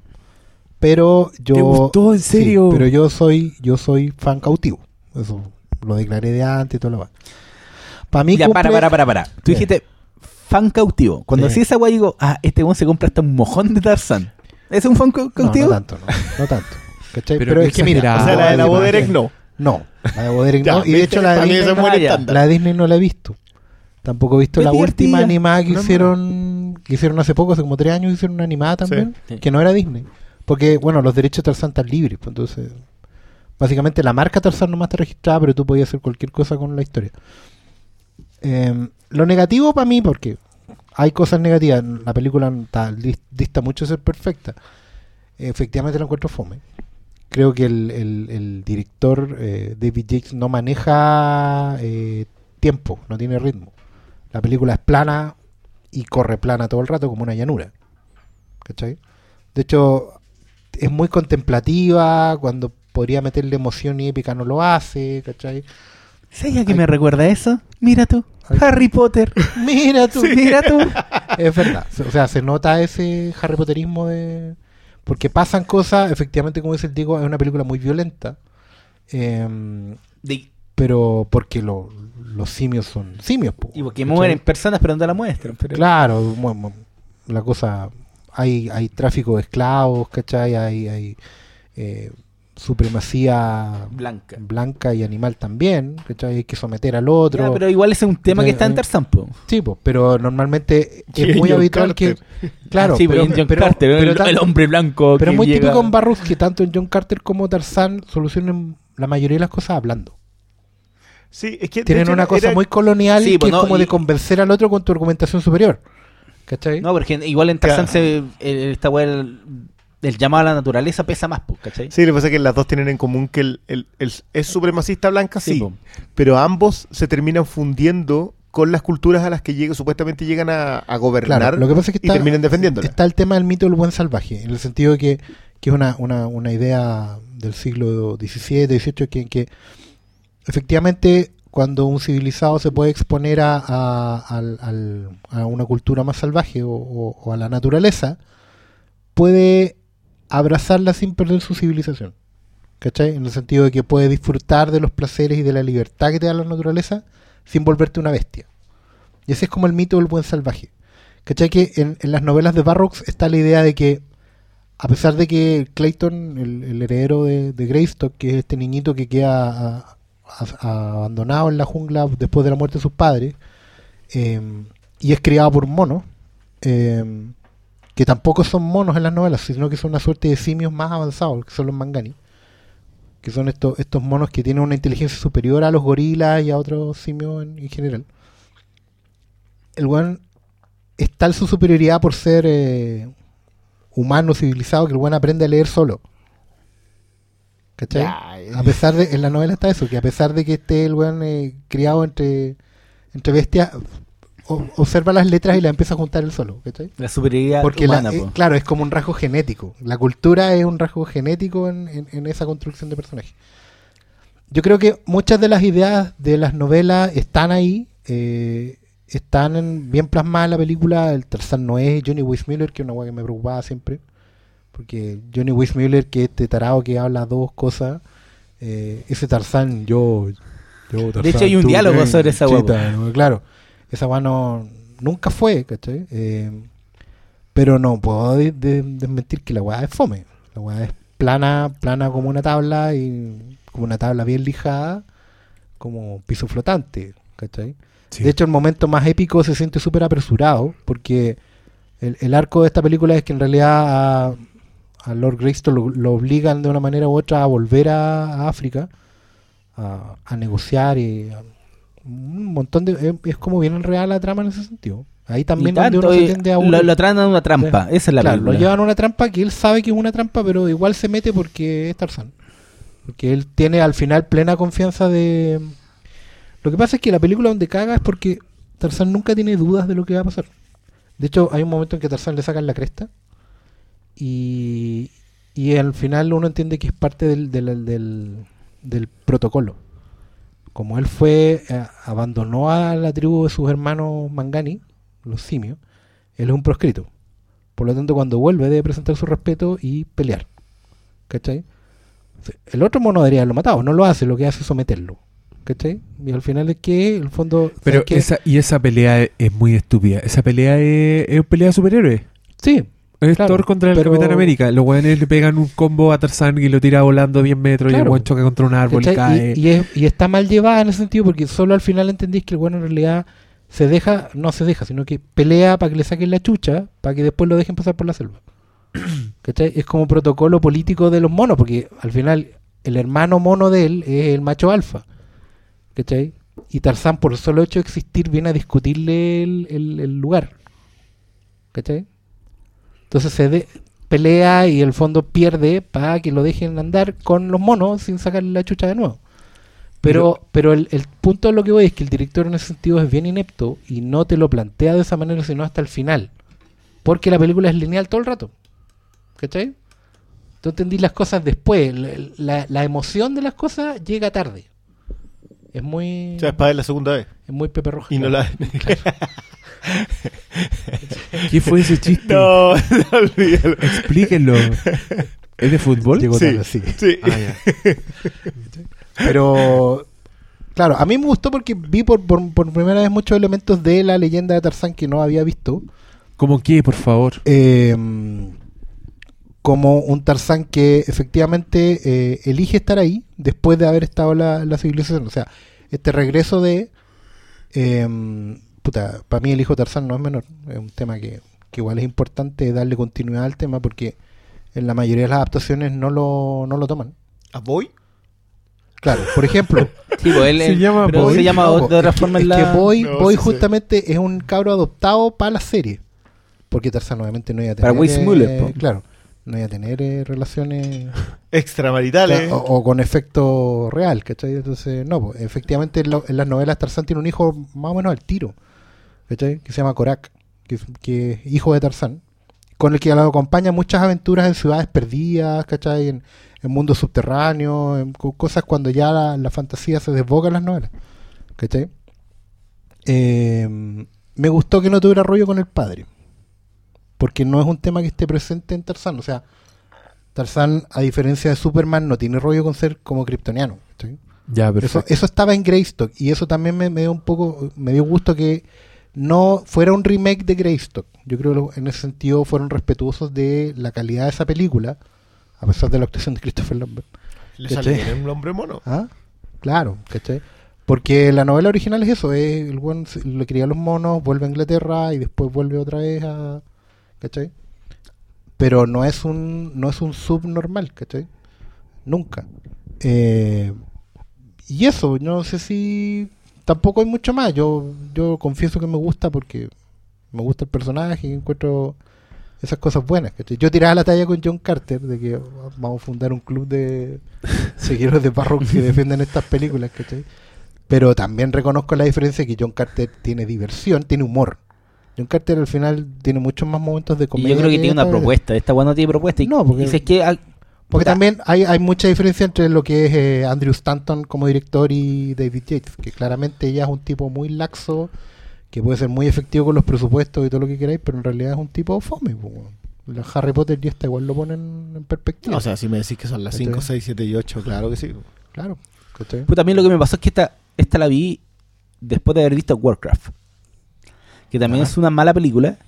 pero yo... ¿Te gustó, en sí, serio? pero yo soy, yo soy fan cautivo, eso lo declaré de antes y todo lo demás. Para mí ya, cumple- para, para, para, para. Tú Sí. dijiste fan cautivo. Cuando Sí. decís esa weá digo, ah, este weón se compra hasta un mojón de Tarzán. ¿Es un fan No, cautivo? no tanto, no, no tanto. ¿Cachai? Pero Pero, es que mira. O sea, la de la no, Boderek no. No, la de Boderek (laughs) no, y de hecho la de, Disney, la de Disney no la he visto. Tampoco he visto la última animada que No, hicieron, que hicieron hace poco, hace como tres años hicieron una animada también, Sí. que no era Disney. Porque, bueno, los derechos de Tarzán están libres, pues entonces... Básicamente la marca Tarzán nomás está registrada, pero tú podías hacer cualquier cosa con la historia. Eh, lo negativo para mí, porque hay cosas negativas, la película dista mucho de ser perfecta. Efectivamente la encuentro fome. Creo que el, el- el director eh, David Yates no maneja eh, tiempo, no tiene ritmo. La película es plana y corre plana todo el rato como una llanura. ¿Cachai? De hecho, es muy contemplativa, cuando podría meterle emoción y épica no lo hace, ¿cachai? ¿Sabes a qué Ay. me recuerda eso? Mira tú, Ay. Harry Potter. (laughs) Mira tú, Mira tú. (laughs) Es verdad. O sea, se nota ese Harry Potterismo de. Porque pasan cosas, efectivamente, como dice el Diego, es una película muy violenta. em, De- pero porque lo- los simios son simios. po, y porque ¿cachai? mueren personas, pero no la muestran. Pero... Claro, mu- la cosa. Hay, hay tráfico de esclavos, ¿cachai? Hay, hay eh, supremacía Blanca. blanca y animal también, ¿cachai? Hay que someter al otro. Ya, pero igual ese es un tema que está en Tarzán, po. Sí, po, pero normalmente es muy John habitual que. Claro, sí, pero, pero, John pero- Carter, pero el, tan- el hombre blanco. pero que muy llega- típico en Barrows que tanto en John Carter como Tarzán solucionan la mayoría de las cosas hablando. Sí, es que de Tienen hecho una cosa era- muy colonial Sí, que pues, es no, como y- de convencer al otro con tu argumentación superior. ¿Cachai? No, porque igual en Tarzán Claro. el- esta weá, el, el llamado a la naturaleza pesa más, po, ¿cachai? Sí, lo que pasa es que las dos tienen en común que el, el- el- es supremacista blanca, sí, pero ambos se terminan fundiendo con las culturas a las que llega, supuestamente llegan a, a gobernar Claro, lo que pasa es que y está, terminan defendiéndola. está el tema del mito del buen salvaje, en el sentido de que, que es una, una, una idea del siglo XVII, XVIII, que, que efectivamente cuando un civilizado se puede exponer a, a, a una cultura más salvaje o, a la naturaleza, puede abrazarla sin perder su civilización. ¿Cachai? En el sentido de que puede disfrutar de los placeres y de la libertad que te da la naturaleza sin volverte una bestia. Y ese es como el mito del buen salvaje. ¿Cachai? Que en, en las novelas de Barrocks está la idea de que, a pesar de que Clayton, el, el heredero de, de Greystock, que es este niñito que queda abandonado en la jungla después de la muerte de sus padres, eh, y es criado por monos, eh, que tampoco son monos en las novelas, sino que son una suerte de simios más avanzados, que son los mangani, que son estos, estos monos que tienen una inteligencia superior a los gorilas y a otros simios en, en general. El weón es tal su superioridad por ser eh, humano, civilizado, que el weón aprende a leer solo. ¿Cachai? Ya, eh. A pesar de, en la novela está eso, que a pesar de que esté el weón eh, criado entre, entre bestias, o- observa las letras y las empieza a juntar él solo, ¿cachai? La superioridad Porque la- humana, eh, po. claro, es como un rasgo genético. La cultura es un rasgo genético en, en- en esa construcción de personaje. Yo creo que muchas de las ideas de las novelas están ahí, eh, están en- bien plasmadas en la película. El Tarzán no es Johnny Weissmuller, que es una weá que me preocupaba siempre. Porque Johnny Weissmuller, que es este tarado que habla dos cosas, eh, ese Tarzán, yo. yo Tarzán, hecho, hay un tú, diálogo ven, sobre esa chita. Claro, esa weá no, nunca fue, ¿cachai? Eh, pero no puedo de- de- desmentir que la weá es fome. La weá es plana, plana como una tabla y como una tabla bien lijada, como piso flotante, ¿cachai? Sí. De hecho, el momento más épico se siente súper apresurado porque el, el arco de esta película es que en realidad a, a Lord Greystock lo, lo obligan de una manera u otra a volver a, a África a, a negociar y a- un montón de... Es, como bien enredada la trama en ese sentido. Ahí también donde uno se tiende a lo, aburrir. lo traen a una trampa. Esa es la Claro, película. lo llevan a una trampa que él sabe que es una trampa, pero igual se mete porque es Tarzán. Porque él tiene al final plena confianza de... Lo que pasa es que la película donde caga es porque Tarzán nunca tiene dudas de lo que va a pasar. De hecho, hay un momento en que Tarzán le sacan la cresta y, y al final uno entiende que es parte del, del, del- del protocolo. Como él fue, eh, abandonó a la tribu de sus hermanos Mangani, los simios, él es un proscrito. Por lo tanto, cuando vuelve debe presentar su respeto y pelear. ¿Cachai? El otro mono debería haberlo matado, no lo hace, lo que hace es someterlo. ¿Cachai? Y al final es que, el fondo... Pero esa, y esa pelea es, es muy estúpida. Esa pelea es, es pelea de superhéroes. Sí, Es Claro, Thor contra el pero- Capitán América. Los weones le pegan un combo a Tarzán y lo tira volando 10 metros y el weón choca contra un árbol y cae. Y, y es- y está mal llevada en ese sentido porque solo al final entendís que el bueno en realidad se deja, no se deja, sino que pelea para que le saquen la chucha, para que después lo dejen pasar por la selva. (clears throat) ¿Cachai? Es como protocolo político de los monos, porque al final el hermano mono de él es el macho alfa. ¿Cachai? Y Tarzán, por el solo hecho de existir, viene a discutirle el, el- el lugar. ¿Cachai? Entonces se de- pelea y el fondo pierde para que lo dejen andar con los monos sin sacarle la chucha de nuevo. Pero, pero el, el punto de lo que voy es que el director en ese sentido es bien inepto y no te lo plantea de esa manera, sino hasta el final. Porque la película es lineal todo el rato. ¿Cachai? Tú entendís las cosas después. La, la- la emoción de las cosas llega tarde. Es muy. O sea, es para la segunda vez. es muy Pepe Roja. Y no la. (laughs) (laughs) ¿Qué fue ese chiste? no, no olvídalo. Explíquenlo. ¿Es de fútbol? Llegó Sí, tarde, sí. sí. Ah, ya. Pero, claro, a mí me gustó porque vi por, por, por primera vez muchos elementos de la leyenda de Tarzán que no había visto. ¿Cómo qué, por favor? Eh, como un Tarzán que efectivamente eh, elige estar ahí después de haber estado la, la civilización. O sea, este regreso de... eh, puta, para mí el hijo de Tarzán no es menor. Es un tema que, que igual es importante darle continuidad al tema porque en la mayoría de las adaptaciones no lo, no lo toman. ¿A Boy? Claro, por ejemplo... (laughs) Sí, pues él, Se él- llama pero Boy. se llama No, de otra es que- forma es en la... que Boy, No, Boy sí sé. justamente es un cabro adoptado para la serie. Porque Tarzán obviamente no iba a tener... Para po. claro, no iba a tener eh, relaciones... (laughs) Extramaritales. o, o con efecto real, ¿cachai? Entonces, no, pues, efectivamente en, lo- en las novelas Tarzán tiene un hijo más o menos al tiro, ¿cachai? Que se llama Korak, que, es- que es hijo de Tarzán, con el que lo acompaña muchas aventuras en ciudades perdidas, ¿cachai? En, en mundos subterráneos, en co- cosas cuando ya la, la fantasía se desboca en las novelas, ¿cachai? Eh, me gustó que no tuviera rollo con el padre, porque no es un tema que esté presente en Tarzán, o sea, Tarzán, a diferencia de Superman, no tiene rollo con ser como kryptoniano. ¿cachai? Ya, Eso, eso estaba en Greystock y eso también me, me dio un poco, me dio gusto que no fuera un remake de Greystock. Yo creo que en ese sentido fueron respetuosos de la calidad de esa película, a pesar de la actuación de Christopher Lambert. Le bien un hombre mono. ¿Ah? Claro, ¿cachai? Porque la novela original es eso, es el buen le cría a los monos, vuelve a Inglaterra y después vuelve otra vez a ¿cachai? Pero no es un no es un subnormal, ¿cachai? Nunca. Eh, y eso, no sé si tampoco hay mucho más. Yo yo confieso que me gusta porque me gusta el personaje y encuentro esas cosas buenas. ¿cachai? Yo tiraba la talla con John Carter de que vamos a fundar un club de (laughs) seguidores de Barrock que defienden estas películas, ¿cachai? Pero también reconozco la diferencia que John Carter tiene diversión, tiene humor. John Carter al final tiene muchos más momentos de Y comedia. yo creo que tiene una esta- propuesta. Esta weá no tiene propuesta. Y, No, porque- que... Porque puta, también hay, hay mucha diferencia entre lo que es eh, Andrew Stanton como director y David Yates, que claramente ella es un tipo muy laxo, que puede ser muy efectivo con los presupuestos y todo lo que queráis, pero en realidad es un tipo fome. La Harry Potter y esta igual lo ponen en perspectiva. O sea, si me decís que son las 5, ¿Cachai? 6, 7 y 8, claro que sí. claro. a mí lo que me pasó es que esta, esta la vi después de haber visto Warcraft. Que también Ajá. es una mala película.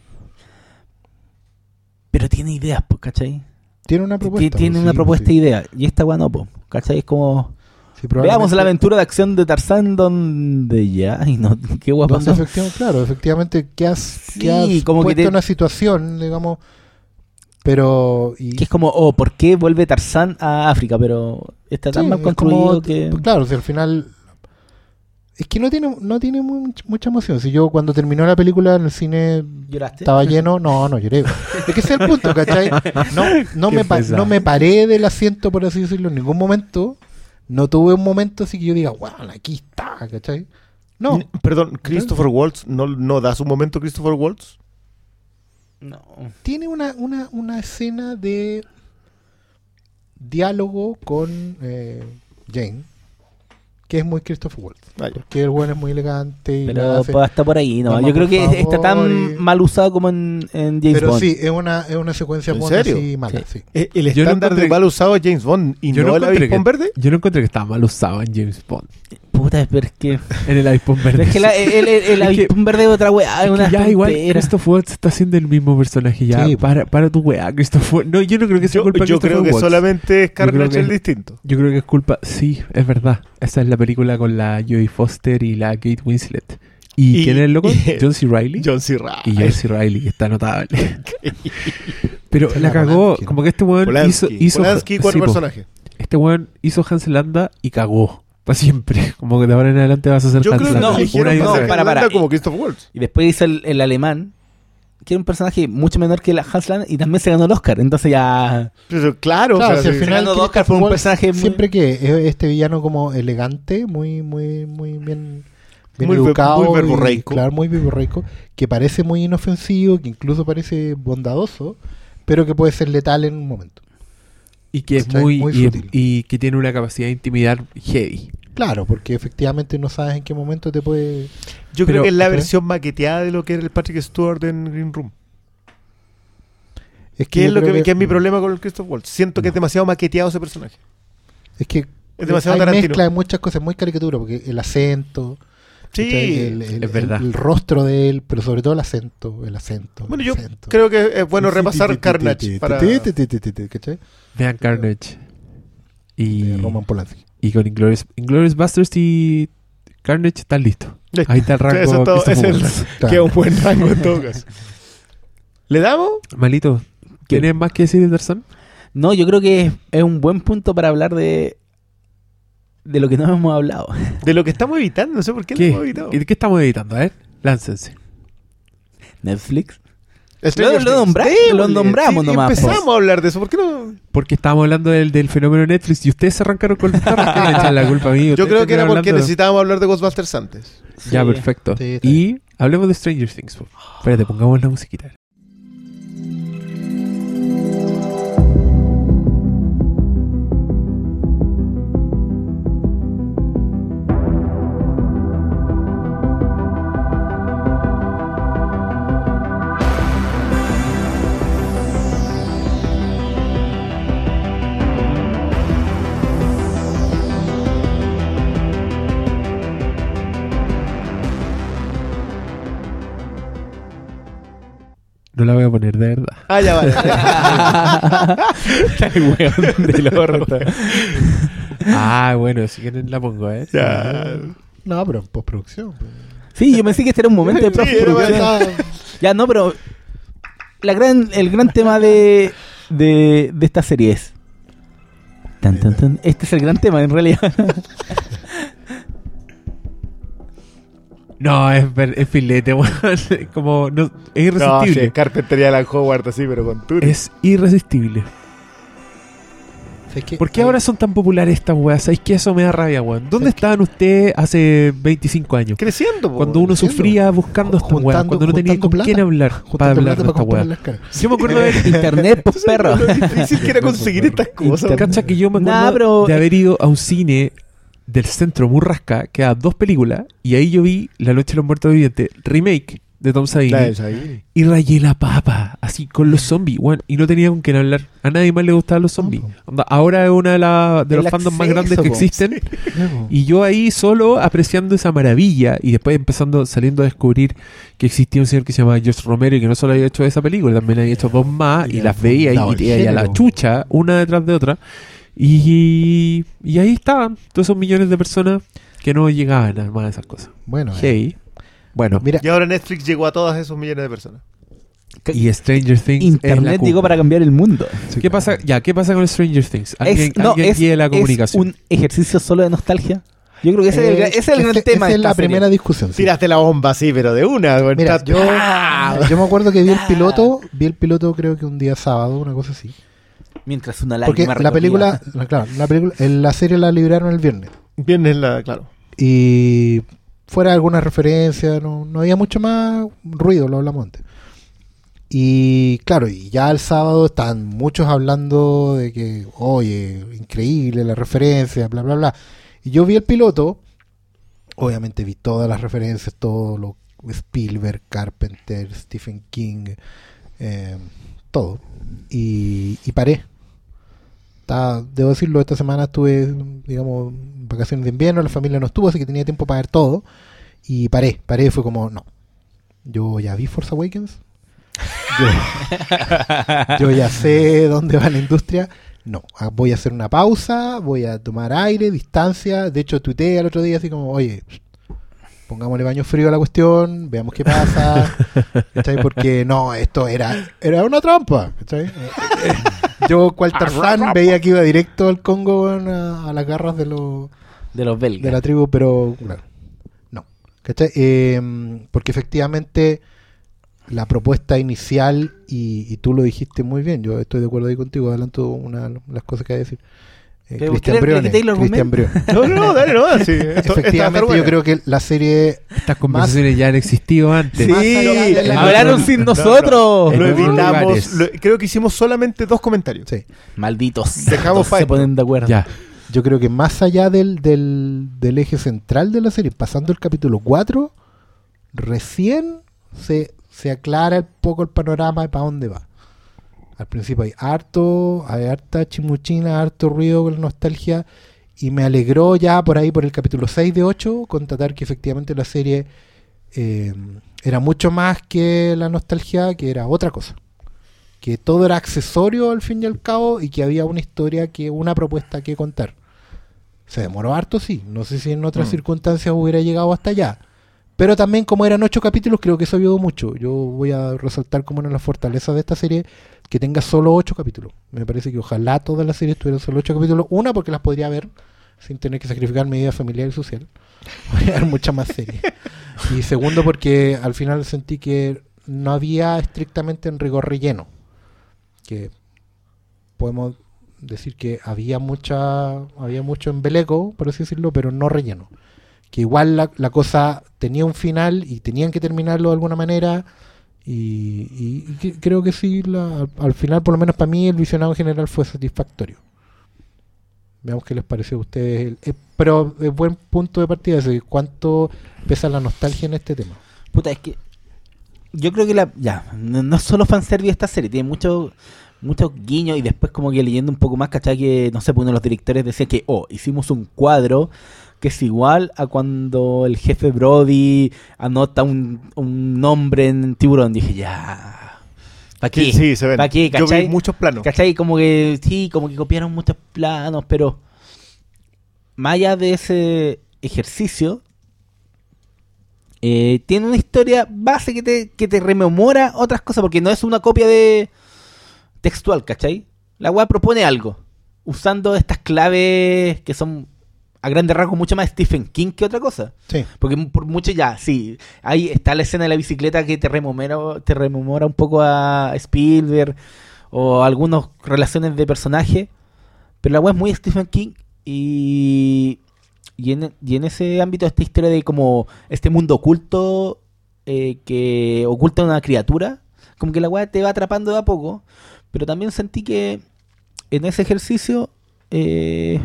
Pero tiene ideas, pues, ¿cachai? Tiene una propuesta. tiene pues, una sí, propuesta sí. de idea. Y esta weá no, pues. ¿Cachai? Es como... Sí, Veamos la aventura de acción de Tarzán donde ya... Ay, no, (laughs) qué guapo efectivamente, claro, efectivamente que has, que has como que puesto te- una situación, digamos, pero... Y, Que es como, oh, ¿por qué vuelve Tarzán a África? Pero está tan mal es construido como- que... claro, si al final... Es que no tiene, no tiene much- mucha emoción. Si yo cuando terminó la película en el cine ¿Lloraste? estaba lleno, no, no lloré. Es que ese es el punto, ¿cachai? No, no, me, pa- no me paré del asiento, por así decirlo, en ningún momento. No tuve un momento así que yo diga, wow, aquí está, ¿cachai? No, Perdón, Christopher Waltz, ¿no, ¿no das un momento Christopher Waltz? No. tiene una, una, una escena de diálogo con eh, Jane, que es muy Christopher Waltz. Vaya. Porque el bueno es muy elegante y Pero hace- pues, hasta por ahí, ¿no? Yo creo que favor, está tan y- mal usado como en, en James Pero Bond. sí, es una, es una secuencia ¿En Bond serio? así mala, sí. Eh, El Yo no estándar encontré- de mal usado es James Bond y Yo no, no el que- verde. Yo no encontré que estaba mal usado en James Bond. Puta, pero es que... En el iPhone verde. Es que la- el, el, que- avispón verde es otra weá, es una ya igual. Christopher Waltz está haciendo el mismo personaje ya. Sí. para, para tu weá, Christopher. No, yo no creo que sea Yo, culpa de yo creo que Waltz. solamente es Carnage que- el distinto. Yo creo que es culpa. Sí, es verdad. Esa es la película con la Joey Foster y la Kate Winslet. ¿Y, Y- quién es el loco? (laughs) y- John C. Reilly. John C. Reilly. Y John C. Reilly, que está notable. (laughs) Pero la cagó, como que este weón hizo, Polanski. hizo Polanski, cuatro sí, po. personajes. Este weón hizo Hans Landa y cagó. Para siempre. (laughs) Como que de ahora en adelante vas a hacer Yo Hans creo que no, y no, para, para, como Christoph Waltz. Y después hizo el, el alemán, que era un personaje mucho menor que la Hans Landa, y también se ganó el Oscar. Entonces ya. Pero claro, Claro, o sea, si al sí. final ganó Oscar por un personaje muy- siempre que es este villano como elegante, muy muy muy bien bien Muy educado, muy y, verborreico. claro, muy verborreico, que parece muy inofensivo, que incluso parece bondadoso, pero que puede ser letal en un momento. Y que es muy, Muy y, y que tiene una capacidad de intimidar heavy. Claro, porque efectivamente no sabes en qué momento te puede Yo Pero- creo que es la versión maqueteada de lo que era el Patrick Stewart en Green Room. es ¿Qué yo es lo que, que es mi problema con el Christoph Waltz? Siento que es demasiado maqueteado ese personaje. Es que Es demasiado hay Tarantino. mezcla de muchas cosas, muy caricatura, porque el acento, Sí. el, el- es verdad. el- el rostro de él, pero sobre todo el acento, el acento. Bueno, el yo acento. creo que es bueno repasar Carnage para... Vean Carnage. Y, Roman Polanski. Y con Inglourious, Inglourious Basterds y Carnage están listos. Listo. Ahí está el rango. eso es todo- Christopher es el- Waltz. Claro. (laughs) Que es un buen rango en todo caso. ¿Le damos? Malito, ¿tienes más que decir de Tarzán? No, yo creo que es, es un buen punto para hablar de. de lo que no hemos hablado. (laughs) De lo que estamos evitando, no sé por qué, lo ¿Qué? hemos evitado. ¿Qué, qué estamos editando? A ver, láncense. Netflix. Lo- lo nombramos Sí, nomás, Empezamos a hablar de eso, ¿por qué no? Porque estábamos hablando del, del fenómeno Netflix y ustedes se arrancaron con los perros. ¿Qué me echan la culpa a mí? Yo creo que era porque hablando- necesitábamos hablar de Ghostbusters antes. Ya, perfecto. Y hablemos de Stranger Things. Espérate, pongamos la musiquita. No la voy a poner de verdad. Ah, ya vale. El (laughs) weón del (laughs) orto. Ah, bueno, si quieren la pongo, ¿eh? ya. No, pero en postproducción. pues. Sí, yo pensé que este era un momento de (laughs) postproducción. Ya, no, pero. La gran, el gran tema de, de, de esta serie es. Tan, tan, tan. Este es el gran tema, en realidad. No, es, ver- es filete, (laughs) weón. Como, no, es No, sí, irresistible. Carpenter y Alan Howard así, pero con Tour. es irresistible. ¿Por qué Hay- ahora son tan populares estas weas? ¿Sabéis que eso me da rabia, weón? ¿Dónde estaban ustedes hace 25 años? Creciendo, po, Cuando uno creciendo. sufría buscando estas weas, cuando no tenía con quién hablar para hablar de plata para esta comprar wea. las caras. Yo me acuerdo de (laughs) Internet, pues (laughs) perro. Lo difícil que era conseguir estas cosas. Cacha que yo me acuerdo Nah, de haber ido a un cine del centro Murrasca que era dos películas y ahí yo vi La Noche de los Muertos Vivientes, remake de Tom Savini y rayé la papa, así con los zombies, weón, y no tenía con quién hablar. A nadie más le gustaban los zombies. Onda, ahora es una de, la- de los fandoms más grandes que existen. Y yo ahí solo apreciando esa maravilla y después empezando, saliendo a descubrir que existía un señor que se llamaba George Romero y que no solo había hecho esa película, también había hecho dos más y, Y las veía y, el y a la chucha, una detrás de otra. Y, y ahí estaban todos esos millones de personas que no llegaban a más de esas cosas. Bueno, eh, Hey. Bueno, mira, Y ahora Netflix llegó a todos esos millones de personas. y Stranger Things Internet llegó para cambiar el mundo. sí, ¿Qué claro. pasa? Ya, ¿qué pasa con Stranger Things? ¿Alguien, Es, no, alguien es, la es comunicación? un ejercicio solo de nostalgia. Yo creo que ese, es, el, Eh, gran- ese es el gran ese- tema. esa es la serie. primera discusión. sí. Tiraste la bomba así, pero de una. Mira, yo, yo me acuerdo que vi el (laughs) piloto, vi el piloto creo que un día sábado, una cosa así. Mientras una Porque lágrima la recorría. película, la- claro, la película, en la serie la libraron el viernes. Viernes la, claro. Y fuera alguna referencia, no, no había mucho más ruido, lo hablamos antes. Y claro, y ya el sábado están muchos hablando de que, oye, increíble la referencia, bla, bla, bla. Y yo vi el piloto, obviamente vi todas las referencias, todo lo Spielberg, Carpenter, Stephen King, eh, todo. Y, y paré. Debo decirlo, esta semana estuve, digamos, vacaciones de invierno, la familia no estuvo, así que tenía tiempo para ver todo. Y paré, paré fue como, no. Yo ya vi Force Awakens. Yo, (laughs) yo ya sé dónde va la industria. No, ah, voy a hacer una pausa, voy a tomar aire, distancia. De hecho, tuiteé el otro día así como, oye, pongámosle baño frío a la cuestión, veamos qué pasa, (laughs) ¿cachai? Porque no, esto era, era una trampa, ¿cachai? (laughs) Yo, cual Tarzán, veía que iba directo al Congo a, a las garras de los De los belgas. de la tribu, pero claro, no. ¿Cachai? Eh, porque efectivamente la propuesta inicial, y, y tú lo dijiste muy bien, yo estoy de acuerdo ahí contigo, adelanto una las cosas que hay que decir. Eh, Cristian ¿creen que Briones, Cristian? Briones. (laughs) No, no, no, dale, no, sí. esto- Efectivamente, buena. yo creo que la serie Estas conversaciones ya han existido antes. Sí, Más hablaron sin nosotros. Lo evitamos, lo- creo que hicimos solamente dos comentarios. Sí. Malditos. Dejamos se ponen de acuerdo. Ya. Yo creo que más allá del, del, del eje central de la serie, pasando el capítulo 4, recién se, se aclara un poco el panorama de para dónde va. Al principio hay harto, hay harta chimuchina, harto ruido con la nostalgia, y me alegró ya por ahí, por el capítulo 6 de 8, constatar que efectivamente la serie eh, era mucho más que la nostalgia, que era otra cosa. Que todo era accesorio al fin y al cabo y que había una historia, que una propuesta que contar. Se demoró harto, sí. No sé si en otras Mm. circunstancias hubiera llegado hasta allá. Pero también como eran ocho capítulos, creo que eso ayudó mucho. Yo voy a resaltar como una de las fortalezas de esta serie que tenga solo ocho capítulos. Me parece que ojalá todas las series tuvieran solo ocho capítulos. Una, porque las podría ver sin tener que sacrificar mi vida familiar y social. (laughs) Voy a ver muchas más series. Y segundo, porque al final sentí que no había estrictamente en rigor relleno. Que podemos decir que había mucha había mucho embeleco, por así decirlo, pero no relleno. Que igual la, la cosa tenía un final y tenían que terminarlo de alguna manera. Y, y- creo que sí, la- al, al final, por lo menos para mí, el visionado en general fue satisfactorio. Veamos qué les pareció a ustedes. eh, pero es buen punto de partida ese. ¿Cuánto pesa la nostalgia en este tema? Puta, es que yo creo que la ya, no, no solo fanservice esta serie, tiene muchos muchos guiños y después como que leyendo un poco más, ¿cachai? Que no sé, pues uno de los directores decía que, oh, hicimos un cuadro que es igual a cuando el jefe Brody anota un, un nombre en tiburón. Dije, ya. ¿Para qué? Sí, sí, se ven. ¿Para qué? Yo vi muchos planos. ¿Cachai? Como que sí, como que copiaron muchos planos, pero más allá de ese ejercicio, eh, tiene una historia base que te, que te rememora otras cosas, porque no es una copia de textual, ¿cachai? La weá propone algo, usando estas claves que son a grandes rasgos mucho más Stephen King que otra cosa. Sí. Porque por mucho ya, sí. Ahí está la escena de la bicicleta que te rememora, te rememora un poco a Spielberg o algunas relaciones de personaje. Pero la web es muy Stephen King y, y, en, y en ese ámbito esta historia de como este mundo oculto eh, que oculta una criatura, como que la web te va atrapando de a poco. Pero también sentí que en ese ejercicio eh,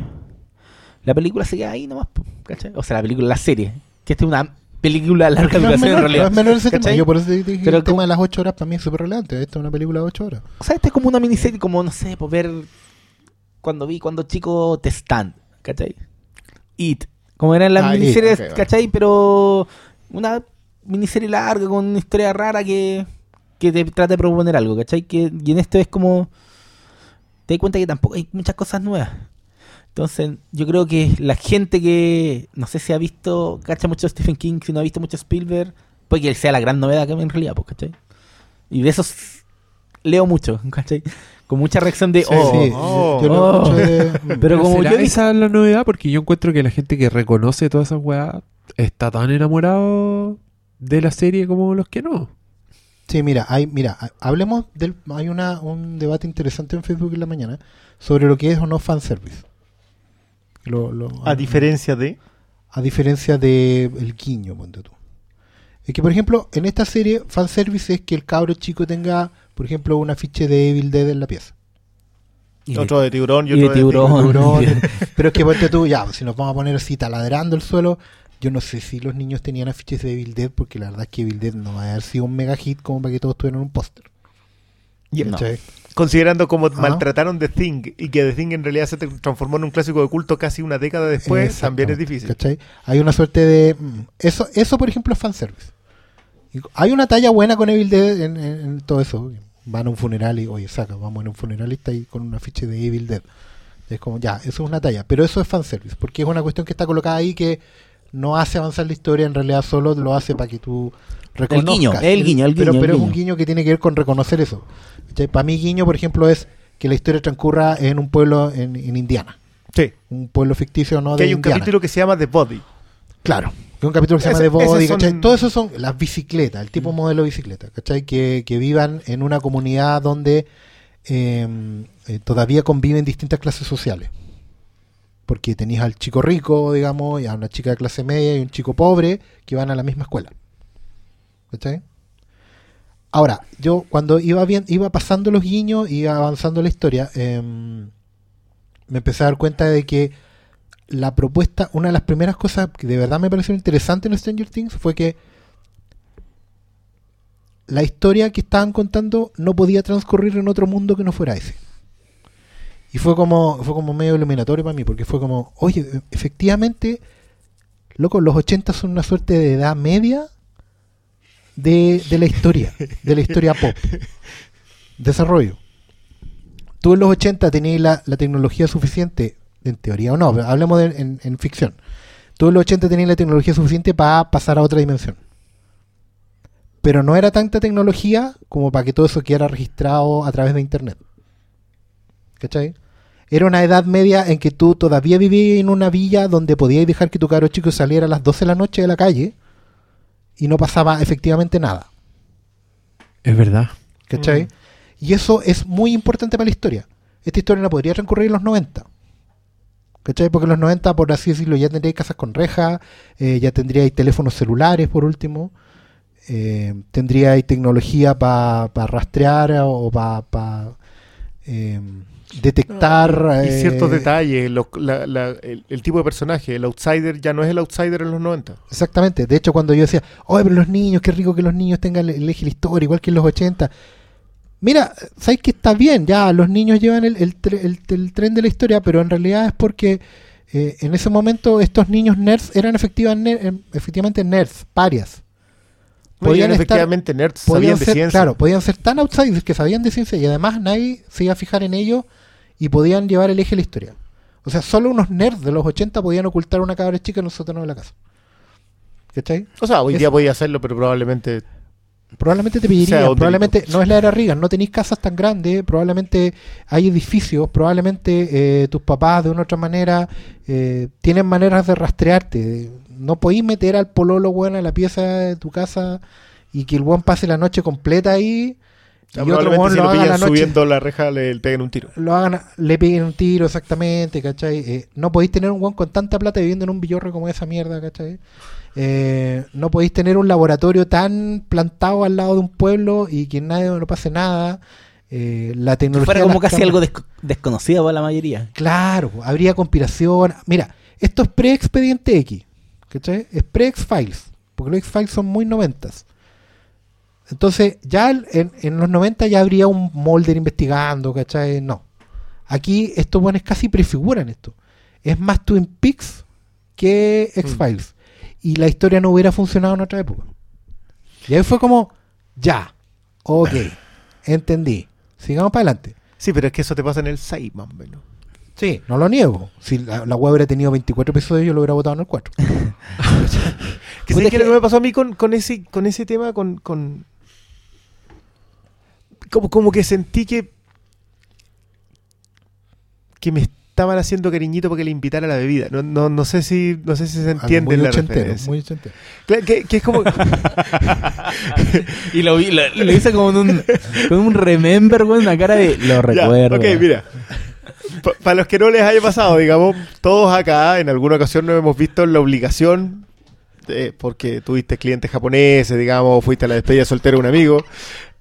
la película se queda ahí nomás, ¿cachai? O sea, la película, la serie. Que esta es una película de larga No duración en menor, realidad. no es menor ese tema. ¿cachai? Yo por eso dije que Pero el como- tema de las 8 horas mí es súper relevante. Esto es una película de 8 horas. O sea, esta es como una miniserie, como, no sé, por ver cuando vi cuando chico The Stand, ¿cachai? It. Como eran las Ah, miniseries, ok, va. ¿cachai? Pero una miniserie larga con una historia rara que, que te trata de proponer algo, ¿cachai? Que, y en esto es como... Te das cuenta que tampoco hay muchas cosas nuevas. Entonces, yo creo que la gente que no sé si ha visto, cacha mucho Stephen King, si no ha visto mucho Spielberg, puede que sea la gran novedad que en realidad, pues, ¿cachai? Y de esos leo mucho, (laughs) ¿cachai? Con mucha reacción de, Sí, oh, sí, oh, oh. (laughs) de- Pero como ¿será yo dije- esa la novedad? Porque yo encuentro que la gente que reconoce todas esas weas está tan enamorado de la serie como los que no. Sí, mira, hay, mira, ha- hablemos del, hay una, un debate interesante en Facebook en la mañana sobre lo que es o no fanservice. Lo, lo- A diferencia de. a diferencia de el guiño, ponte tú. Es que, por ejemplo, en esta serie, fanservice es que el cabro chico tenga, por ejemplo, un afiche de Evil Dead en la pieza. y Otro de tiburón y, y de otro tiburón. Tiburón. (laughs) (laughs) Pero es que ponte tú, ya, si nos vamos a poner así taladrando el suelo, yo no sé si los niños tenían afiches de Evil Dead, porque la verdad es que Evil Dead no va a haber sido un mega hit como para que todos tuvieran un póster. Y- No. Considerando cómo Ah. maltrataron The Thing y que The Thing en realidad se transformó en un clásico de culto casi una década después, también es difícil. ¿cachai? Hay una suerte de... mm, Eso, eso por ejemplo, es fanservice. Hay una talla buena con Evil Dead en, en- en todo eso. Van a un funeral y, oye, saca, vamos a un funeral y está ahí con un afiche de Evil Dead. Es como, ya, eso es una talla. Pero eso es fanservice, porque es una cuestión que está colocada ahí que no hace avanzar la historia, en realidad solo lo hace para que tú reconozcas. guiño, el guiño, el pero, guiño, el pero es un guiño. que tiene que ver con reconocer eso. Para mí guiño, por ejemplo, es que la historia transcurra en un pueblo en, en Indiana. Sí. Un pueblo ficticio, ¿no? Que de hay un Indiana. capítulo que se llama The Body. Claro. Que un capítulo que se llama The Body, son-. Todo eso son las bicicletas, el tipo modelo de bicicleta, ¿cachai? Que, que vivan en una comunidad donde eh, eh, todavía conviven distintas clases sociales. Porque tenéis al chico rico, digamos, y a una chica de clase media y un chico pobre que van a la misma escuela. ¿Cachai? Ahora, yo cuando iba bien, iba pasando los guiños, iba avanzando la historia, em, me empecé a dar cuenta de que la propuesta, una de las primeras cosas que de verdad me pareció interesante en Stranger Things fue que la historia que estaban contando no podía transcurrir en otro mundo que no fuera ese. Y fue como, fue como medio iluminatorio para mí, porque fue como, oye, efectivamente, loco, los 80 son una suerte de edad media de, de la historia, de la historia pop. Desarrollo. Tú en los 80 tenías la, la tecnología suficiente, en teoría o no, hablemos de- en, en ficción. Tú en los 80 tenías la tecnología suficiente para pasar a otra dimensión. Pero no era tanta tecnología como para que todo eso quedara registrado a través de Internet. ¿Cachai? Era una edad media en que tú todavía vivías en una villa donde podías dejar que tu caro chico saliera a las 12 de la noche de la calle y no pasaba efectivamente nada. Es verdad. ¿Cachai? Y eso es muy importante para la historia. Esta historia no podría transcurrir en los 90. ¿Cachai? Porque en los 90, por así decirlo, ya tendríais casas con rejas, eh, ya tendríais teléfonos celulares, por último, eh, tendríais tecnología para rastrear o para detectar... Y eh, ciertos detalles, lo- la- la- el, el tipo de personaje, el outsider ya no es el outsider en los 90. Exactamente. De hecho, cuando yo decía, oye, pero los niños, qué rico que los niños tengan el, el eje de la historia, igual que en los 80. Mira, sabes que está bien, ya los niños llevan el, el tre- el- el tren de la historia, pero en realidad es porque eh, en ese momento estos niños nerds eran efectiva- ner- em, efectivamente nerds, parias. Podían estar- efectivamente nerds, Podían sabían de ser, ciencia. claro, podían ser tan outsiders que sabían de ciencia y además nadie se iba a fijar en ellos y podían llevar el eje de la historia. O sea, solo unos nerds de los 80 podían ocultar una cabra chica en los sótanos de la casa. ¿Cachai? O sea, hoy Es- día podía hacerlo, pero probablemente Probablemente te un probablemente no es la era Reagan, no tenéis casas tan grandes, probablemente hay edificios, probablemente eh, tus papás de una u otra manera eh, tienen maneras de rastrearte. No podéis meter al pololo bueno a la pieza de tu casa y que el buen pase la noche completa ahí y otro probablemente weón si lo lo haga la pillan noche subiendo la reja le peguen un tiro. lo hagan, le peguen un tiro exactamente, ¿cachai? Eh, no podéis tener un guan con tanta plata viviendo en un villorre como esa mierda, ¿cachai? Eh, no podéis tener un laboratorio tan plantado al lado de un pueblo y que nadie no pase nada. Eh, la Que tecnología. fuera como casi algo desconocido para la mayoría. Claro, habría conspiración. Mira, esto es pre-expediente X, ¿cachai? Es pre-X-Files, porque los X-Files son muy noventas. Entonces, ya en, en los 90 ya habría un Mulder investigando, ¿cachai? No. Aquí estos buenos casi prefiguran esto. Es más Twin Peaks que X-Files. Y la historia no hubiera funcionado en otra época. Y ahí fue como, ya, ok, (laughs) entendí. Sigamos para adelante. Sí, pero es que eso te pasa en el 6 más o menos. Sí, no lo niego. Si la, la web hubiera tenido 24 episodios, yo lo hubiera votado en el 4. (laughs) Que ¿sabes es qué es que- lo que me pasó a mí con, con ese, con ese tema? Con, con- Como, como que sentí que. que me estaban haciendo cariñito para que le invitara a la bebida. No, no, no sé si no sé si se entiende muy la referencia. muy ochentero. Claro, que, que es como. (laughs) Y lo, vi, lo, lo hice como en un, con un remember, güey, una cara de lo Ya, recuerdo. ok, mira. Para los que no les haya pasado, digamos, todos acá en alguna ocasión nos hemos visto en la obligación, porque tuviste clientes japoneses, digamos, fuiste a la despedida soltera de un amigo,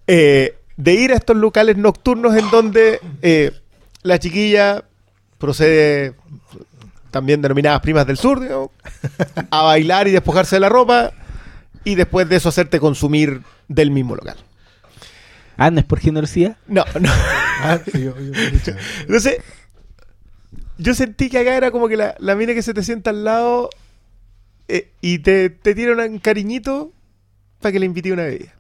eh, de ir a estos locales nocturnos en donde eh, la chiquilla procede, también denominadas primas del sur, digamos, a bailar y despojarse de la ropa y después de eso hacerte consumir del mismo local. Ah, ¿no es por generosidad? No, no. Ah, yo- yo- Entonces, yo sentí que acá era como que la, la mina que se te sienta al lado eh, y te, te tira un cariñito para que le invite una bebida.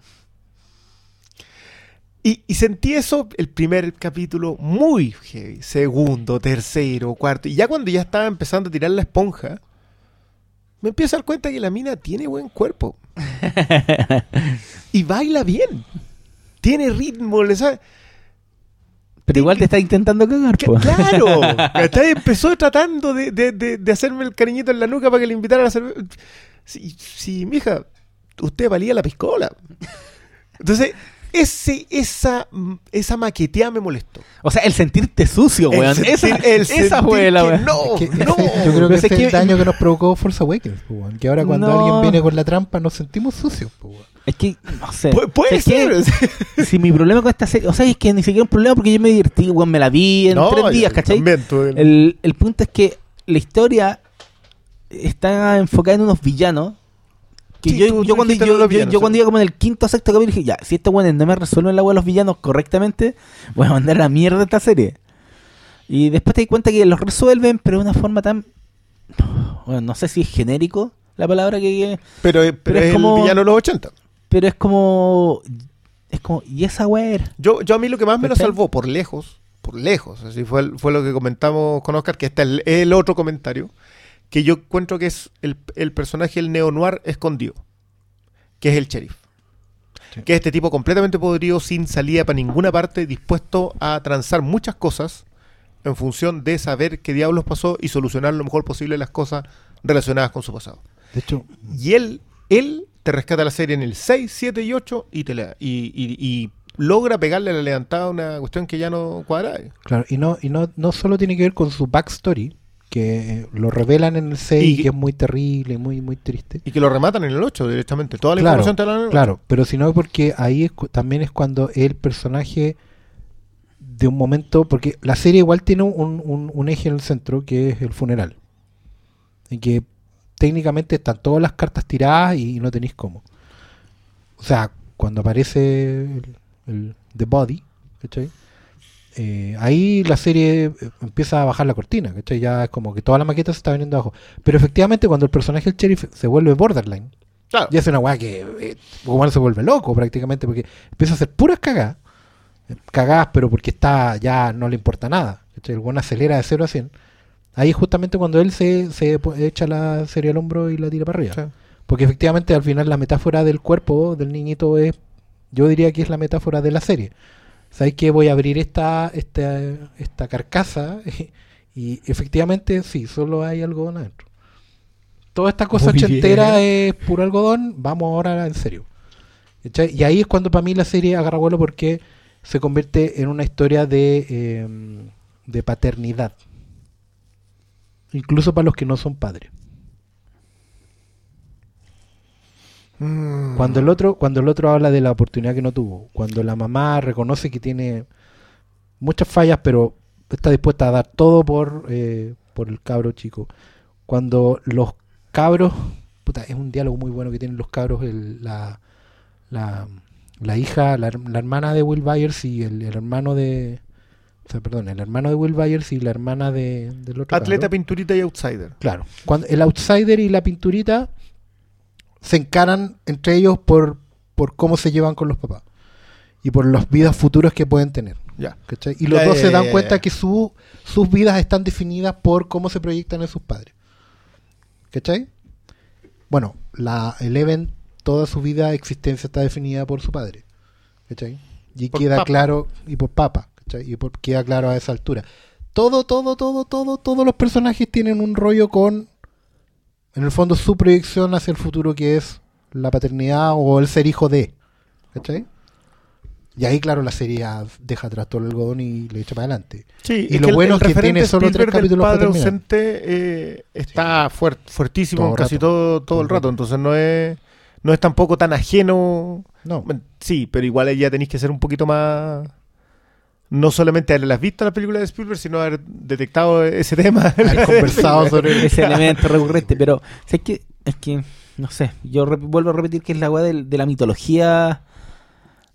Y, y sentí eso el primer capítulo muy heavy. Segundo, tercero, cuarto. Y ya cuando ya estaba empezando a tirar la esponja, me empiezo a dar cuenta que la mina tiene buen cuerpo. (laughs) y baila bien. Tiene ritmo, le sabe. Pero igual te está intentando cagar, po. Claro, (laughs) ¿cachai? empezó tratando de, de- de- de hacerme el cariñito en la nuca para que le invitara a cerveza. Sí, sí, mija, usted valía la piscola. Entonces, ese, esa, esa maqueteada me molestó. O sea, el sentirte sucio, El weón. sentir- esa el esa sentir fue la weón. No, Que ese- no. yo creo que es ese es que- el daño que nos provocó Force Awakens, weón. que ahora cuando No. alguien viene con la trampa nos sentimos sucios. weón. Es que, no sé. Pu- puede Es que- ser. (laughs) Si mi problema con esta serie, o sea, es que ni siquiera un problema porque yo me divertí, weón, me la vi en No, tres días, ¿cachai? también El, el punto es que la historia está enfocada en unos villanos. Que yo, cuando, yo, cuando iba como en el quinto o sexto capítulo dije, ya, si estos weones no me resuelven la weá de los villanos correctamente, voy a mandar a la mierda esta serie. Y después te di cuenta que los resuelven, pero de una forma tan... Bueno, no sé si es genérico la palabra que... Pero, pero, Pero es es como- el villano de los 80. Pero es como... Es como... ¿Y esa weá era? Yo, yo a mí lo que más me lo salvó por lejos, por lejos, así fue, fue lo que comentamos con Oscar, que está el, el otro comentario, que yo encuentro que es el, el personaje, el neo-noir escondido, que es el sheriff. Que es este tipo completamente podrido, sin salida para ninguna parte, dispuesto a transar muchas cosas en función de saber qué diablos pasó y solucionar lo mejor posible las cosas relacionadas con su pasado. De hecho, Y él, él te rescata la serie en el 6, 7 y 8 y, te la, y, y- y logra pegarle a la levantada a una cuestión que ya no cuadra. claro, y no y no, no solo tiene que ver con su backstory, que eh, lo revelan en el 6 Y que- es muy terrible, muy muy triste. Y que lo rematan en el 8 directamente. Toda la Claro, información te la dan en el Claro, pero sino porque ahí es también es cuando el personaje de un momento, porque la serie igual tiene un, un- un eje en el centro que es el funeral, en que técnicamente están todas las cartas tiradas y no tenéis cómo. O sea, cuando aparece el, el- The Body, ¿cachai? Eh, ahí la serie eh, empieza a bajar la cortina, ¿cachai? Ya es como que toda la maqueta se está viniendo abajo. Pero efectivamente cuando el personaje del sheriff se vuelve borderline, Claro. y hace una weá que eh, se vuelve loco prácticamente porque empieza a hacer puras cagadas. Cagadas, pero porque está ya no le importa nada. ¿cachai? El weón acelera de 0 a 100. Ahí es justamente cuando él se, se echa la serie al hombro y la tira para arriba. Sí. Porque efectivamente al final la metáfora del cuerpo del niñito es, yo diría que es la metáfora de la serie. ¿Sabes que Voy a abrir esta, esta, esta carcasa (laughs) y efectivamente sí, solo hay algodón adentro. Toda esta cosa Muy ochentera es puro algodón, vamos ahora en serio. Y ahí es cuando para mí la serie agarra vuelo porque se convierte en una historia de, eh, de paternidad. Incluso para los que no son padres. Mm. Cuando el otro, cuando el otro habla de la oportunidad que no tuvo, cuando la mamá reconoce que tiene muchas fallas, pero está dispuesta a dar todo por, eh, por el cabro chico. Cuando los cabros, puta, es un diálogo muy bueno que tienen los cabros, el- la, la, la hija, la, her- la hermana de Will Byers y el, el hermano de, o sea, perdón, el hermano de Will Byers y la hermana de, del otro Atleta, cabro. pinturita y outsider. Claro. Cuando el outsider y la pinturita se encaran entre ellos por, por cómo se llevan con los papás y por las vidas futuras que pueden tener. Ya. ¿cachai? Y los Ya, dos ya, se dan cuenta que su, sus vidas están definidas por cómo se proyectan en sus padres. ¿Cachai? Bueno, la Eleven, toda su vida, existencia está definida por su padre. ¿Cachai? Y Por queda papa. claro, y por papa, ¿cachai? Y por- queda claro a esa altura. Todo, todo, todo, todo, todos los personajes tienen un rollo con, en el fondo, su proyección hacia el futuro que es la paternidad o el ser hijo de. ¿Cachai? Y ahí, claro, la serie deja atrás todo el algodón y le echa para adelante. Sí, Y lo bueno es que tiene solo tres Spielberg del capítulos para padre terminar. ausente eh, está fuert- fuertísimo Todo casi rato. todo, todo el rato. Entonces no es, no es tampoco tan ajeno. No. Sí, pero igual ya tenéis que ser un poquito más. No solamente haberlas visto las películas de Spielberg, sino haber detectado ese tema. (laughs) Haber (laughs) conversado sobre ese elemento recurrente. Pero, o sea, es que, es que, no sé, yo vuelvo a repetir que es la weá del- de, la mitología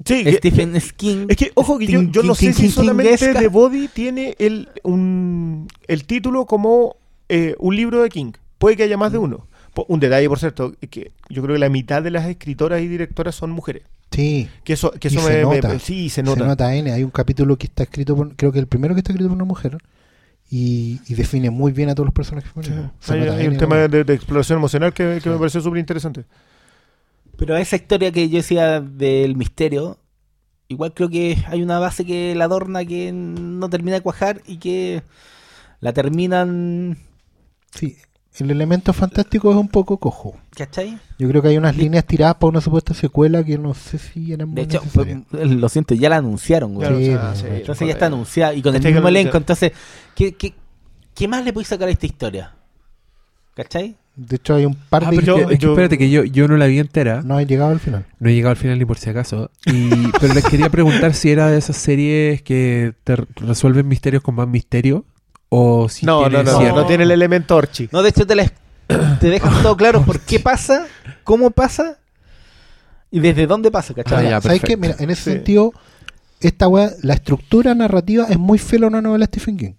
Sí, que- Stephen King. Es que, ojo, que yo, King- yo no King- sé si solamente. The Body tiene el, un, el título como eh, un libro de King. Puede que haya más de uno. Un detalle, por cierto, es que yo creo que la mitad de las escritoras y directoras son mujeres. Sí, Que eso, que Y eso se me, me- nota. Sí, se se nota. nota. N. Hay un capítulo que está escrito por, creo que el primero que está escrito por una mujer. y, y define muy bien a todos los personajes femeninos. Se Hay, nota un tema bueno. de, de exploración emocional que, que me pareció súper interesante. Pero esa historia que yo decía del misterio, igual creo que hay una base que la adorna que no termina de cuajar y que la terminan. Sí, el elemento fantástico es un poco cojo. ¿Cachai? Yo creo que hay unas líneas tiradas para una supuesta secuela que no sé si eran De hecho, necesarias. lo siento, ya la anunciaron, güey. Claro, Sí, o sea, sí, sí, Entonces ya está joder. anunciada y con el ¿Cachai? mismo elenco. Entonces, ¿qué, qué, qué más le podéis sacar a esta historia? ¿Cachai? De hecho, hay un par Ah, de... pero es que- yo- es que yo- espérate que yo, yo no la vi entera. No he llegado al final. No he llegado al final ni por si acaso. Y, pero les quería preguntar si era de esas series que te re- resuelven misterios con más misterio. O si No, no, tiene no, cierre. no tiene el elemento Orchi. No, de hecho te, la- (coughs) te dejan todo claro por qué pasa, cómo pasa y desde dónde pasa, ¿cachai? Ah, ya, ¿Sabes qué? perfecto. Mira, en ese Sí. sentido, esta weá, la estructura narrativa es muy fiel a una novela de Stephen King.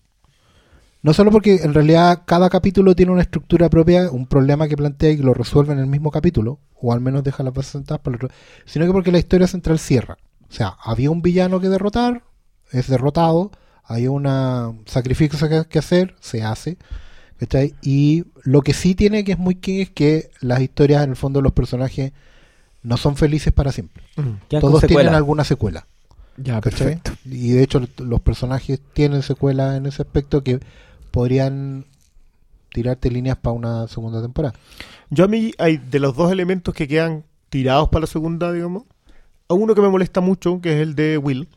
No solo porque en realidad cada capítulo tiene una estructura propia, un problema que plantea y que lo resuelve en el mismo capítulo, o al menos deja las bases sentadas para el otro, sino que porque la historia central cierra. O sea, había un villano que derrotar, es derrotado, hay un sacrificio que, que hacer, se hace. ¿cachai? Y lo que sí tiene que es muy King es que las historias, en el fondo, los personajes no son felices para siempre. Con Todos tienen alguna secuela. Ya, perfecto. Y de hecho los personajes tienen secuelas en ese aspecto que podrían tirarte líneas para una segunda temporada. Yo a mí, hay de los dos elementos que quedan tirados para la segunda, digamos, a uno que me molesta mucho, que es el de Will.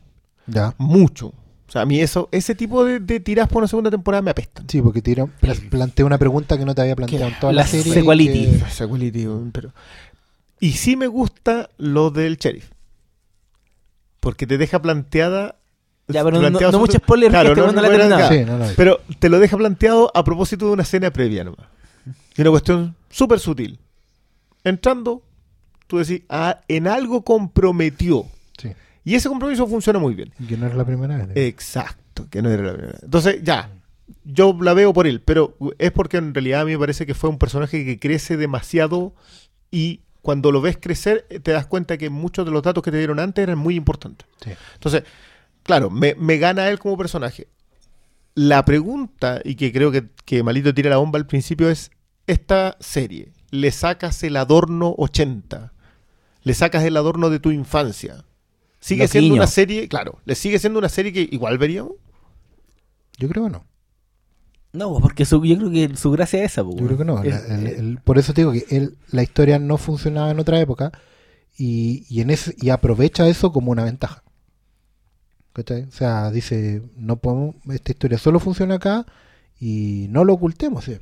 Ya. Mucho. O sea, a mí eso, ese tipo de, de tiras para una segunda temporada me apestan. Sí, porque tira, pla- plantea una pregunta que no te había planteado en toda la, La serie. sequelity. que- (laughs) Sequelity, weón, pero... Y sí me gusta lo del sheriff. Porque te deja planteada... Ya, pero no- no mucho spoiler, porque este weón no la. Sí, no, no. Pero te lo deja planteado a propósito de una escena previa nomás. Y una cuestión súper sutil. Entrando, tú decís, ah, en algo comprometió. Sí. Y ese compromiso funciona muy bien. Y que no era la primera vez. Exacto, que no era la primera. Entonces, ya, yo la veo por él, pero es porque en realidad a mí me parece que fue un personaje que crece demasiado y cuando lo ves crecer eh, te das cuenta que muchos de los datos que te dieron antes eran muy importantes. Sí. Entonces, claro, me, me gana él como personaje. La pregunta, y que creo que, que Malito tira la bomba al principio, es, esta serie, ¿le sacas el adorno 80? ¿Le sacas el adorno de tu infancia? ¿Sigue siendo una serie, claro, le sigue siendo una serie que igual veríamos? Yo creo que no. No, porque su- yo creo que su gracia es esa. po, Yo creo que no. Es- La- el- el- por eso te digo que él, la historia no funcionaba en otra época y, y en ese, y aprovecha eso como una ventaja. ¿Cachai? O sea, dice, no podemos, esta historia solo funciona acá y no lo ocultemos. ¿sí?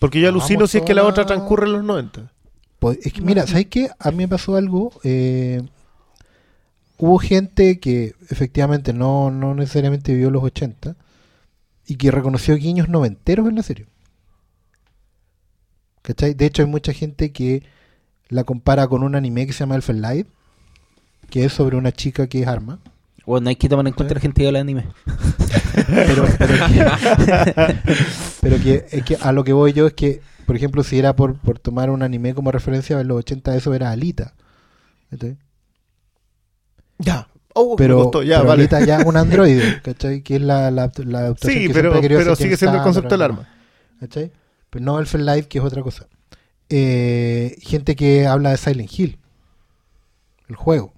Porque yo alucino si es que la otra transcurre en los 90. Pues, es que, mira, ¿sabes qué? A mí me pasó algo. eh, hubo gente que efectivamente no, no necesariamente vio los 80 y que reconoció guiños noventeros en la serie. ¿Cachai? De hecho, hay mucha gente que la compara con un anime que se llama Elfen Light, que es sobre una chica que es arma. Bueno, hay que tomar en cuenta la gente que habla de anime. Pero, pero, que, (laughs) pero que, es que a lo que voy yo es que, por ejemplo, si era por, por tomar un anime como referencia, en los 80 eso era Alita. ¿cachai? Ya. Oh, me pero, costó, ya, pero vale. ahorita ya es un androide, (laughs) ¿cachai? Que es la, la, la Sí, que pero, pero sigue siendo el concepto del arma. ¿cachai? Pero no Elfen Light, que es otra cosa. Eh, gente que habla de Silent Hill, el juego,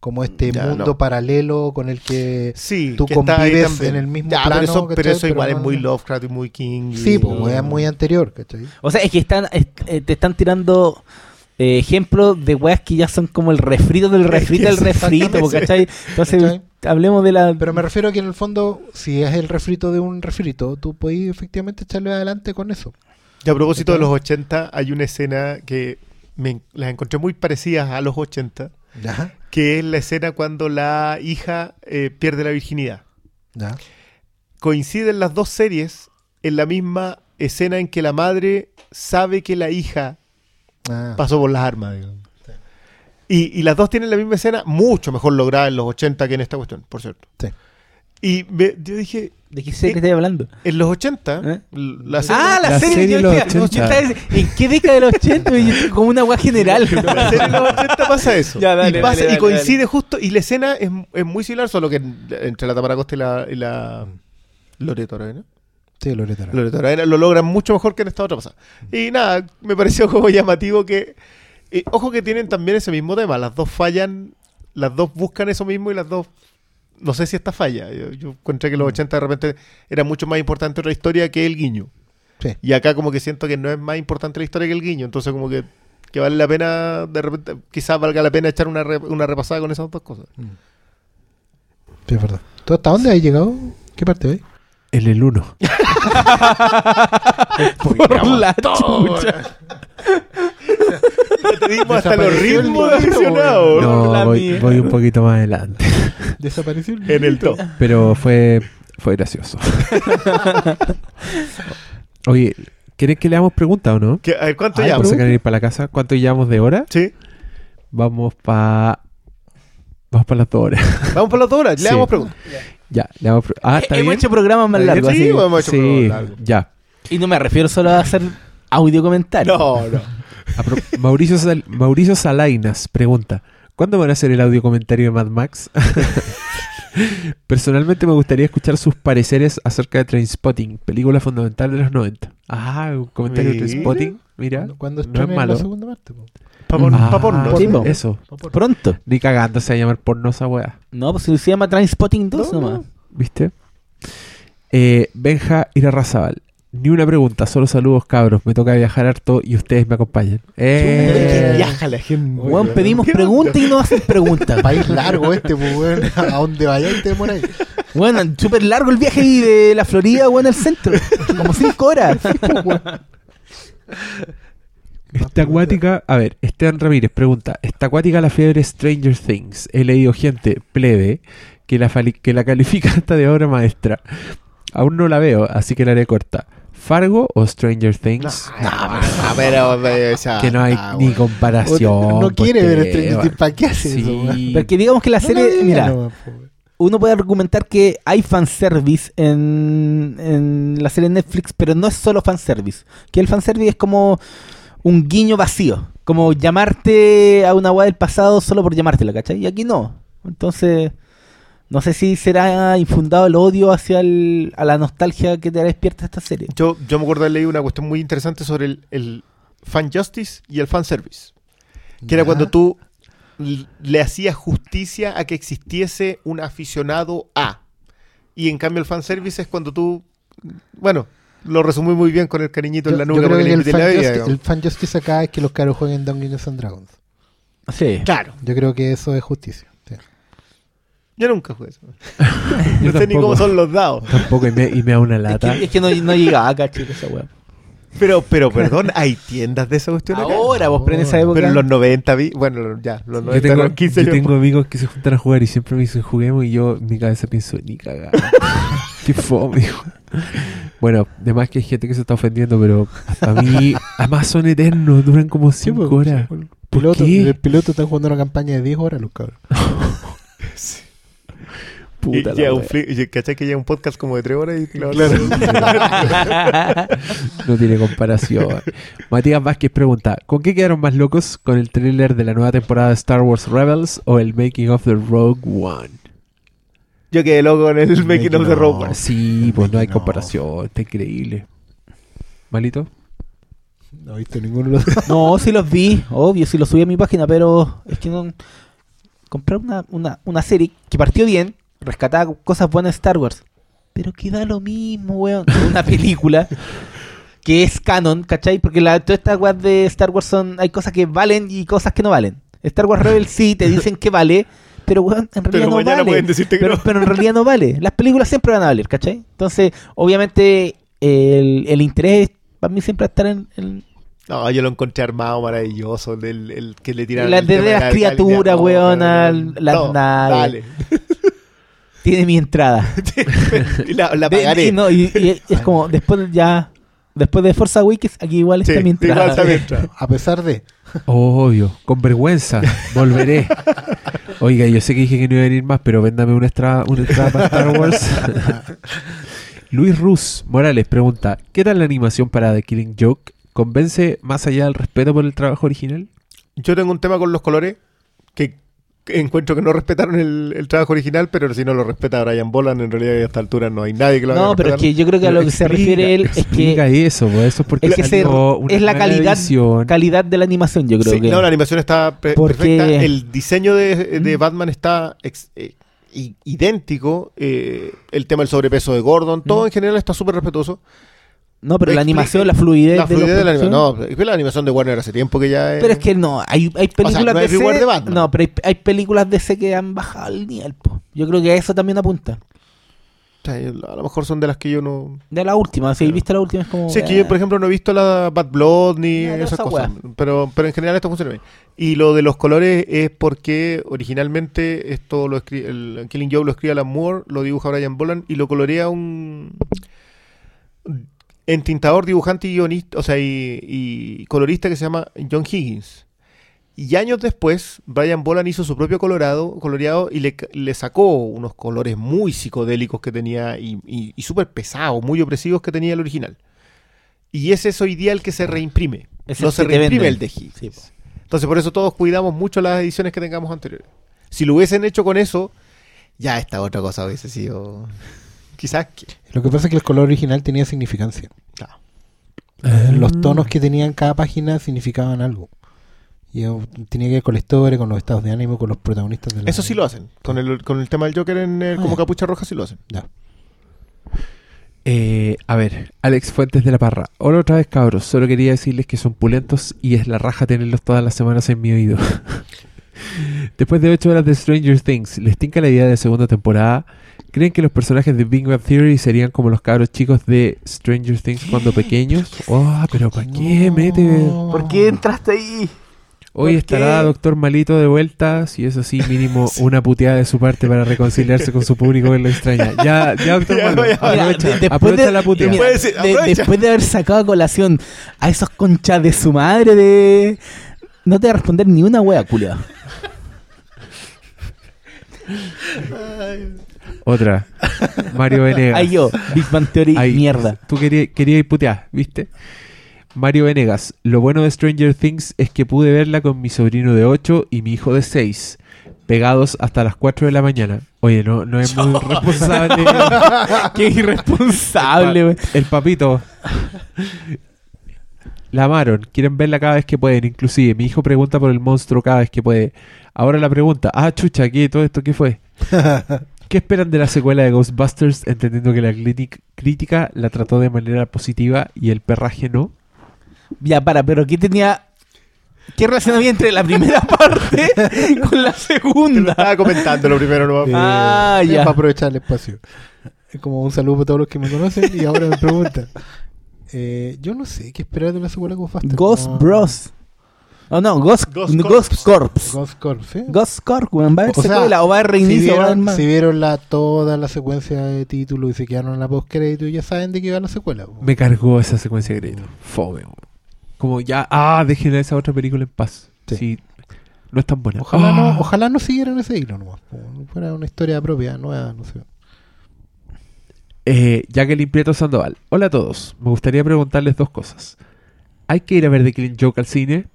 como este Ya, mundo no. paralelo con el que Sí, tú que convives en el mismo Ya, plano. Pero eso, pero ¿cachai? eso igual Pero es muy Lovecraft y muy King. y- Sí, pues es muy anterior, ¿cachai? O sea, es que están, es- eh, te están tirando eh, ejemplos de weas que ya son como el refrito del (laughs) refrito del refrito, ¿cachai? Entonces, ¿Cachai? hablemos de la... Pero me refiero a que en el fondo, si es el refrito de un refrito, tú puedes efectivamente echarle adelante con eso. Y a propósito de los 80, hay una escena que me, las encontré muy parecidas a los 80, Ya, que es la escena cuando la hija eh, pierde la virginidad. ya. Coinciden las dos series en la misma escena en que la madre sabe que la hija Ah, pasó por las armas. digamos. Y, y las dos tienen la misma escena, mucho mejor lograda en los 80 que en esta cuestión, por cierto. Sí. Y me- yo dije, ¿De qué serie estás hablando? en los 80, ¿Eh? la serie, Ah, la, La serie, serie de los decía, 80. yo estaba- ¿En qué década de los 80? Y yo, Como una wea general. (laughs) la serie de los 80 pasa eso. Ya, dale, y, pasa- dale, y dale, coincide justo, y la escena es, es muy similar, solo que entre la Tamara Costa y la, y la Loreto Arena. Sí. Lo logran mucho mejor que en esta otra pasada. Y nada, me pareció como llamativo que. eh, ojo que tienen también ese mismo tema. Las dos fallan, las dos buscan eso mismo y las dos. No sé si esta falla. Yo, yo encontré que los 80 de repente era mucho más importante otra historia que el guiño. Sí. Y acá como que siento que no es más importante la historia que el guiño. Entonces como que, que vale la pena, de repente, quizás valga la pena echar una, re- una repasada con esas dos cosas. Sí, es verdad. ¿Tú hasta dónde has llegado? ¿Qué parte ves? En el 1. (laughs) Por la chucha. Ya te dimos hasta los Desapareció el ritmos libro, mencionados. No, voy, voy un poquito más adelante. (laughs) Desapareció el En el top. Pero fue, fue gracioso. (laughs) Oye, ¿quieren que leamos preguntas o no? ¿Qué- a ver, ¿cuánto Ay, ir para la casa. ¿Cuánto llevamos de hora? Sí. Vamos para... Vamos para las dos horas. Vamos por las dos horas. Le Sí. damos preguntas. Ya, le pre- Ah, ¿está Hemos bien? hecho programas más largos. Sí, así. hemos hecho Sí, programas largos. ya. Y no me refiero solo a hacer audio comentario. No, no. Pro- Mauricio, Sal- Mauricio Salainas pregunta: ¿Cuándo van a hacer el audio comentario de Mad Max? (laughs) Personalmente me gustaría escuchar sus pareceres acerca de Trainspotting, película fundamental de los 90. Ah, un comentario de. Trainspotting, mira. Cuando no es malo. la segunda parte. po. Pa' pon- Ah, pa' porno. Sí, po. Eso. Pronto. Ni cagando se va a llamar pornosa weá. No, pues si se llama Transpotting 2 No, nomás. ¿Viste? Eh, Benja Irarrazabal. Ni una pregunta, solo saludos cabros. Me toca viajar harto y ustedes me acompañan. Eh, Viaja la gente. Weón, pedimos ¿Qué preguntas y no hacen preguntas. (laughs) País largo este, pues, weón. (laughs) A donde vayáis te demoráis. Bueno, súper largo el viaje ahí de la Florida, weón, al centro. Como 5 horas. (laughs) Está acuática, a ver, Esteban Ramírez pregunta, ¿está acuática la fiebre Stranger Things? He leído gente plebe que la, fali- que la califica hasta de obra maestra. Aún no la veo, así que la haré corta. ¿Fargo o Stranger Things? Ah, pero, (laughs) pero, o sea, que no hay ah, ni comparación. No quiere ver pues, Stranger Things. ¿Para qué hace Sí. eso? Porque digamos que la serie, No mira, uno puede argumentar que hay fanservice en, en la serie Netflix, pero no es solo fanservice. Que el fanservice es como un guiño vacío. Como llamarte a una weá del pasado solo por llamártela, ¿cachai? Y aquí no. Entonces, no sé si será infundado el odio hacia el- a la nostalgia que te despierta esta serie. Yo, yo me acuerdo de leer una cuestión muy interesante sobre el, el fan justice y el fan service. Que era cuando tú le hacías justicia a que existiese un aficionado a. Y en cambio el fan service es cuando tú, bueno, lo resumí muy bien con el cariñito Yo, en la yo nuca creo que el fan, la vida, justice, digamos. el fan justice acá es que los caros jueguen Dungeons and Dragons. Sí. Claro, Yo creo que eso es justicia. sí. yo nunca jugué eso. (laughs) No sé ni tampoco. cómo son los dados. Tampoco, y me, y me da una (laughs) Es lata. que, es que no, no llegaba acá, chicos, esa weá. Pero, pero, perdón, hay tiendas de esa cuestión acá? Ahora, vos, pero en esa época. Pero en los 90 vi, bueno, ya, los 90 Yo tengo, eran 15 yo tengo amigos que se juntan a jugar y siempre me dicen juguemos y yo en mi cabeza pienso, ni cagar. (laughs) Qué fome, hijo. Bueno, además que hay gente que se está ofendiendo, pero a mí, además son eternos, duran como 5 pues, horas. El ¿Por piloto, qué? el piloto está jugando una campaña de 10 horas, los cabros. (laughs) Y Puta la un y ¿Cachai que llega un podcast como de 3 horas? Y claro, No tiene comparación. Matías Vázquez pregunta: ¿Con qué quedaron más locos? ¿Con el tráiler de la nueva temporada de Star Wars Rebels o el making of the Rogue One? Yo quedé loco con el making of the One. Sí, pues no hay comparación. Está increíble. ¿Malito? No he visto ninguno de los dos. (laughs) No, sí los vi, obvio, sí los subí a mi página, pero es que no. Comprar una, una, una serie que partió bien, rescataba cosas buenas de Star Wars, pero que da lo mismo, weón. Una película (laughs) que es canon, ¿cachai? Porque la, todas estas weas de Star Wars son. Hay cosas que valen y cosas que no valen. Star Wars Rebels sí te dicen que vale, pero weón, en realidad Pero no mañana vale. pueden decirte que pero, no. pero en realidad no vale. Las películas siempre van a valer, ¿cachai? Entonces, obviamente, el, el interés para mí siempre va a estar en, en- No, yo lo encontré armado, maravilloso. El, el que le tiraron. La- el de las la- criaturas, no, weón, las no, naves. Dale. (laughs) (laughs) tiene mi entrada. y la, la De- pagaré. y, no, y- y es como después de ya después de Forza Awakens aquí igual está Sí, mi entrada. igual está mi entrada. A pesar de. Obvio, con vergüenza, volveré. Oiga, yo sé que dije que no iba a venir más, pero véndame una entrada, una entrada para Star Wars. (laughs) Luis Rus Morales pregunta: ¿Qué tal la animación para The Killing Joke? ¿Convence más allá del respeto por el trabajo original? Yo tengo un tema con los colores que encuentro que no respetaron el, el trabajo original, pero si no lo respeta Brian Boland, en realidad a esta altura no hay nadie que lo haga No, pero es que yo creo que a lo que se refiere él es que eso, pues, eso es porque es que se- salió una es la calidad edición. calidad de la animación, yo creo Sí, que. no, la animación está pe- Porque- perfecta. El diseño de, de Batman está ex- eh, idéntico. eh, el tema del sobrepeso de Gordon, todo en general está súper respetuoso. No, pero la animación, la fluidez, La de, fluidez de la animación. No, es que la animación de Warner hace tiempo que ya es. Pero es que no, hay, hay películas no de es reward DC- de Batman. No, pero hay, hay películas de DC que han bajado el nivel, po. Yo creo que a eso también apunta. O sea, a lo mejor son de las que yo no. De la última, si viste la última es como. Sí, es que yo, por eh, ejemplo, no he visto la Bad Blood ni esas esa cosas. wea. Pero, pero en general esto funciona bien. Y lo de los colores es porque originalmente esto lo escribe. El Killing Joke lo escribe Alan Moore, lo dibuja Brian Boland y lo colorea un. Entintador, dibujante y guionista, o sea, y, y colorista que se llama John Higgins. Y años después, Brian Boland hizo su propio colorado, coloreado y le, le sacó unos colores muy psicodélicos que tenía y, y, y súper pesados, muy opresivos que tenía el original. Y ese es hoy día el que se reimprime. Es no se reimprime venden. el de Higgins. Sí. Entonces, por eso todos cuidamos mucho las ediciones que tengamos anteriores. Si lo hubiesen hecho con eso, ya esta otra cosa hubiese sido. Quizás. que- Lo que pasa es que el color original tenía significancia. Claro. Ah. Los tonos que tenía en cada página significaban algo. Y eh, tenía que ver con la historia, con los estados de ánimo, con los protagonistas de la... Eso sí lo hacen. Con el, con el tema del Joker en el- Ah, como ya. capucha roja sí lo hacen. Ya. Eh, a ver, Alex Fuentes de la Parra. Hola otra vez, cabros. Solo quería decirles que son pulentos y es la raja tenerlos todas las semanas en mi oído. (laughs) Después de 8 horas de Stranger Things, ¿les tinca la idea de segunda temporada? ¿Creen que los personajes de Big Bang Theory serían como los cabros chicos de Stranger Things cuando pequeños? Oh, pero ¿para qué mete? ¿Por qué entraste ahí? Hoy ¿Por estará qué? Doctor Malito de vuelta, si es así, mínimo (laughs) una puteada de su parte para reconciliarse con su público que lo extraña. (laughs) Ya, ya, Doctor Ya, Malito, aprovecha, de- después aprovecha de, la puteada. mira, de- después de haber sacado a colación a esos conchas de su madre de... No te va a responder ni una wea, culia. Otra. Mario Venegas. Ahí yo, Big Bang Theory, Ahí. mierda. Tú querías, querías putear, ¿viste? Mario Venegas. Lo bueno de Stranger Things es que pude verla con mi sobrino de 8 y mi hijo de 6. Pegados hasta las 4 de la mañana. Oye, no, no es muy (laughs) responsable. (laughs) Qué irresponsable, wey. El papito. La amaron. Quieren verla cada vez que pueden. Inclusive, mi hijo pregunta por el monstruo cada vez que puede. Ahora la pregunta. Ah, chucha, ¿qué? ¿Todo esto qué fue? (laughs) ¿Qué esperan de la secuela de Ghostbusters? Entendiendo que la crítica la trató de manera positiva y el perraje no. Ya, para, pero ¿qué tenía... ¿Qué relación había entre la primera (laughs) parte con la Te lo segunda? estaba comentando lo primero, ¿no? Eh, Ah, es ya. Para aprovechar el espacio. Es como un saludo para todos los que me conocen y ahora me preguntan. Eh, yo no sé qué esperar de la secuela de Ghostbusters. Ghost No. Bros. Oh, no, Ghost, Ghost Ghost, Corps. Ghost Corps, ¿sí? Ghost Corps, weón. ¿Va a haber O sea, secuela o va a haber si reinicio? haber vieron, más? si vieron la, toda la secuencia de títulos y se quedaron en la postcrédito y ya saben de qué va la secuela. Me cargó esa secuencia de crédito. Fome. weón. Como ya, ah, dejen esa otra película en paz. Sí. Sí. No es tan buena. Ojalá, Ah. no, ojalá no siguieran ese hilo nomás. Fuera una historia propia, nueva, no sé. Eh, Jacqueline Prieto Sandoval. Hola a todos. Me gustaría preguntarles dos cosas. ¿Hay que ir a ver The Killing Joke al cine?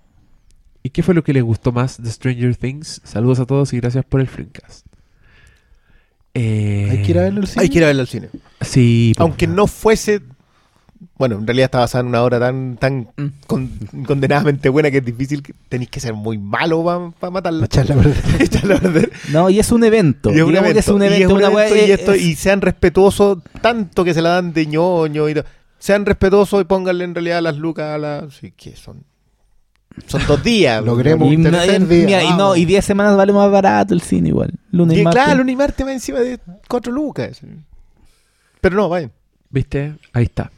¿Y qué fue lo que les gustó más de Stranger Things? Saludos a todos y gracias por el Flimcast. Eh, Hay que ir a verlo al cine. Hay que ir a verlo al cine. Sí, po. Aunque no fuese. Bueno, en realidad está basada en una obra tan, tan Mm. con- condenadamente buena que es difícil. que Tenéis que ser muy malo para matarla. Pa' echarla a perder. (laughs) Echarla a perder. No, y es un evento. Y es un Digamos que es un y evento. es un evento y, es- esto- es- y sean respetuosos tanto que se la dan de ñoño y todo. sean respetuosos y pónganle en realidad las lucas a la sí que son son dos días (laughs) Logremos y, un no- tercer y- día. mira, y no, y 10 semanas vale más barato el cine igual. Lunes y, y martes. claro lunes y martes va encima de cuatro lucas pero no vayan ¿Viste? Ahí está.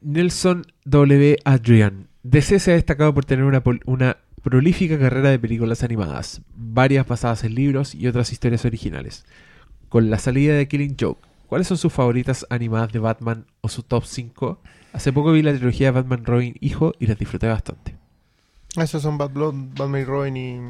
Nelson W. Adrian. DC se ha destacado por tener una, una prolífica carrera de películas animadas, varias basadas en libros y otras historias originales. Con la salida de Killing Joke, ¿cuáles son sus favoritas animadas de Batman o su top 5? Hace poco vi la trilogía de Batman Robin Hijo y las disfruté bastante. esos son Bad Blood Batman y Robin y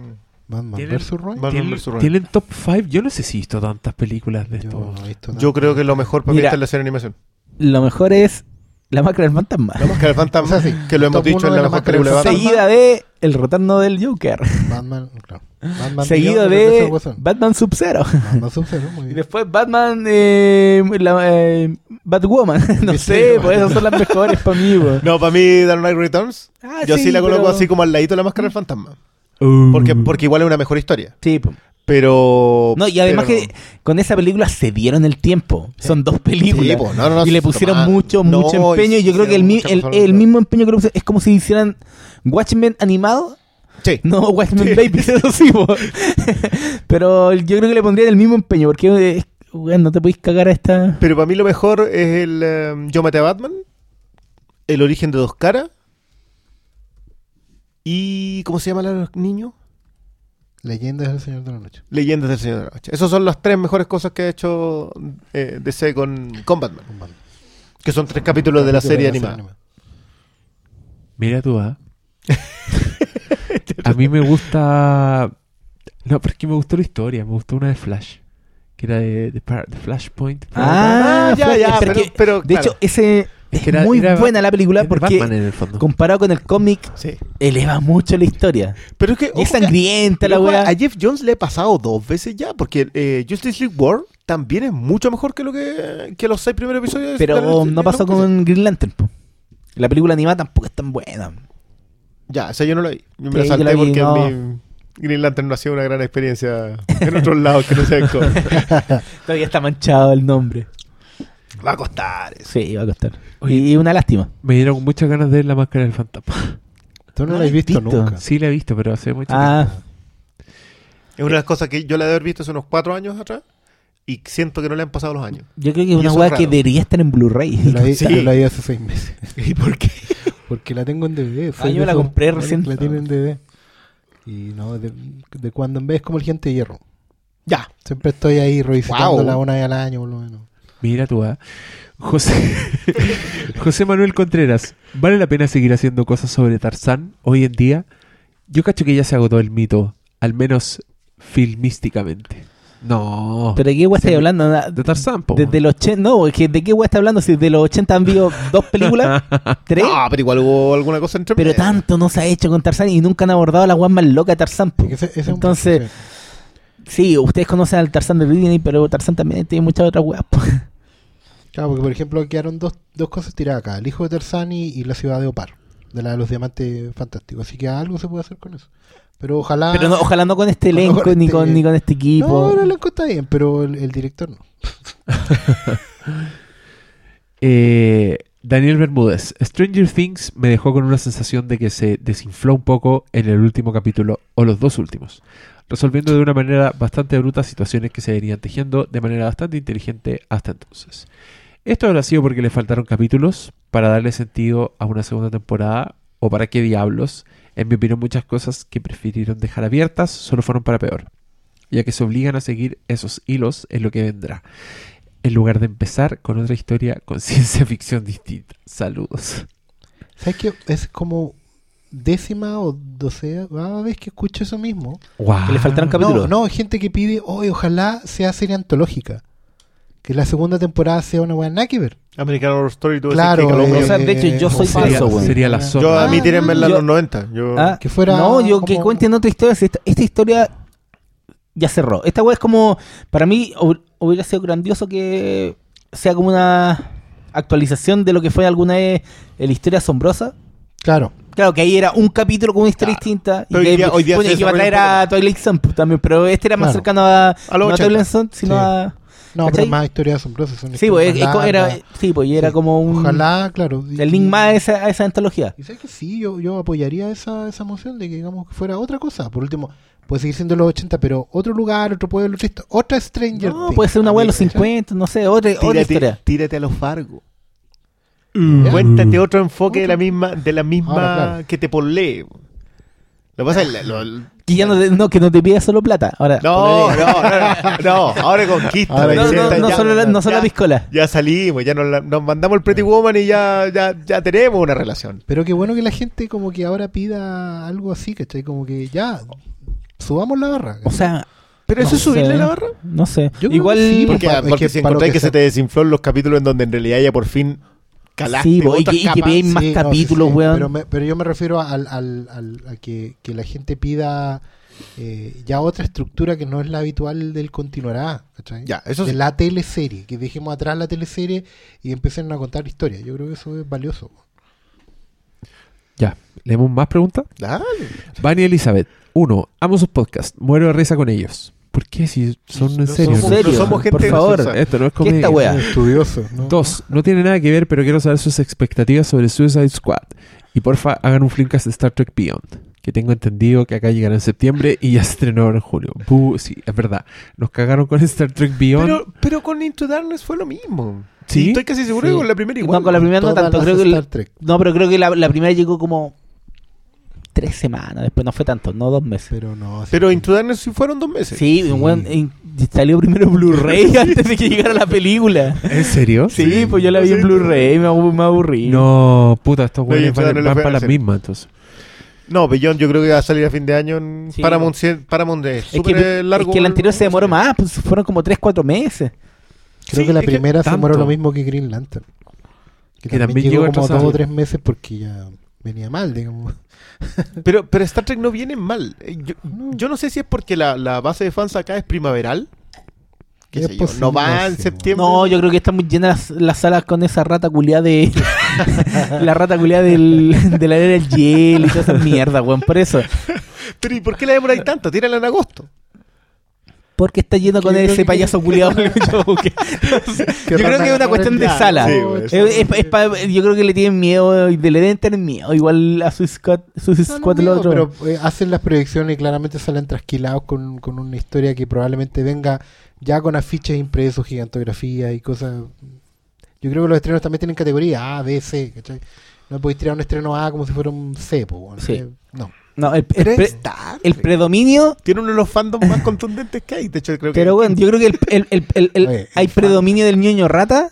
Batman ¿Tienen- vs. Roy. Batman ¿Tienen, vs. Robin. tienen top 5? Yo no sé si he visto tantas películas de Yo esto. no he visto yo creo que lo mejor para mí Mira. está en la serie de animación Lo mejor es La máscara del fantasma. La máscara del fantasma, O sea, sí, que lo hemos dicho en la la mejor máscara del película de Batman. Seguida de El retorno del Joker. Batman, claro. Batman Seguido de. Batman Sub-Zero. Batman Sub-Zero, muy Y bien. después Batman, eh, la, eh, Batwoman. (laughs) no sé, pues esas son las mejores para mí. (laughs) pues. No, para mí Dark Knight Returns, Ah, yo sí, la coloco pero- así como al ladito de la máscara del fantasma. Uh. Porque, porque igual es una mejor historia. Sí, pues. Pero... No, y además pero que con esa película se dieron el tiempo. Son dos películas. Sí, po, no, no, no, y le pusieron mucho, mucho empeño. Y yo creo que el, mi- el, el mismo empeño que es como si hicieran Watchmen animado. Sí. No, Watchmen Sí. Babies, (laughs) eso sí. Pero yo creo que le pondrían el mismo empeño. Porque, no te podéis cagar a esta. Pero para mí lo mejor es el eh, Yo maté a Batman, El origen de dos caras y... ¿Cómo se llaman los niños? Leyendas del Señor de la Noche. Leyendas del Señor de la Noche. Esas son las tres mejores cosas que ha hecho eh, DC con, con Batman. con Batman. Que son tres capítulos de la serie animada. Mira tú, ¿ah? (laughs) A mí me gusta. No, pero es que me gustó la historia. Me gustó una de Flash. Que era de, de, de Flashpoint. Ah, Ah, ya, ya, pero pero- que, pero, de claro. hecho, ese es que era- muy era- buena la película de porque el comparado con el cómic Sí. eleva mucho la historia. Pero es que... Es sangrienta la weá. A Jeff Jones le he pasado dos veces ya, porque eh, Justice League War también es mucho mejor que lo que, que los seis primeros episodios. de Pero la- de no pasó con Green Lantern. po. La película animada tampoco es tan buena. Ya, esa yo no la vi. Yo me Sí, la salté la vi, porque no. mi Green Lantern no ha sido una gran experiencia en otros lados que no sea en cómic. (laughs) Todavía está manchado el nombre. Va a costar eso. Sí, va a costar. Oye. Y, y una lástima. Me dieron muchas ganas de ver la máscara del fantasma. (laughs) Tú no No la has he visto, visto. nunca. Sí, la he visto, pero hace mucho Ah, Es una de las cosas que yo la de haber visto hace unos cuatro años atrás y siento que no le han pasado los años. yo creo que Y es una weá que debería estar en Blu-ray. Yo la vi, Sí. yo la vi hace seis meses. (laughs) ¿Y por qué? (laughs) Porque la tengo en DVD. Ah, yo la compré recién. La tienen en DVD. Y no, de, de cuando en vez es como el gente de hierro. Ya. Siempre estoy ahí revisitándola Wow. una vez al año, por lo menos. Mira tú, ¿ah? José, (laughs) José Manuel Contreras, ¿vale la pena seguir haciendo cosas sobre Tarzán hoy en día? Yo cacho que ya se agotó el mito, al menos filmísticamente. No. ¿Pero de qué weá estáis hablando? De Tarzán, po. Desde los 80, no, ¿de qué weá está hablando? Si de los 80 han habido dos películas, (laughs) tres, No, pero igual hubo alguna cosa entre pero tanto no se ha hecho con Tarzán y nunca han abordado la weá más loca de Tarzán. po. Ese- ese Entonces, sí. sí, ustedes conocen al Tarzán de Disney, pero Tarzán también tiene muchas otras weas. Claro, porque por ejemplo quedaron dos, dos cosas tiradas acá: El hijo de Tarzán y, y la ciudad de Opar, de la de los diamantes fantásticos. Así que algo se puede hacer con eso. Pero ojalá. Pero no, ojalá no con este (laughs) elenco con ni, este- con, ni con este equipo. No, el elenco está bien, pero el, el director no. (laughs) Eh, Daniel Bermúdez, Stranger Things me dejó con una sensación de que se desinfló un poco en el último capítulo o los dos últimos, resolviendo de una manera bastante bruta situaciones que se venían tejiendo de manera bastante inteligente hasta entonces. Esto habrá sido porque le faltaron capítulos para darle sentido a una segunda temporada o para qué diablos. En mi opinión muchas cosas que prefirieron dejar abiertas solo fueron para peor, ya que se obligan a seguir esos hilos en lo que vendrá en lugar de empezar con otra historia con (laughs) ciencia ficción distinta. Saludos. ¿Sabes qué? Es como décima o doceava vez que escucho eso mismo. Wow. Que le faltaron capítulos. No, no, hay gente que pide, oye, ojalá sea serie antológica. Que la segunda temporada sea una buena nada que ver. American Horror Story tuvo Claro, que O que sea, de hecho, yo soy de eso, weón. Sería la zona. Yo a mí Ah, tienen verla en los 90. Yo... Ah, Que fuera no, yo que como- cuenten otra historia. si Esta, esta historia ya cerró. Esta weá es como, para mí, hu- hubiera sido grandioso que sea como una actualización de lo que fue alguna vez la historia asombrosa. Claro. Claro, que ahí era un capítulo con una historia distinta. Y Pero hoy que, día- hoy día bueno, se y que iba a traer a Twilight pues, también, pero este era más Claro. cercano a, A no 80. Twilight Zone, sino Sí. a... No, ¿Cachai? pero más historias asombrosas. Son Sí, pues, era, sí, pues, y era Sí. como un... Ojalá, claro. y- El link más a esa, a esa antología. Y sabes que sí, yo, yo apoyaría esa, esa moción de que digamos que fuera otra cosa. Por último, puede seguir siendo los 80, pero otro lugar, otro pueblo, otra, histo- otra Stranger No, puede ser una weá de los ¿cachai? 50, no sé, otra, otra Tírate, historia. tírate a los Fargo. ¿Ya? Cuéntate otro enfoque de la misma, de la misma Ahora, claro. que te ponle. Lo que pasa es lo- lo- Que ya no, te- no, que no te pida solo plata. Ahora, no, no, no, no, no, ahora conquista. (laughs) Ahora no, no, no ya- solo la, no solo la ya- piscola. Ya salimos, ya nos, la- nos mandamos el Pretty Woman y ya, ya, ya tenemos una relación. Pero qué bueno que la gente como que ahora pida algo así, ¿cachai? Como que ya, subamos la barra. O sea, Pero eso no es subirle sé, la barra. No sé. Yo Igual. que sí, Porque, pa- es porque que encontráis que que, se te desinfló en los capítulos en donde en realidad ya por fin calaste Sí, y que- y que veis más Sí, no, capítulos, sí, sí, weón. Pero, me- pero yo me refiero al, al- al- a que, que la gente pida eh, ya otra estructura que no es la habitual del continuará. ¿cachai? Ya, eso de sí. la teleserie, que dejemos atrás la teleserie y empiecen a contar historias. Yo creo que eso es valioso. Ya, ¿leemos más preguntas? Dale. Vani Elizabeth. Uno, amo sus podcasts. Muero de risa con ellos. ¿Por qué? Si son en No serio. somos- ¿no? somos gente Por favor. graciosa. Esto no es ¿Qué comedia. esta wea? Estudioso. ¿no? Dos, no tiene nada que ver, pero quiero saber sus expectativas sobre Suicide Squad. Y porfa, hagan un flimcast de Star Trek Beyond. Que tengo entendido que acá llegará en septiembre y ya se estrenó ahora en julio. Buh, sí, es verdad. Nos cagaron con Star Trek Beyond. Pero, pero con Into Darkness fue lo mismo. ¿Sí? Y estoy casi seguro Sí. que con la primera igual. No, con la primera no tanto. las Creo que Star el- Trek. no, pero creo que la, la primera llegó como tres semanas. Después no fue tanto, no dos meses. Pero no. sí. Pero Into Darkness sí fueron dos meses. Sí, Sí. weón, en- salió primero Blu-ray (laughs) antes de que llegara la película. ¿En serio? Sí, pues yo la vi Sí, en Blu-ray, me, abu- me aburrí. No, puta, estos güeyes van, para las mismas, entonces. No, Beyond yo creo que va a salir a fin de año en Sí, Paramount. Paramount es Es súper que, eh, largo. es que el anterior se demoró más, pues fueron como 3, 4 meses. Creo Sí, que la que primera se demoró lo mismo que Green Lantern. Que, Que también, también llegó llegó como atrasado. dos o tres meses porque ya venía mal, digamos. (laughs) Pero, pero Star Trek no viene mal. Eh, Yo, yo no sé si es porque la, la base de fans acá es primaveral. Qué Es sé yo, posible, no va en septiembre. No, yo creo que están muy llenas las, las salas con esa rata culiada de. (laughs) la rata culiada del, de la era del hielo y toda esa mierda, weón. Por eso. Pero ¿y por qué la demoráis tanto? Tírala en agosto. Porque está lleno con ese payaso culiado. yo (laughs) que- yo creo que es (laughs) una cuestión de sala. sí, Es- güey, es- es pa- yo creo que le tienen miedo y le deben tener miedo. Igual a Suicide Squad, Suicide No, no, otro. Pero eh, hacen las proyecciones y claramente salen trasquilados con, con una historia que probablemente venga ya con afiches impresos, gigantografía y cosas. Yo creo que los estrenos también tienen categoría A, B, C. ¿cachai? No podéis tirar un estreno A como si fuera un C. po, bueno, Sí. eh, No. No, el, pre- predominio. Tiene uno de los fandoms más contundentes que hay. De hecho, creo que. Pero bueno, yo creo que el, el- el- el- el- Oye, hay el fan- predominio del ñoño rata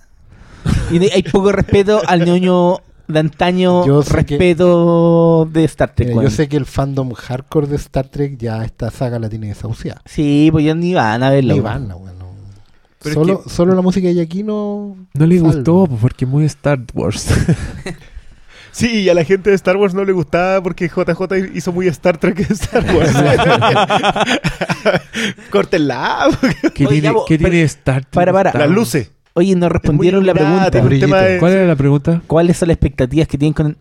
y hay poco respeto al ñoño de antaño, Yo sé que- respeto de Star Trek. Mira, yo sé que el fandom hardcore de Star Trek ya esta saga la tiene desahuciada. Sí, pues ya ni van a verlo. Ni van, no, bueno. Pero es Solo, que- solo la música de aquí no. No le salva. gustó pues, porque es muy Star Wars. (laughs) Sí, y a la gente de Star Wars no le gustaba porque JJ hizo muy Star Trek de Star Wars. (laughs) Córtenla. ¿Qué, Oye, tiene, ya, bo- qué pero- tiene Star Trek? para, para. Las luces. Oye, nos respondieron la pregunta. de- ¿Cuál era la pregunta? ¿Cuáles son las expectativas que tienen con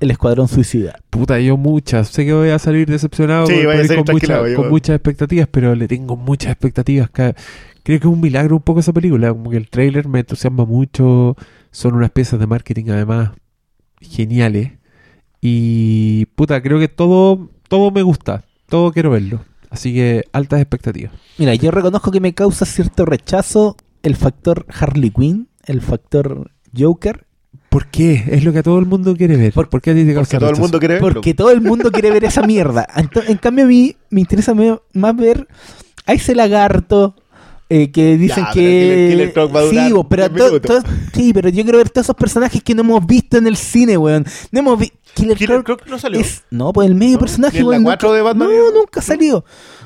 el Escuadrón Suicida? Puta, yo muchas. Sé que voy a salir decepcionado Sí, voy a ir salir con, mucha- con muchas expectativas, pero le tengo muchas expectativas. Creo que es un milagro un poco esa película. Como que el trailer me entusiasma mucho. Son unas piezas de marketing además geniales. Y puta, creo que todo, todo me gusta. Todo quiero verlo. Así que altas expectativas. Mira, yo reconozco que me causa cierto rechazo el factor Harley Quinn, el factor Joker, ¿Por qué? Es lo que a todo el mundo quiere ver. Por- ¿Por qué a ti te causa Porque todo el mundo quiere verlo. porque todo el mundo quiere ver esa mierda. Ento- en cambio, a mí me interesa más ver a ese lagarto. Eh, que dicen Ya, que Killer- Killer Croc va a durar sí, bo, pero 10 to- minutos. to- sí, pero yo quiero ver todos esos personajes que no hemos visto en el cine, weón. No hemos visto Killer, Killer Croc Croc no salió. es no, pues el medio ¿No? personaje, ¿Ni en la weón. cuatro nunca- de Batman? No, nunca ha salido.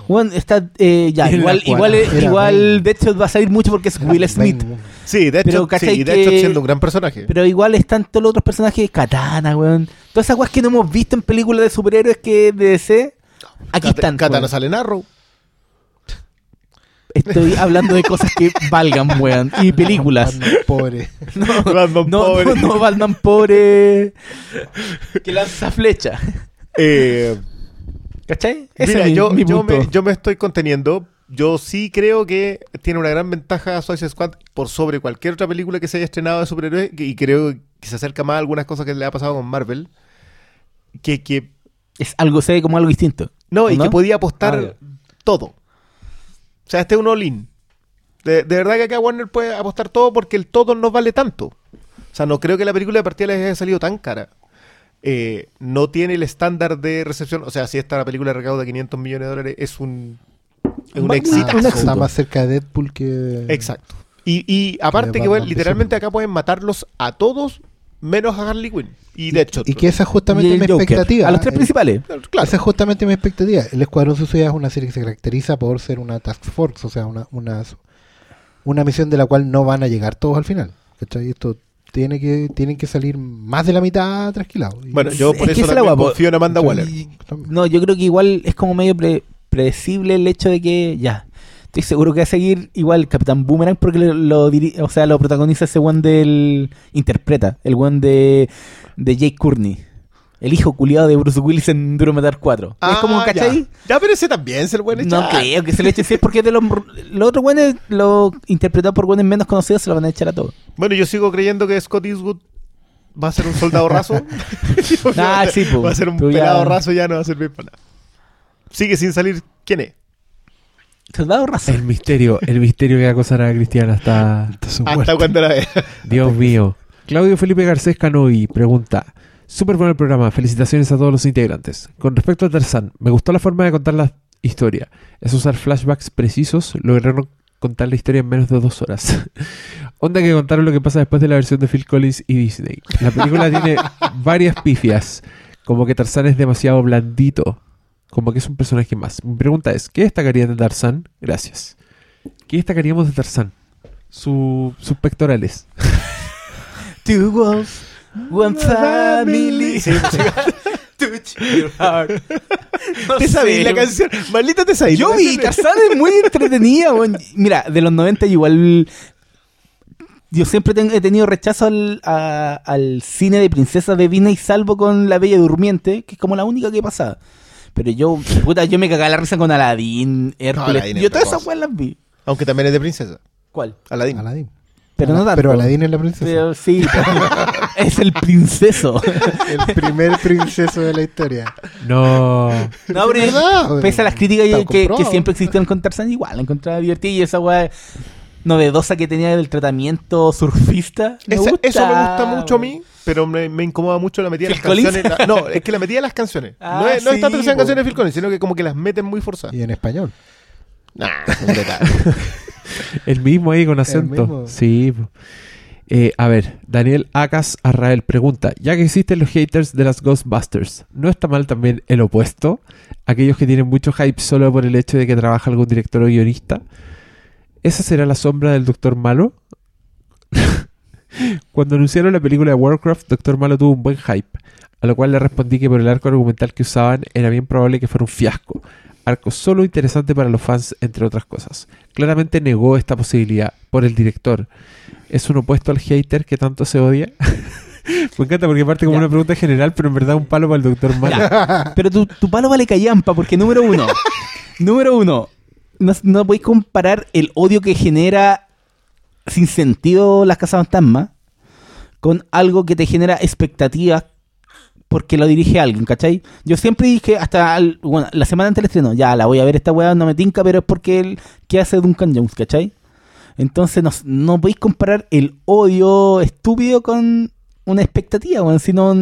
Weón, está eh, ya, (laughs) igual igual igual hecho va a salir mucho porque es Will Smith. Sí, de Pero, hecho, ¿cachai sí, de hecho que- siendo un gran personaje. Pero igual están todos los otros personajes, Katana, weón. Todas esas weas que no hemos visto en películas de superhéroes que de DC. Aquí Kat- están. Katana weón. sale en Arrow. Estoy hablando de cosas que valgan, weón. Y películas. Batman, Pobre. (laughs) No, Batman no, pobre. no, no, Batman pobre. Que lanza flecha. Eh, ¿Cachai? Ese mira, es mi, yo, mi yo, punto. me, yo me estoy conteniendo. Yo sí creo que tiene una gran ventaja Suicide Squad por sobre cualquier otra película que se haya estrenado de superhéroes y creo que se acerca más a algunas cosas que le ha pasado con Marvel. Que, que Es algo, se ve como algo distinto. no, y ¿No? que podía apostar Ah, todo. O sea, este es un all-in. De, de verdad que acá Warner puede apostar todo porque el todo no vale tanto. O sea, no creo que la película de partida les haya salido tan cara. Eh, no tiene el estándar de recepción. O sea, si esta película recauda 500 millones de dólares, es un, es un éxito. Está más cerca de Deadpool que. Exacto. Y, y aparte Que que bueno, literalmente acá pueden matarlos a todos menos a Harley Quinn. Y de hecho, Y que esa es Y justamente mi Joker. expectativa. A los tres El- principales. claro. Esa es justamente mi expectativa. El Escuadrón Suicida es una serie que se caracteriza por ser una task force, o sea, una, una, una misión de la cual no van a llegar todos al final. ¿cachai? Esto tiene que, tienen que salir más de la mitad trasquilados. Y- Bueno, yo Es por que eso es la confío en Amanda Waller. No, yo creo que igual es como medio pre- predecible el hecho de que ya. Estoy seguro que va a seguir igual Capitán Boomerang porque lo, lo o sea, lo protagoniza ese one del. Interpreta, el one de, de Jake Courtney. El hijo culiado de Bruce Willis en Duro Matar 4. es como, Ah, ¿cachai? Ya. Ya, pero ese también se lo pueden No echar. creo que se le eche si es porque de los, los otros buenos, lo interpretado por buenos menos conocidos, se lo van a echar a todos. Bueno, yo sigo creyendo que Scott Eastwood va a ser un soldado raso. (laughs) (laughs) Ah, sí, po. Va a ser un ya- pelado raso, ya no va a servir para nada. Sigue sin salir. ¿Quién es? Soldado raza. El misterio, el misterio que va a acosar a Cristiana hasta... Hasta cuando la vea. Dios mío. Claudio Felipe Garcés Canoy pregunta: Súper bueno el programa, felicitaciones a todos los integrantes. Con respecto a Tarzán, me gustó la forma de contar la historia. Es usar flashbacks precisos, lograron contar la historia en menos de dos horas. (laughs) Onda que contaron lo que pasa después de la versión de Phil Collins y Disney. La película tiene (laughs) varias pifias, como que Tarzán es demasiado blandito, como que es un personaje más. Mi pregunta es: ¿qué destacarían de Tarzán? Gracias. ¿Qué destacaríamos de Tarzán? Su- sus pectorales. (laughs) Two wolves, one family. Sí, sí. (laughs) Touch your heart. No ¿Te sabías sé. la canción? Maldita te sabías. Yo vi. Tarzán es muy entretenida, weón. Mira, de los 90 igual... Yo siempre he tenido rechazo al, a- al cine de princesas de Disney, salvo con La Bella Durmiente, que es como la única que pasaba. Pero yo, puta, yo me cagaba la risa con Aladdin, Hércules. Aladdin es yo todas esas weas las vi. Aunque también es de princesa. ¿Cuál? Aladín. Aladín. Pero no tanto. Pero Aladín es la princesa. Pero sí, es el princeso. El primer princeso de la historia. No. No, pero Es pese a las críticas que, que siempre existieron con Tarzán, igual la encontraba divertida y esa weá novedosa que tenía del tratamiento surfista. me Esa- gusta, eso me gusta mucho a mí, pero me, me incomoda mucho la metida de las ¿Phil Collins? canciones. La- no, es que la metida de las canciones. Ah, no es, no es tanto que sean canciones de Phil Collins, sino que como que las meten muy forzadas. Y en español. Nah, un detalle. (laughs) El mismo ahí con acento. Sí. Eh, a ver, Daniel Acas Arrael pregunta, ya que existen los haters de las Ghostbusters, ¿no está mal también el opuesto? Aquellos que tienen mucho hype solo por el hecho de que trabaja algún director o guionista. ¿Esa será la sombra del Doctor Malo? (laughs) Cuando anunciaron la película de Warcraft, Doctor Malo tuvo un buen hype, a lo cual le respondí que por el arco argumental que usaban era bien probable que fuera un fiasco. Arco solo interesante para los fans, entre otras cosas. Claramente negó esta posibilidad por el director. ¿Es un opuesto al hater que tanto se odia? (laughs) Me encanta porque parte como Ya. una pregunta general, pero en verdad un palo para el Doctor Malo. Ya, (laughs) Pero tu, tu palo vale callampa, porque número uno, (laughs) número uno, no, no podéis comparar el odio que genera sin sentido las casas fantasmas con algo que te genera expectativas porque lo dirige alguien, ¿cachai? Yo siempre dije, hasta al- bueno, la semana antes del estreno, ya la voy a ver esta weá, no me tinca, pero es porque él, ¿qué hace Duncan Jones, ¿cachai? Entonces no, no podéis comparar el odio estúpido con una expectativa, weón, sino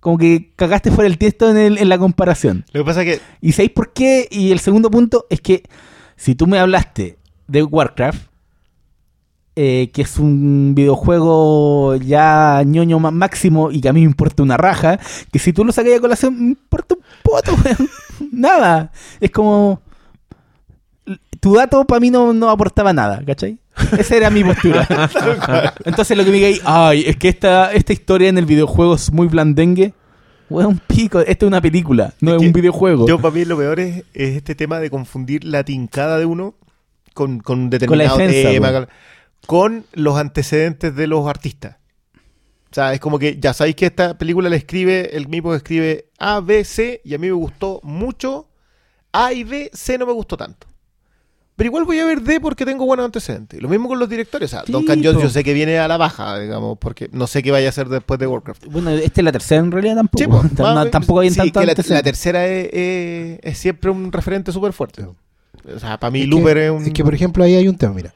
como que cagaste fuera el texto en, el- en la comparación. Lo que pasa es que ¿Y sabéis por qué? Y el segundo punto es que si tú me hablaste de Warcraft, eh, que es un videojuego ya ñoño máximo y que a mí me importa una raja, que si tú lo sacas a colación, me importa un poto, (laughs) weón. Nada. Es como... Tu dato para mí no, no aportaba nada, ¿cachai? Esa era mi postura. (laughs) Entonces lo que me diga ahí, ay, es que esta, esta historia en el videojuego es muy blandengue. Weón, pico, esta es una película, no es, que un videojuego. yo para mí lo peor es, es este tema de confundir la tincada de uno con, con determinado defensa, tema, weón. Con, los antecedentes de los artistas. O sea, es como que ya sabéis que esta película la escribe el mismo que escribe A, B, C y a mí me gustó mucho. A y B, C no me gustó tanto. Pero igual voy a ver D porque tengo buenos antecedentes. Lo mismo con los directores. O sea, Sí, Duncan Jones yo sé que viene a la baja, digamos, porque no sé qué vaya a hacer después de Warcraft. Bueno, esta es la tercera en realidad tampoco. Sí, po, (laughs) No, más- tampoco hay sí, tanto que la, tercera es, es- es siempre un referente súper fuerte. O sea, para mí Es Looper que, es un... es que, por ejemplo, ahí hay un tema, mira.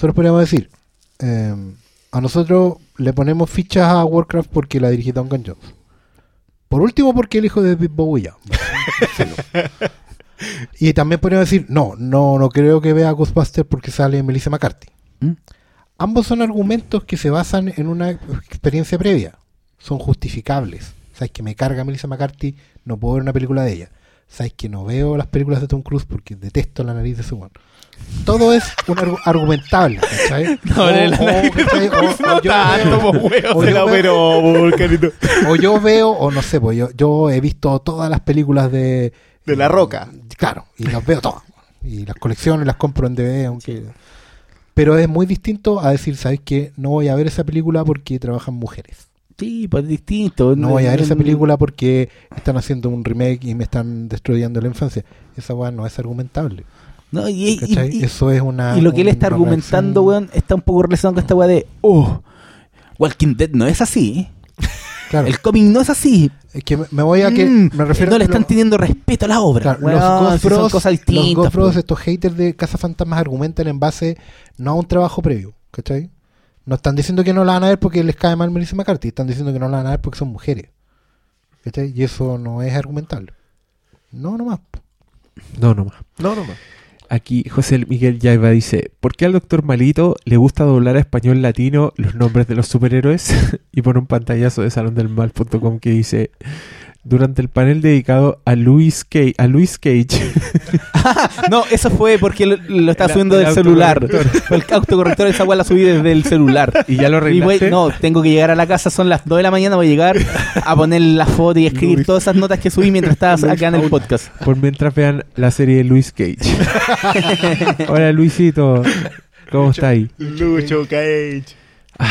Nosotros podríamos decir, eh, a nosotros le ponemos fichas a Warcraft porque la dirige Duncan Jones. Por último, porque el hijo de Big Bowie ya. y también podríamos decir, no, no, no creo que vea Ghostbusters porque sale Melissa McCarthy. ¿Mm? Ambos son argumentos que se basan en una experiencia previa. Son justificables. O sea, es que me carga Melissa McCarthy, no puedo ver una película de ella. sabes que no veo las películas de Tom Cruise porque detesto la nariz de ese weón. Todo es un argu- argumentable, ¿cachai? (laughs) (laughs) No, O- la o, yo veo- o no sé, pues yo, yo he visto todas las películas de... De La Roca. Claro, y las veo todas. Y las colecciones las compro en DVD, aunque... Pero es muy distinto a decir, ¿sabes qué? No voy a ver esa película porque trabajan mujeres. Sí, pues es distinto. No voy a ver esa película porque están haciendo un remake y me están destruyendo la infancia. Esa weá no es argumentable. No, y, y- ¿cachai? y- Eso es una... y lo que él está argumentando, reacción- weón, está un poco relacionado con esta weá de, oh, Walking Dead no es así. Claro, El cómic no es así. es que me, voy a que... Mm, me refiero no le están lo- teniendo respeto a la obra. Claro, los Ghost si son Bros, cosas los distintas. Bros, po. estos haters de Cazafantasmas argumentan en base no a un trabajo previo, ¿cachai? No están diciendo que no la van a ver porque les cae mal Melissa McCarthy, están diciendo que no la van a ver porque son mujeres. ¿Cachai? Y eso no es argumentable. No, nomás. No, no más. No, no más. Aquí José Miguel Yaiba dice, ¿por qué al doctor Malito le gusta doblar a español latino los nombres de los superhéroes? (laughs) y pone un pantallazo de salondelmal.com que dice, durante el panel dedicado a Luis Cage, a Luis Cage (laughs) No, eso fue porque lo, lo está El- subiendo el del celular. (laughs) El autocorrector esa weá la subí desde el celular. y ya lo Y voy- arreglaste. no, tengo que llegar a la casa, son las 2 de la mañana, voy a llegar a poner la foto y escribir Luis. todas esas notas que subí mientras estabas acá en el podcast. Por mientras vean la serie de Luis Cage. (laughs) Hola Luisito, ¿cómo está ahí? Lucho Cage. Jo-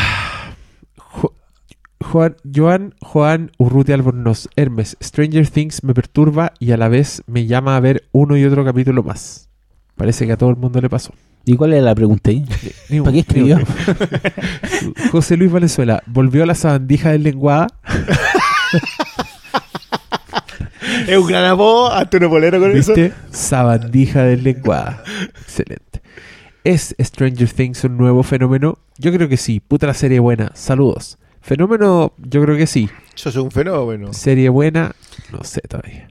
Juan, Joan Juan Urrutia Albornoz, Hermes, Stranger Things me perturba y a la vez me llama a ver uno y otro capítulo más. Parece que a todo el mundo le pasó. ¿Y cuál era la pregunta ahí? ¿Para qué escribió? (laughs) José Luis Valenzuela, ¿volvió a la sabandija del lenguada? Es un gran apodo, hazte un bolero con eso. ¿Viste? Sabandija del lenguada. Excelente. ¿Es Stranger Things un nuevo fenómeno? Yo creo que sí. Puta la serie buena. Saludos. Fenómeno, yo creo que sí. Eso es un fenómeno. Serie buena, no sé todavía.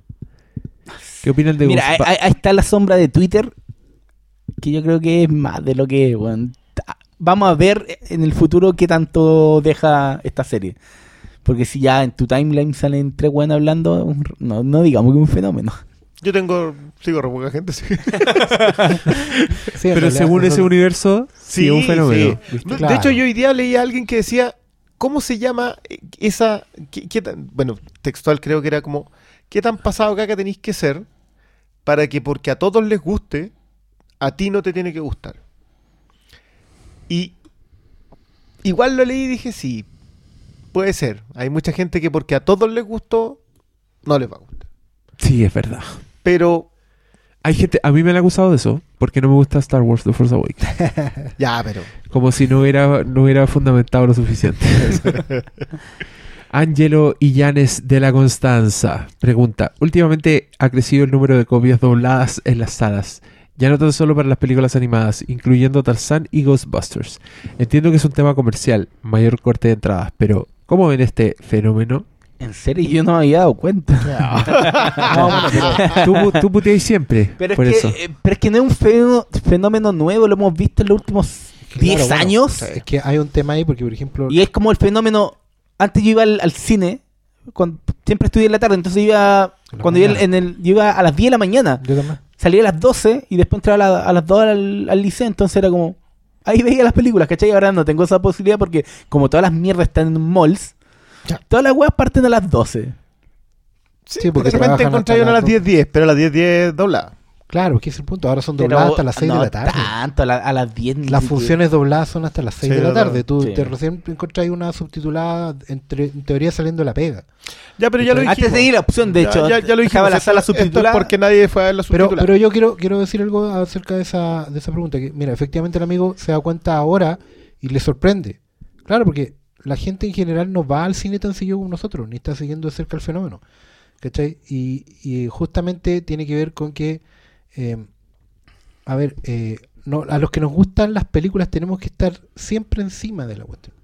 ¿Qué opinan de Mira, ahí, está la sombra de Twitter, que yo creo que es más de lo que es. Ta- Vamos a ver en el futuro qué tanto deja esta serie. Porque si ya en tu timeline salen tres weones hablando, no, no digamos que es un fenómeno. Yo tengo, sigo re poca gente. Sí, (laughs) Pero realidad, según ese universo, sí, es un fenómeno. De Claro. hecho, yo hoy día leí a alguien que decía, ¿cómo se llama esa... qué- qué tan- bueno, textual creo que era como, ¿qué tan pasado caca tenéis que ser para que porque a todos les guste, a ti no te tiene que gustar? Y igual lo leí y dije, sí, puede ser. Hay mucha gente que porque a todos les gustó, no les va a gustar. Sí, es verdad. Pero, Hay gente, a mí me han acusado de eso, porque no me gusta Star Wars The Force Awakens. (laughs) ya, pero... Como si no hubiera, no hubiera fundamentado lo suficiente. (laughs) Angelo Illanes de la Constanza pregunta: Últimamente ha crecido el número de copias dobladas en las salas. Ya no tan solo para las películas animadas, incluyendo Tarzán y Ghostbusters. Entiendo que es un tema comercial, mayor corte de entradas, pero ¿cómo ven este fenómeno? En serio, yo no me había dado cuenta. (laughs) No, bueno, pero- Tú, tú puteas siempre Pero por es, eso. que, eh, pero es que no es un fenómeno, fenómeno nuevo, lo hemos visto en los últimos 10 Claro, bueno, años. Es que hay un tema ahí porque, por ejemplo, Y es como el fenómeno. Antes yo iba al, al cine, cuando, siempre estudié en la tarde, entonces iba. Cuando iba mañana. en el, yo iba a las 10 de la mañana, yo también. salía a las 12 y después entraba a, la- a las 2 al, al liceo, entonces era como. Ahí veía las películas, ¿cachai? Ahora no tengo esa posibilidad porque, como todas las mierdas están en malls, Ya. todas las weas parten a las 12. Sí, Sí, porque de repente una a las las 10.10, pero a las 10.10 doblada. Claro, que es el punto. Ahora son Pero dobladas hasta las 6 no de la tarde. tanto, a, la- a las 10 ni Las funciones dobladas son hasta las 6 Sí, de la de tarde. Tú Sí. te recién encontrás una subtitulada, entre, en teoría saliendo de la pega. Ya, pero ya lo dijimos. Antes tenía la opción, de Ya- hecho. ya, ya lo dijimos. la sala subtitulada. porque nadie fue a ver la Pero, subtitulada. pero yo quiero, quiero decir algo acerca de esa, de esa pregunta. Que, mira, efectivamente el amigo se da cuenta ahora y le sorprende. Claro, porque la gente en general no va al cine tan seguido como nosotros, ni está siguiendo de cerca el fenómeno. ¿Cachai? Y, y justamente tiene que ver con que, eh, a ver, eh, no, a los que nos gustan las películas tenemos que estar siempre encima de la cuestión.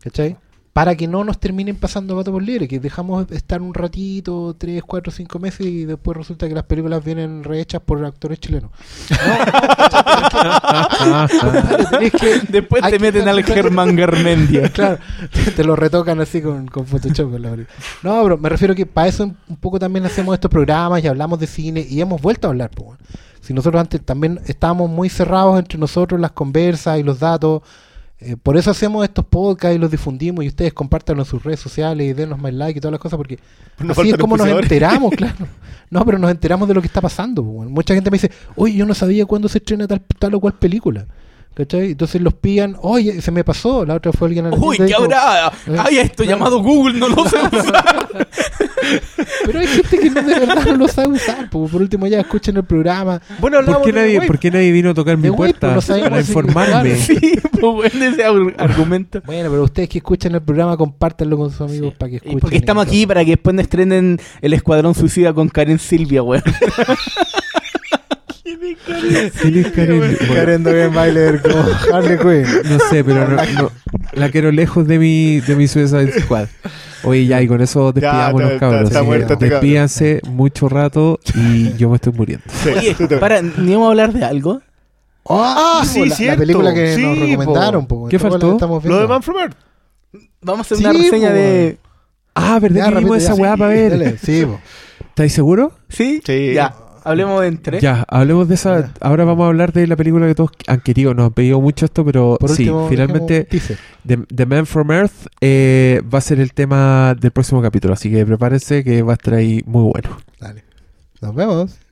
¿Cachai? Para que no nos terminen pasando gato por libre, que dejamos estar un ratito, tres, cuatro, cinco meses y después resulta que las películas vienen rehechas por actores chilenos. (laughs) No, tenés que- Después te meten al Germán Garmendia. (laughs) claro, te, te lo retocan así con, con Photoshop. con la película. No, pero me refiero que para eso un poco también hacemos estos programas y hablamos de cine y hemos vuelto a hablar. pues, bueno. Si nosotros antes también estábamos muy cerrados entre nosotros, las conversas y los datos. Eh, por eso hacemos estos podcasts y los difundimos y ustedes compártanlo en sus redes sociales y denos más like y todas las cosas porque así es como nos enteramos, (laughs) claro. No, pero nos enteramos de lo que está pasando. Mucha gente me dice, oye, yo no sabía cuándo se estrena tal, tal o cual película. ¿Cachai? Entonces los pillan, oye, se me pasó. La otra fue alguien a la Uy, y ¿qué habrá? Eh, Ay, esto claro. llamado Google, no lo sé (laughs) usar. Pero hay gente que no, de verdad no lo sabe usar. po. Por último, ya escuchen el programa. Bueno, ¿Por qué, nadie. ¿Por qué nadie vino a tocar mi puerta no para informarme? Sí, pues bueno, ese ar- argumento. Bueno, pero ustedes que escuchen el programa, compártanlo con sus amigos para que Y escuchen. porque estamos y- aquí para que después nos estrenen el Escuadrón Suicida con Karen Silvia, weón. (laughs) ¿Quién es Karen? Bueno, Karen Dogen Bailer como Harley Quinn. no sé, pero no, no- la quiero lejos de mi, de mi Suicide Squad. Oye, ya, y con eso despidamos está- los cabros. está que muerto este cabrón. despídanse mucho rato y yo me estoy muriendo. Sí, Oye, para, ¿ni vamos a hablar de algo? Ah, po, sí, la, la cierto. película que Sí, nos recomendaron. po. ¿Qué faltó? la Lo de. Man from Earth. Vamos a hacer Sí, una reseña po, de... Ah, ¿verdad Ya, que vimos esa weá sí, para ver? dale, Sí, po. ¿Estáis seguros? ¿Sí? Sí. Ya, hablemos de entre. Ya, hablemos de esa. Ahora vamos a hablar de la película que todos han querido. Nos han pedido mucho esto, pero Por sí, último, finalmente. The, The Man from Earth eh, va a ser el tema del próximo capítulo. Así que prepárense que va a estar ahí muy bueno. Dale. Nos vemos.